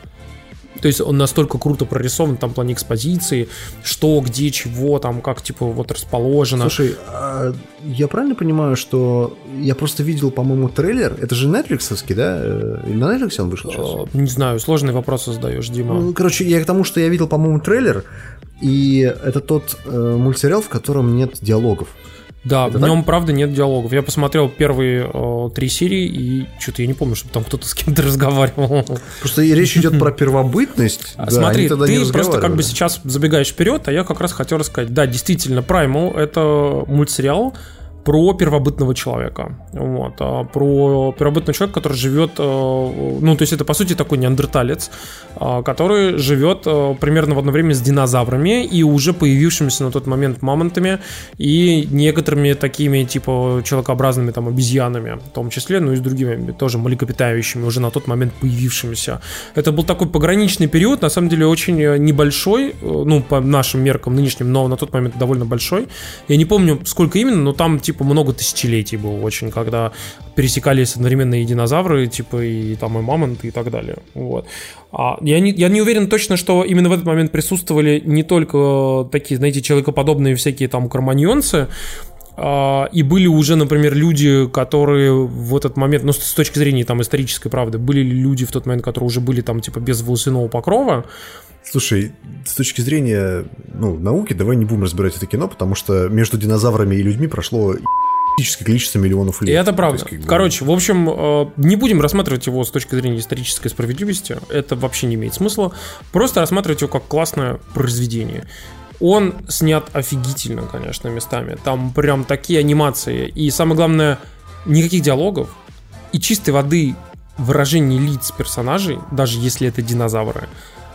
То есть он настолько круто прорисован там в плане экспозиции, что, где, чего, там, как, типа, вот расположено. Слушай, а я правильно понимаю, что я просто видел, по-моему, трейлер? Это же нетфликсовский, да? Э, Или на Netflix он вышел сейчас? Э, Не знаю, сложные вопросы задаешь, Дима. Ну, короче, я к тому, что я видел, по-моему, трейлер, и это тот э, мультсериал, в котором нет диалогов. Да, это в нем, правда, нет диалогов. Я посмотрел первые э, три серии, и что-то я не помню, чтобы там кто-то с кем-то разговаривал. Просто и речь идет про первобытность. Да, Смотри, ты просто как бы сейчас забегаешь вперед, а я как раз хотел рассказать. Да, действительно, Primal — это мультсериал про первобытного человека. Вот, а, про первобытного человека, который живет, э, ну, то есть это, по сути, такой неандерталец, а, который живет э, примерно в одно время с динозаврами и уже появившимися на тот момент мамонтами и некоторыми такими, типа, человекообразными там обезьянами, в том числе, ну и с другими тоже млекопитающими, уже на тот момент появившимися. Это был такой пограничный период, на самом деле очень э, небольшой, ну, по нашим меркам нынешним, но на тот момент довольно большой. Я не помню, сколько именно, но там, типа, много тысячелетий было очень, когда пересекались одновременно и динозавры, типа, и там и мамонты и так далее. Вот. А я, не, я не уверен точно, что именно в этот момент присутствовали не только такие, знаете, человекоподобные всякие там карманьонцы, а, и были уже, например, люди, которые в этот момент, ну, с точки зрения там исторической правды, были ли люди в тот момент, которые уже были там, типа, без волосяного покрова, Слушай, с точки зрения ну, науки, давай не будем разбирать это кино, потому что между динозаврами и людьми прошло ебическое количество миллионов И лет. это правда. Есть, как бы, Короче, в общем, э, не будем рассматривать его с точки зрения исторической справедливости. Это вообще не имеет смысла. Просто рассматривать его как классное произведение. Он снят офигительно, конечно, местами. Там прям такие анимации. И самое главное, никаких диалогов. И чистой воды выражение лиц персонажей, даже если это динозавры.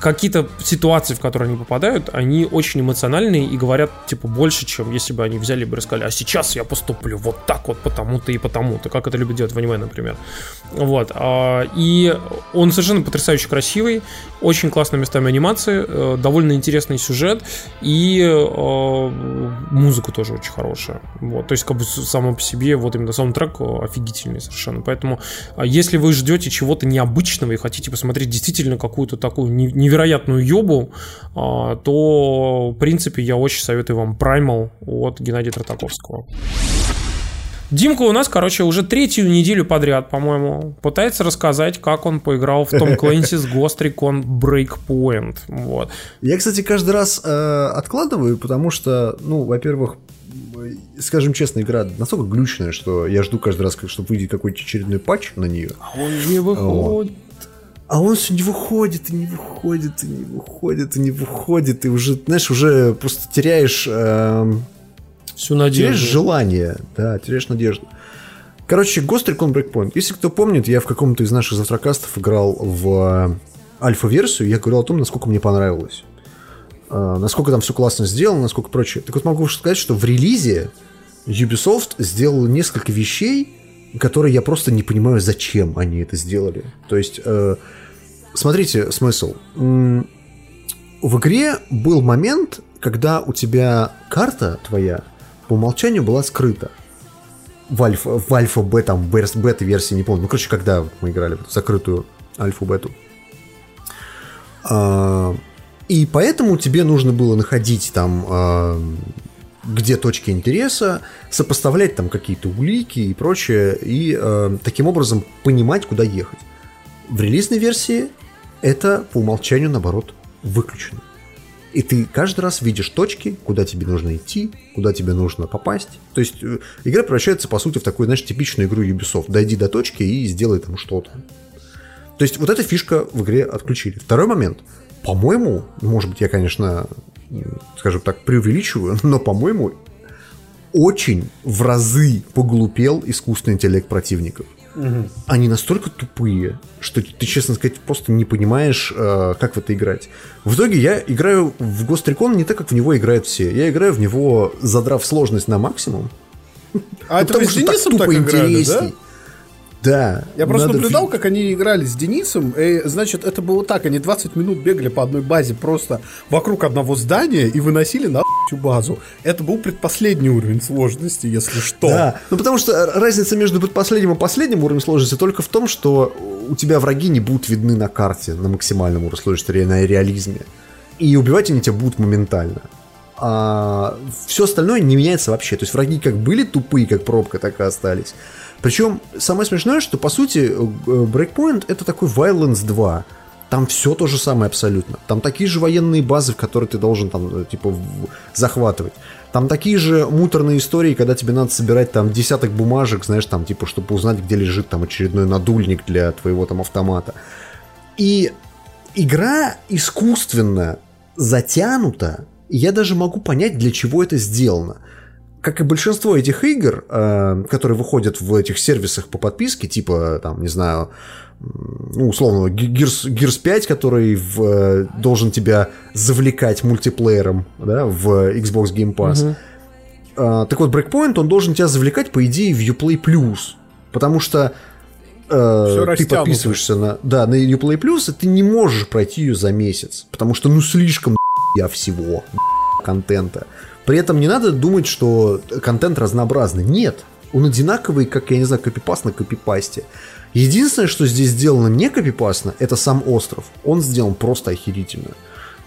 какие-то ситуации, в которые они попадают, они очень эмоциональные и говорят, типа, больше, чем если бы они взяли бы и рассказали, а сейчас я поступлю вот так вот, потому-то и потому-то, как это любят делать в аниме, например. Вот. а, и он совершенно потрясающе красивый, очень классные местами анимации, э, довольно интересный сюжет, и э, музыка тоже очень хорошая. Вот. То есть, как бы само по себе, вот именно саундтрек э, офигительный совершенно. Поэтому, а если вы ждете чего-то необычного и хотите посмотреть действительно какую-то такую не- невероятную ёбу, а, то, в принципе, я очень советую вам Primal от Геннадия Тратаковского. Димка у нас, короче, уже третью неделю подряд, по-моему, пытается рассказать, как он поиграл в Том Клэнсис Ghost Recon Breakpoint. Вот. Я, кстати, каждый раз э, откладываю, потому что, ну, во-первых, скажем честно, игра настолько глючная, что я жду каждый раз, чтобы выйдет какой-то очередной патч на нее. А он не выходит. А он все не выходит, и не выходит, и не выходит, и не выходит, и уже, знаешь, уже просто теряешь, эм, Всю теряешь надежду. желание, да, теряешь надежду. Короче, Ghost Recon Breakpoint. Если кто помнит, я в каком-то из наших завтракастов играл в э, альфа-версию, я говорил о том, насколько мне понравилось. Э, насколько там все классно сделано, насколько прочее. Так вот могу сказать, что в релизе Ubisoft сделал несколько вещей, которые я просто не понимаю, зачем они это сделали. То есть, э, смотрите, смысл. В игре был момент, когда у тебя карта твоя по умолчанию была скрыта. В альфа, в альфа бета, там, бес- бета-версии, не помню. Ну, короче, когда мы играли в закрытую альфу-бету. А, и поэтому тебе нужно было находить там а, где точки интереса, сопоставлять там какие-то улики и прочее, и э, таким образом понимать, куда ехать. В релизной версии это по умолчанию, наоборот, выключено. И ты каждый раз видишь точки, куда тебе нужно идти, куда тебе нужно попасть. То есть э, игра превращается, по сути, в такую, знаешь, типичную игру Ubisoft. Дойди до точки и сделай там что-то. То есть вот эта фишка в игре отключили. Второй момент. По-моему, может быть, я, конечно, скажем так, преувеличиваю, но, по-моему, очень в разы поглупел искусственный интеллект противников. Угу. Они настолько тупые, что ты, честно сказать, просто не понимаешь, э, как в это играть. В итоге я играю в Ghost Recon не так, как в него играют все. Я играю в него, задрав сложность на максимум. А это вы с Денисом так играли, да? Да. Я просто наблюдал, как они играли с Денисом. И, значит, это было так. Они 20 минут бегали по одной базе просто вокруг одного здания и выносили на всю базу. Это был предпоследний уровень сложности, если что. Да, ну потому что разница между предпоследним и последним уровнем сложности только в том, что у тебя враги не будут видны на карте на максимальном уровне сложности, на реализме. И убивать они тебя будут моментально. А все остальное не меняется вообще. То есть враги как были тупые, как пробка, так и остались. Причем самое смешное, что по сути э, Breakpoint это такой Violence 2. Там все то же самое абсолютно. Там такие же военные базы, в которые ты должен там, э, типа, захватывать. Там такие же муторные истории, когда тебе надо собирать там десяток бумажек, знаешь, там, типа, чтобы узнать, где лежит там очередной надульник для твоего там автомата. И игра искусственно затянута, я даже могу понять, для чего это сделано как и большинство этих игр, э, которые выходят в этих сервисах по подписке, типа, там, не знаю, ну, условно, Gears, Gears 5, который в, э, должен тебя завлекать мультиплеером да, в Xbox Game Pass. Угу. Так вот, Breakpoint, он должен тебя завлекать, по идее, в Uplay Plus. Потому что uh, ты подписываешься на, да, на Uplay Plus, и ты не можешь пройти ее за месяц. Потому что, ну, слишком я всего контента. При этом не надо думать, что контент разнообразный. Нет, он одинаковый, как, я не знаю, копипаст на копипасте. Единственное, что здесь сделано не копипастно, это сам остров. Он сделан просто охерительно.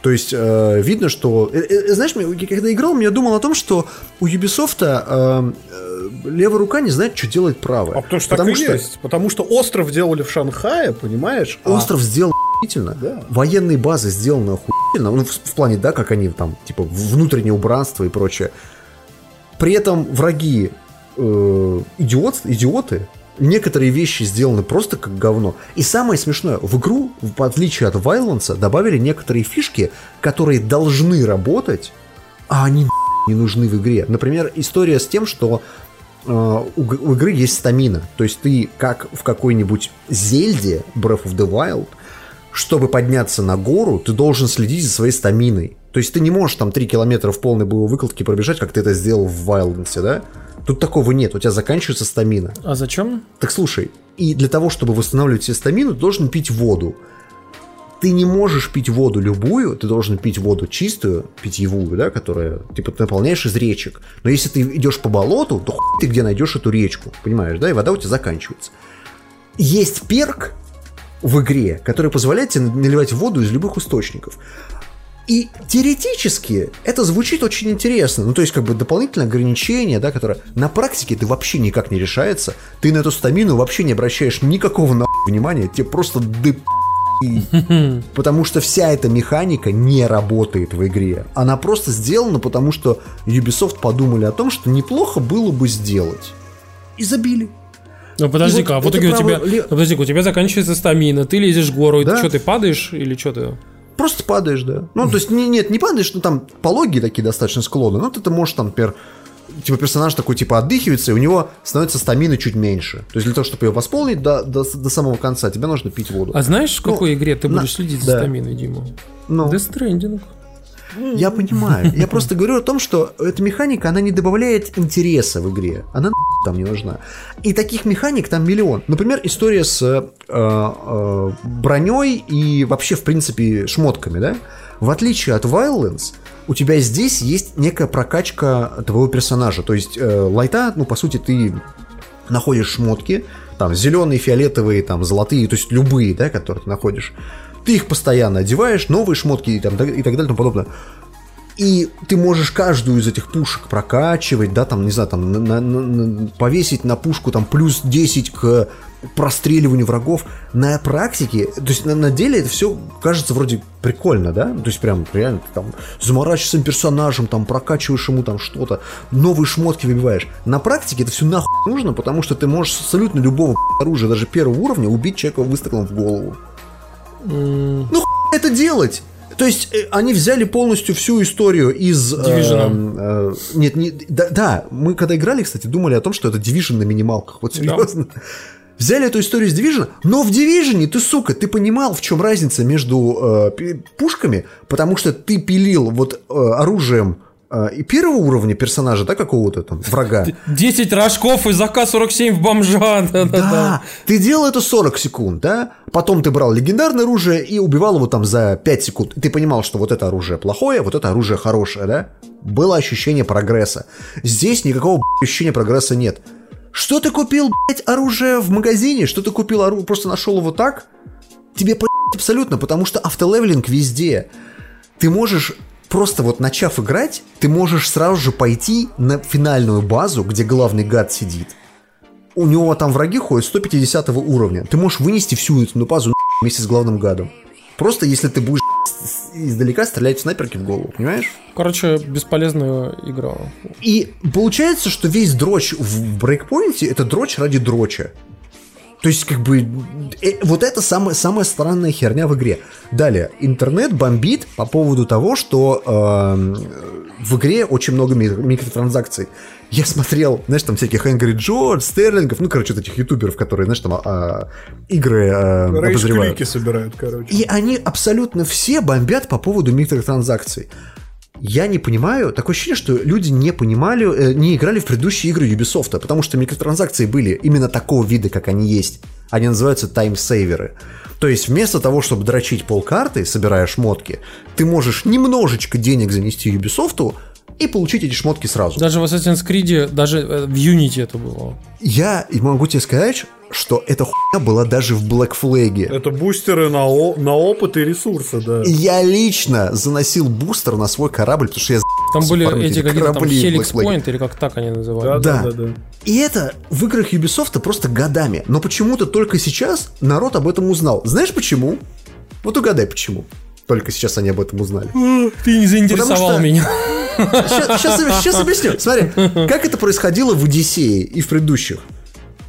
То есть э, видно, что... Э, э, знаешь, когда играл, я думал о том, что у Ubisoft э, э, левая рука не знает, что делает правая. А потому что потому так и что... есть. Потому что остров делали в Шанхае, понимаешь? Остров а... сделан охуительно. Да. Военные базы сделаны охуительно. Ну, в, в плане, да, как они там, типа, внутреннее убранство и прочее. При этом враги э, идиот, идиоты, некоторые вещи сделаны просто как говно. И самое смешное, в игру, в отличие от Violence, добавили некоторые фишки, которые должны работать, а они не нужны в игре. Например, история с тем, что э, у, у игры есть стамина. То есть ты, как в какой-нибудь Зельде Breath of the Wild, чтобы подняться на гору, ты должен следить за своей стаминой. То есть ты не можешь там 3 километра в полной боевой выкладке пробежать, как ты это сделал в Wildlands, да? Тут такого нет, у тебя заканчивается стамина. А зачем? Так слушай, и для того, чтобы восстанавливать себе стамину, ты должен пить воду. Ты не можешь пить воду любую, ты должен пить воду чистую, питьевую, да, которая, типа, ты наполняешь из речек. Но если ты идешь по болоту, то хуй ты где найдешь эту речку, понимаешь, да, и вода у тебя заканчивается. Есть перк, в игре, который позволяет тебе наливать воду из любых источников. И теоретически это звучит очень интересно. Ну, то есть, как бы дополнительное ограничение, да, которое на практике ты вообще никак не решается. Ты на эту стамину вообще не обращаешь никакого на внимания. Тебе просто ды Потому что вся эта механика не работает в игре. Она просто сделана, потому что Ubisoft подумали о том, что неплохо было бы сделать. И забили. Ну подожди-ка, вот а в итоге право... у тебя. Ну, подожди у тебя заканчивается стамина, ты лезешь в гору, да? и что, ты падаешь или что ты? Просто падаешь, да. Ну, то есть, не, нет, не падаешь, ну там пологи такие достаточно склоны. Ну, ты, ты можешь там, например, типа персонаж такой типа отдыхивается, и у него становится стамина чуть меньше. То есть для того, чтобы ее восполнить до, до, до самого конца, тебе нужно пить воду. А знаешь, в какой ну, игре ты будешь на... следить да. за стаминой, Дима? Ну. Death Stranding. Я понимаю. Я просто говорю о том, что эта механика, она не добавляет интереса в игре. Она там не нужна. И таких механик там миллион. Например, история с э, э, броней и вообще, в принципе, шмотками, да? В отличие от Violence, у тебя здесь есть некая прокачка твоего персонажа. То есть э, лайта, ну, по сути, ты находишь шмотки, там, зеленые, фиолетовые, там, золотые, то есть любые, да, которые ты находишь. Ты их постоянно одеваешь, новые шмотки и, там, и так далее и тому подобное. И ты можешь каждую из этих пушек прокачивать, да, там, не знаю, там, на- на- на- повесить на пушку там плюс 10 к простреливанию врагов. На практике, то есть на, на деле это все кажется вроде прикольно, да? То есть прям реально ты там заморачиваешься персонажем, там прокачиваешь ему там что-то, новые шмотки выбиваешь. На практике это все нахуй нужно, потому что ты можешь абсолютно любого оружия, даже первого уровня, убить человека выстрелом в голову. Ну хуй это делать? То есть э, они взяли полностью всю историю из... э, Division. э, нет, не, да, да, мы когда играли, кстати, думали о том, что это Division на минималках. Вот серьезно. Взяли эту историю из Division, но в Division ты, сука, ты понимал, в чем разница между э, пушками, потому что ты пилил вот э, оружием э, и первого уровня персонажа, да, какого-то там врага. 10 рожков из АК-47 в бомжа. Да-да-да. Да, ты делал это 40 секунд, да? Потом ты брал легендарное оружие и убивал его там за 5 секунд. И ты понимал, что вот это оружие плохое, вот это оружие хорошее, да? Было ощущение прогресса. Здесь никакого ощущения прогресса нет. Что ты купил, блядь, оружие в магазине? Что ты купил оружие, просто нашел его так? Тебе по абсолютно, потому что автолевелинг везде. Ты можешь просто вот начав играть, ты можешь сразу же пойти на финальную базу, где главный гад сидит у него там враги ходят 150 уровня. Ты можешь вынести всю эту базу вместе с главным гадом. Просто если ты будешь издалека стрелять в снайперки в голову, понимаешь? Короче, бесполезная игра. И получается, что весь дрочь в брейкпоинте это дрочь ради дроча. То есть, как бы, э, вот это самая, самая странная херня в игре. Далее, интернет бомбит по поводу того, что эм, в игре очень много ми- микротранзакций. Я смотрел, знаешь, там всяких Angry George, Стерлингов, ну, короче, вот этих ютуберов, которые, знаешь, там а, игры э, обозревают. Собирают, короче. И они абсолютно все бомбят по поводу микротранзакций. Я не понимаю, такое ощущение, что люди не понимали, э, не играли в предыдущие игры Ubisoft, потому что микротранзакции были именно такого вида, как они есть. Они называются таймсейверы. То есть вместо того, чтобы дрочить полкарты, собирая шмотки, ты можешь немножечко денег занести Ubisoft и получить эти шмотки сразу. Даже в Assassin's Creed, даже э, в Unity это было. Я могу тебе сказать, что эта хуйня была даже в Black Flag. Это бустеры на, о- на опыт и ресурсы, да. Я лично заносил бустер на свой корабль, потому что я Там были эти какие-то там Helix. Point, или как так они называют. да, Да. да, да. И это в играх Ubisoft просто годами. Но почему-то только сейчас народ об этом узнал. Знаешь почему? Вот угадай почему. Только сейчас они об этом узнали. Ты не заинтересовал что- меня. Сейчас, объясню. Смотри, как это происходило в Одиссее и в предыдущих.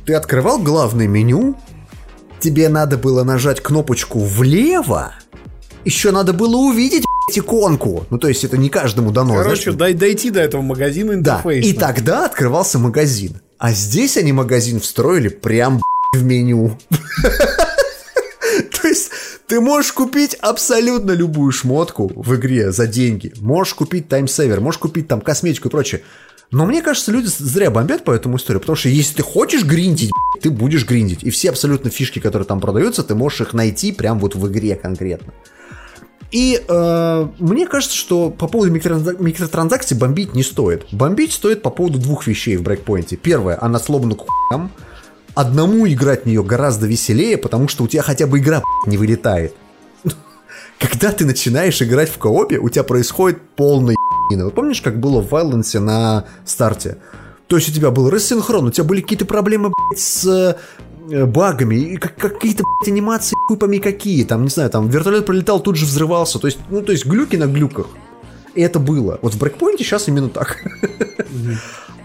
Ты открывал главное меню, тебе надо было нажать кнопочку влево, еще надо было увидеть иконку. Ну, то есть это не каждому дано. знаешь, Короче, дай, дойти до этого магазина Да, интерфейса. и тогда открывался магазин. А здесь они магазин встроили прям в меню. То есть ты можешь купить абсолютно любую шмотку в игре за деньги. Можешь купить таймсейвер, можешь купить там косметику и прочее. Но мне кажется, люди зря бомбят по этому историю, потому что если ты хочешь гриндить, ты будешь гриндить. И все абсолютно фишки, которые там продаются, ты можешь их найти прям вот в игре конкретно. И э, мне кажется, что по поводу микротранзак- микротранзакций бомбить не стоит. Бомбить стоит по поводу двух вещей в брейкпоинте. Первое, она сломана к хуям. Одному играть в нее гораздо веселее, потому что у тебя хотя бы игра не вылетает. Когда ты начинаешь играть в коопе, у тебя происходит ебанина. Вот помнишь, как было в Вайлансе на старте? То есть у тебя был рассинхрон, у тебя были какие-то проблемы с э, багами, и как- какие-то анимации, хуй какие, там, не знаю, там вертолет пролетал, тут же взрывался, то есть, ну, то есть глюки на глюках. И это было. Вот в брейкпоинте сейчас именно так.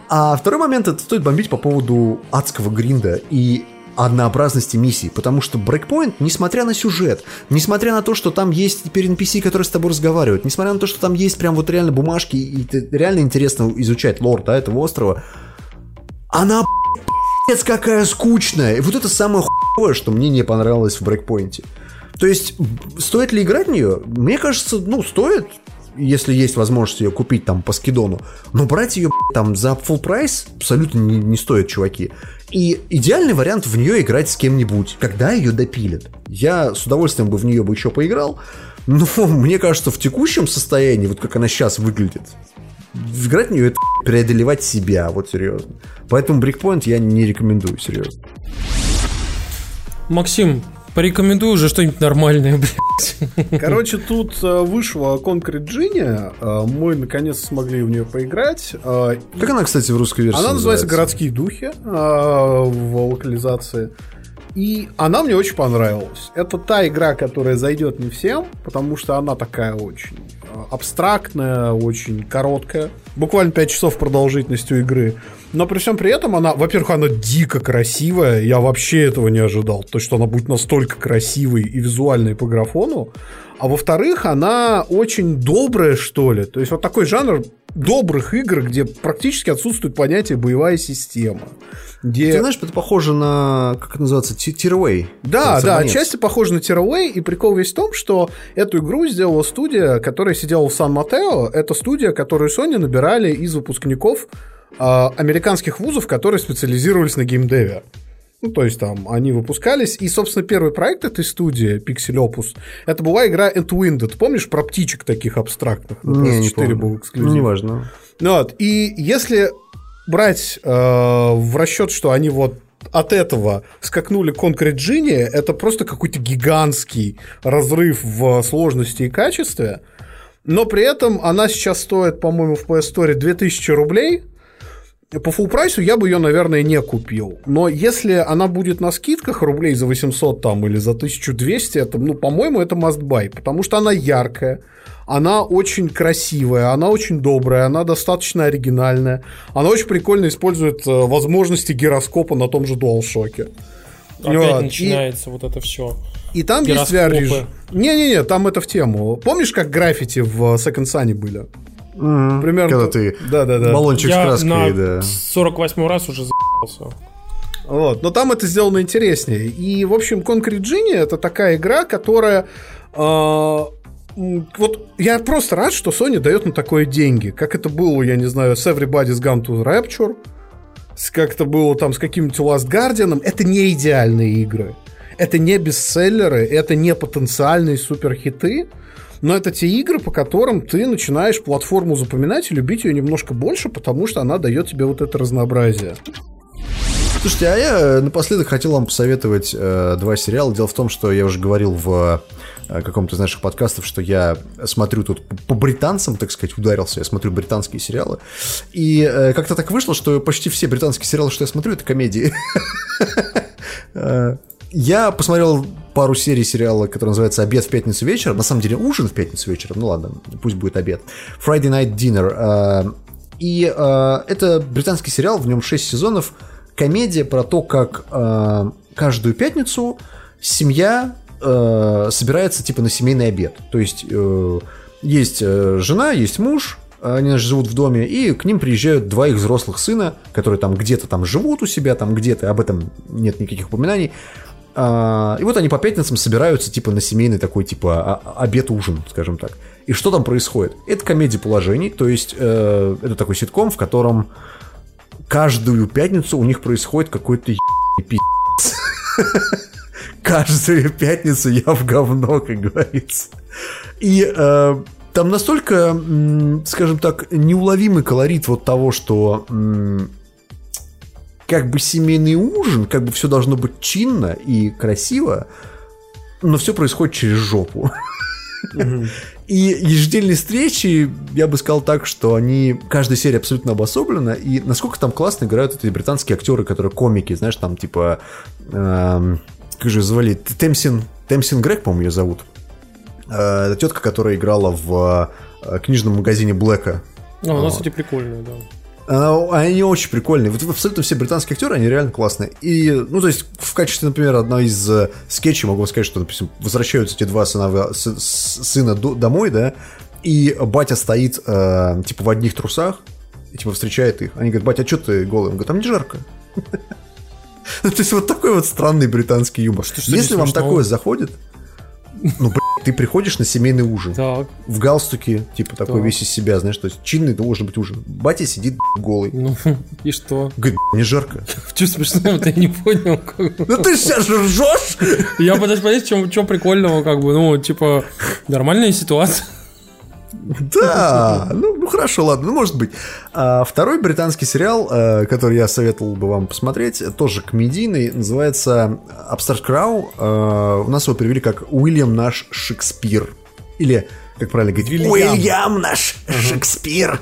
А второй момент, это стоит бомбить по поводу адского гринда и однообразности миссий, потому что Breakpoint, несмотря на сюжет, несмотря на то, что там есть теперь NPC, которые с тобой разговаривают, несмотря на то, что там есть прям вот реально бумажки, и реально интересно изучать лор, да, этого острова, она, пи***ц, какая скучная. И вот это самое хуевое, что мне не понравилось в Breakpoint. То есть, стоит ли играть в нее? Мне кажется, ну, стоит, если есть возможность ее купить там по скидону. Но брать ее там за full прайс абсолютно не, не стоит, чуваки. И идеальный вариант в нее играть с кем-нибудь, когда ее допилят. Я с удовольствием бы в нее бы еще поиграл, но мне кажется, в текущем состоянии, вот как она сейчас выглядит, играть в нее это преодолевать себя, вот серьезно. Поэтому Breakpoint я не рекомендую, серьезно. Максим, Порекомендую уже что-нибудь нормальное, блядь. Короче, тут э, вышла Concrete Genie. э, Мы наконец смогли в нее поиграть. э, Как она, кстати, в русской версии Она называется «Городские духи» э, в локализации. И она мне очень понравилась. Это та игра, которая зайдет не всем, потому что она такая очень э, абстрактная, очень короткая. Буквально 5 часов продолжительностью игры. Но при всем при этом она, во-первых, она дико красивая. Я вообще этого не ожидал. То, что она будет настолько красивой и визуальной по графону. А во-вторых, она очень добрая, что ли. То есть вот такой жанр добрых игр, где практически отсутствует понятие боевая система. Где... Ты знаешь, это похоже на, как это называется, ти- тирвей. Да, да, отчасти похоже на Tearaway, и прикол весь в том, что эту игру сделала студия, которая сидела в Сан-Матео. Это студия, которую Sony набирали из выпускников американских вузов, которые специализировались на геймдеве. Ну, то есть там они выпускались, и, собственно, первый проект этой студии, Pixel Opus, это была игра Entwinded. Помнишь про птичек таких абстрактных? На Не, не PS4 помню. был Ну, эксклюзив. неважно. Ну Вот. И если брать э, в расчет, что они вот от этого скакнули к Concrete Genie, это просто какой-то гигантский разрыв в сложности и качестве. Но при этом она сейчас стоит, по-моему, в PS Store 2000 рублей. По full прайсу я бы ее, наверное, не купил. Но если она будет на скидках рублей за 800 там или за 1200, это, ну, по-моему, это must buy, потому что она яркая, она очень красивая, она очень добрая, она достаточно оригинальная, она очень прикольно использует э, возможности гироскопа на том же DualShock. Опять Вот, и- начинается вот это все. И там есть Гироскопы. VR-режим. Не-не-не, там это в тему. Помнишь, как граффити в Second Sun были? Мгм. Примерно Когда ты Да-да-да. баллончик с Я краской, на да. 48 раз уже за***ался. Вот, но там это сделано интереснее. И, в общем, Concrete Genie это такая игра, которая... э, вот я просто рад, что Sony дает на такое деньги. Как это было, я не знаю, с Everybody's Gone to Rapture, с- как это было там с каким-нибудь Last Guardian. Это не идеальные игры. Это не бестселлеры, это не потенциальные суперхиты. Но это те игры, по которым ты начинаешь платформу запоминать и любить ее немножко больше, потому что она дает тебе вот это разнообразие. Слушайте, а я э, напоследок хотел вам посоветовать э, два сериала. Дело в том, что я уже говорил в э, каком-то из наших подкастов, что я смотрю тут по- британцам, так сказать, ударился. Я смотрю британские сериалы. И э, как-то так вышло, что почти все британские сериалы, что я смотрю, это комедии. Я посмотрел пару серий сериала, который называется «Обед в пятницу вечером». На самом деле ужин в пятницу вечером. Ну ладно, пусть будет обед. Friday Night Dinner. Э, И э, это британский сериал, в нем 6 сезонов. Комедия про то, как э, каждую пятницу семья собирается типа на семейный обед. То есть э, есть э, жена, есть муж, они живут в доме, и к ним приезжают два их взрослых сына, которые там где-то там живут у себя, там где-то, об этом нет никаких упоминаний. А, и вот они по пятницам собираются типа на семейный такой типа а- обед-ужин, скажем так. И что там происходит? Это комедия положений, то есть э, это такой ситком, в котором каждую пятницу у них происходит какой-то пи***ц. Каждую пятницу я в говно, как говорится. И э, там настолько, скажем так, неуловимый колорит вот того, что как бы семейный ужин, как бы все должно быть чинно и красиво, но все происходит через жопу. И ежедневные встречи, я бы сказал так, что они, каждая серия абсолютно обособлена, и насколько там классно играют эти британские актеры, которые комики, знаешь, там типа, эм, как же звали, Темсин, Темсин Грег, по-моему, ее зовут. Э, тетка, которая играла в э, книжном магазине Блэка. Ну, она, кстати, прикольная, да. Она- Они очень прикольные. Вот абсолютно все британские актеры, они реально классные. И, ну, то есть, в качестве, например, одной из э, скетчей могу сказать, что, допустим, возвращаются эти два сына, сына до- домой, да, и батя стоит, э, типа, в одних трусах, и, типа, встречает их. Они говорят, батя, а что ты голый? Он говорит, там не жарко. Ну, То есть, вот такой вот странный британский юмор. Если вам такое заходит, ну, блядь, ты приходишь на семейный ужин Так, в галстуке, типа такой Так. весь из себя, знаешь, то есть чинный должен быть ужин. Батя сидит б***ь, голый. ну, и что? Говорит, «Б***ь, мне жарко. Что смешного, ты не понял? Ну ты сейчас же ржешь! Я пытаюсь понять, в чем, прикольного, как бы, ну, типа, нормальная ситуация. Да, ну, ну хорошо, ладно, ну может быть. А, второй британский сериал, а, который я советовал бы вам посмотреть, тоже комедийный, называется Upstart Crow. А, у нас его перевели как Уильям наш Шекспир. Или, как правильно говорить, Вильям. Уильям наш Шекспир.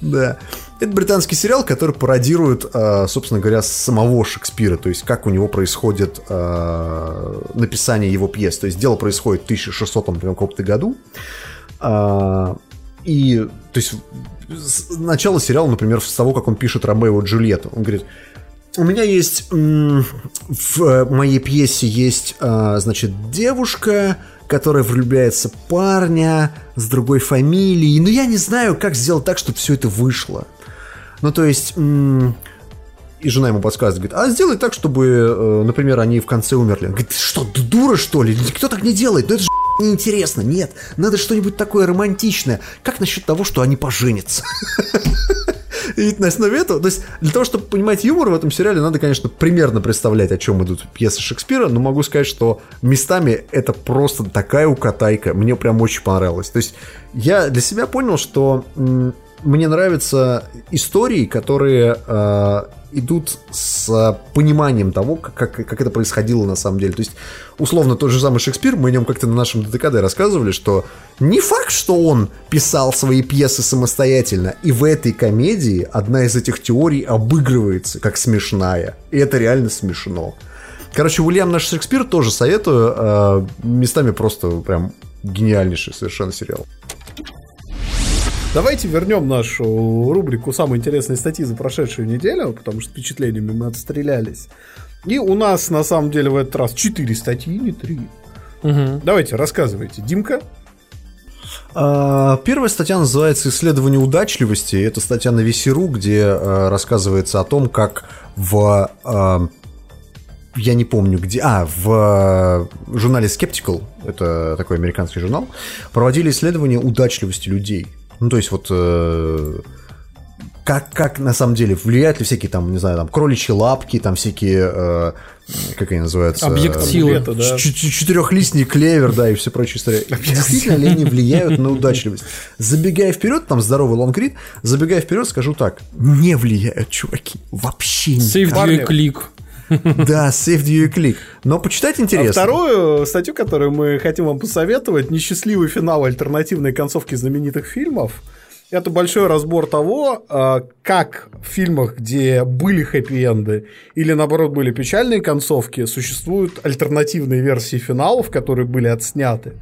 Да. Это британский сериал, который пародирует, а, собственно говоря, самого Шекспира, то есть как у него происходит написание его пьес. То есть дело происходит в 1600 каком-то году, а, и, то есть, с- начало сериала, например, с того, как он пишет Ромео и Джульетту. Он говорит, у меня есть, в э, моей пьесе есть, а, значит, девушка, которая влюбляется парня с другой фамилией, но я не знаю, как сделать так, чтобы все это вышло. Ну, то есть... и жена ему подсказывает, говорит, а сделай так, чтобы, э, например, они в конце умерли. Он говорит, что, ты дура, что ли? Никто так не делает, ну это же неинтересно. Нет, надо что-нибудь такое романтичное. Как насчет того, что они поженятся? И на основе этого, то есть для того, чтобы понимать юмор в этом сериале, надо, конечно, примерно представлять, о чем идут пьесы Шекспира, но могу сказать, что местами это просто такая укатайка, мне прям очень понравилось. То есть я для себя понял, что мне нравятся истории, которые э, идут с пониманием того, как, как это происходило на самом деле. То есть, условно, тот же самый Шекспир, мы о нем как-то на нашем ДТКД рассказывали, что не факт, что он писал свои пьесы самостоятельно, и в этой комедии одна из этих теорий обыгрывается как смешная. И это реально смешно. Короче, Уильям наш Шекспир тоже советую. э, местами просто прям гениальнейший совершенно сериал. Давайте вернем нашу рубрику «Самые интересные статьи за прошедшую неделю», потому что впечатлениями мы отстрелялись. И у нас, на самом деле, в этот раз 4 статьи, не 3. Мгм. Давайте, рассказывайте. Димка? А, Первая статья называется «Исследование удачливости». Это статья на Весеру, где а, рассказывается о том, как в... а, я не помню где... А, в журнале Skeptical, это такой американский журнал, проводили исследование удачливости людей. Ну, то есть вот... э, как, как на самом деле влияют ли всякие там, не знаю, там кроличьи лапки, там всякие, э, как они называются? Объект силы. Это, да. Четырехлистный клевер, да, и все прочие истории. Действительно ли они влияют на удачливость? Забегая вперед, там здоровый лонгрид, забегая вперед, скажу так, не влияют, чуваки, вообще не. You клик. Да, save you click. Но почитать А интересно. вторую статью, которую мы хотим вам посоветовать, несчастливый финал альтернативной концовки знаменитых фильмов. Это большой разбор того, а, как в фильмах, где были хэппи-энды или, наоборот, были печальные концовки, существуют альтернативные версии финалов, которые были отсняты.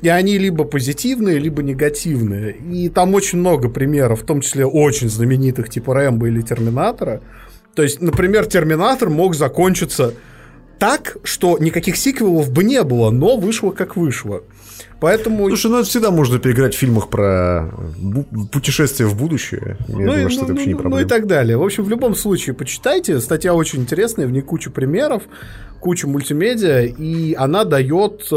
И они либо позитивные, либо негативные. И там очень много примеров, в том числе очень знаменитых, типа Рэмбо или Терминатора. То есть, например, Терминатор мог закончиться так, что никаких сиквелов бы не было, но вышло как вышло. Поэтому... Слушай, ну это всегда можно переиграть в фильмах про путешествие в будущее. Я ну, и, думаю, что ну, это вообще не ну, ну проблема. и так далее. В общем, в любом случае, почитайте. Статья очень интересная, в ней куча примеров, куча мультимедиа, и она дает...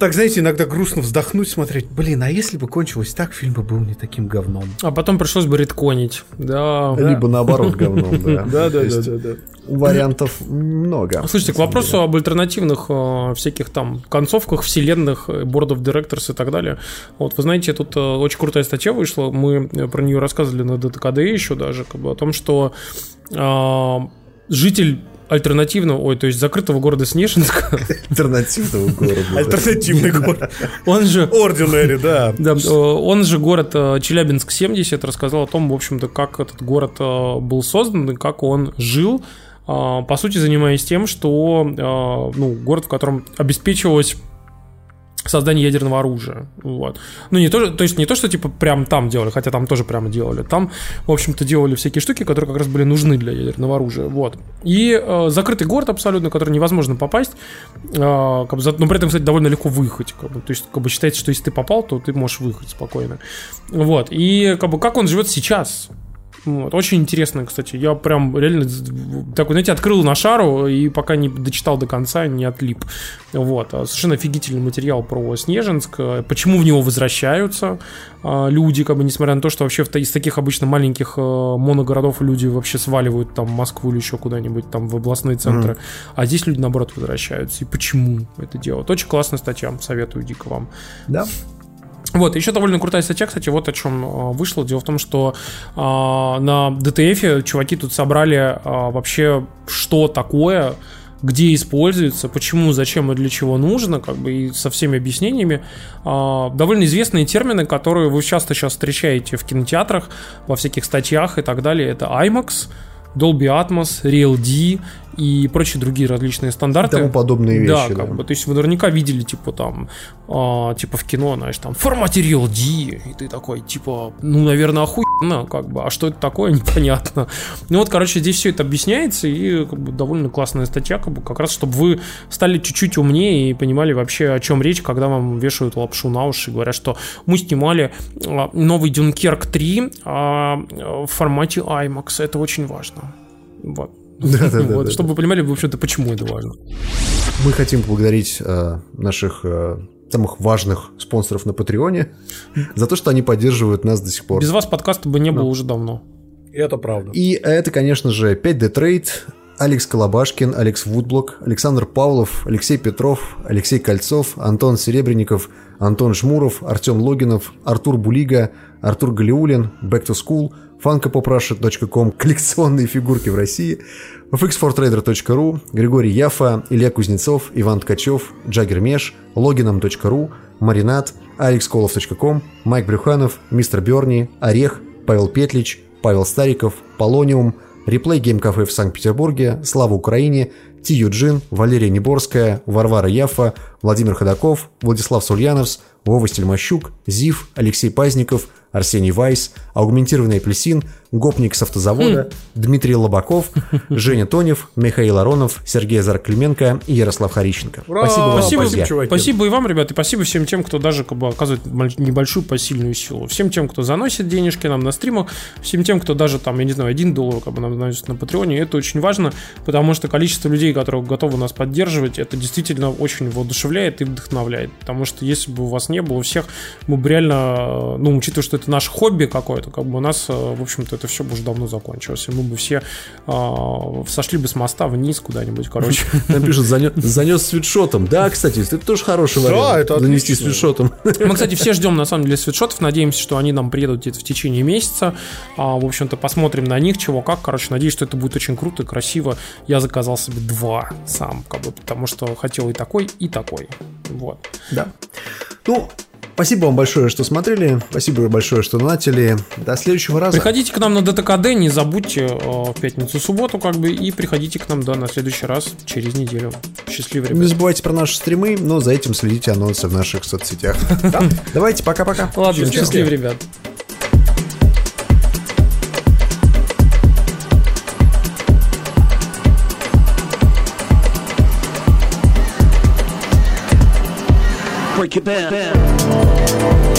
так, знаете, иногда грустно вздохнуть, смотреть, блин, а если бы кончилось так, фильм бы был не таким говном. А потом пришлось бы редконить. Да. Либо наоборот говном, да. Да, да, да, да, да. Вариантов много. Слушайте, к вопросу деле. об альтернативных э, всяких там концовках, вселенных, э, Board of Directors и так далее. Вот, вы знаете, тут э, очень крутая статья вышла, мы про нее рассказывали на ДТКД еще даже, как бы о том, что э, житель альтернативного, ой, то есть закрытого города Снежинска, Альтернативного города. Альтернативный город. он же Ordinary, да. Да, э, он же город э, Челябинск-70 рассказал о том, в общем-то, как этот город э, был создан и как он жил, э, по сути, занимаясь тем, что ну, город, в котором обеспечивалось создание ядерного оружия. Вот. Ну, не то, то есть не то, что типа прям там делали, хотя там тоже прямо делали. Там, в общем-то, делали всякие штуки, которые как раз были нужны для ядерного оружия. Вот. И э, закрытый город абсолютно, в который невозможно попасть. э, как бы, но при этом, кстати, довольно легко выехать. Как бы. То есть, как бы считается, что если ты попал, то ты можешь выехать спокойно. Вот. И как бы как он живет сейчас. Вот. Очень интересно, кстати. Я прям реально такой, знаете, открыл на шару и пока не дочитал до конца, не отлип. Вот. А Совершенно офигительный материал про Снежинск. Почему в него возвращаются а, люди, как бы, несмотря на то, что вообще из таких обычно маленьких э, моногородов люди вообще сваливают там Москву или еще куда-нибудь там в областные центры. А здесь люди, наоборот, возвращаются. И почему это делают? Очень классная статья. Советую дико вам. Да. Вот, еще довольно крутая статья, кстати, вот о чем э, вышло. Дело в том, что э, на DTF чуваки тут собрали э, вообще, что такое, где используется, почему, зачем и для чего нужно, как бы и со всеми объяснениями. Э, довольно известные термины, которые вы часто сейчас встречаете в кинотеатрах, во всяких статьях и так далее. Это IMAX, Dolby Atmos, Real D и прочие другие различные стандарты. И тому подобные вещи. Да, как да. бы, то есть вы наверняка видели, типа, там, э, типа в кино, знаешь, там, формате Real D, и ты такой, типа, ну, наверное, охуенно, как бы, а что это такое, непонятно. Ну вот, короче, здесь все это объясняется, и как бы, довольно классная статья, как, бы, как раз, чтобы вы стали чуть-чуть умнее и понимали вообще, о чем речь, когда вам вешают лапшу на уши и говорят, что мы снимали э, новый Дюнкерк 3 э, в формате IMAX, это очень важно. Вот. Да, да, вот, да, чтобы да. вы понимали, в общем-то, почему это важно. Мы хотим поблагодарить э, наших э, самых важных спонсоров на Патреоне за то, что они поддерживают нас до сих пор. Без вас подкаста бы не было уже давно. Это правда. И это, конечно же, 5D Trade, Алекс Колобашкин, Алекс Вудблок, Александр Павлов, Алексей Петров, Алексей Кольцов, Антон Серебренников, Антон Шмуров, Артем Логинов, Артур Булига, Артур Галиулин, Back to School – funkopoprussia.com, коллекционные фигурки в России, fx4trader.ru, Григорий Яфа, Илья Кузнецов, Иван Ткачев, Джаггер Меш, логином.ру, Маринат, alexkolov.com, Майк Брюханов, Мистер Берни, Орех, Павел Петлич, Павел Стариков, Полониум, Replay Game Cafe в Санкт-Петербурге, Слава Украине, Ти Юджин, Валерия Неборская, Варвара Яфа, Владимир Ходаков, Владислав Сульяновс, Вова Стельмощук, Зив, Алексей Пазников – Арсений Вайс, Аугментированный апельсин, Гопник с автозавода, хм. Дмитрий Лобаков, Женя Тонев, Михаил Аронов, Сергей Зарклименко и Ярослав Харищенко. Ура! Спасибо вам, спасибо, спасибо, спасибо и вам, ребята, и спасибо всем тем, кто даже как бы, оказывает небольшую посильную силу. Всем тем, кто заносит денежки нам на стримах, всем тем, кто даже там, я не знаю, один доллар как бы нам заносит на Патреоне, это очень важно, потому что количество людей, которые готовы нас поддерживать, это действительно очень воодушевляет и вдохновляет. Потому что если бы у вас не было у всех, мы бы реально, ну, учитывая, что это наше хобби какое-то, как бы у нас, э, в общем-то, это все бы уже давно закончилось. И мы бы все э, сошли бы с моста вниз куда-нибудь, короче. Нам пишут, занес, занес свитшотом. Да, кстати, это тоже хороший вариант. Да, это Занести свитшотом. Мы, кстати, все ждем, на самом деле, свитшотов. Надеемся, что они нам приедут где-то в течение месяца. А, в общем-то, посмотрим на них, чего как. Короче, надеюсь, что это будет очень круто и красиво. Я заказал себе два сам, как бы, потому что хотел и такой, и такой. Вот. Да. Ну, Спасибо вам большое, что смотрели. Спасибо большое, что донатили. До следующего раза. Приходите к нам на ДТКД, не забудьте э, в пятницу-субботу, как бы, и приходите к нам, да, на следующий раз через неделю. Счастливо, ребят. Не забывайте про наши стримы, но за этим следите анонсы в наших соцсетях. Давайте, пока-пока. Ладно, счастливо, ребят. Break your band.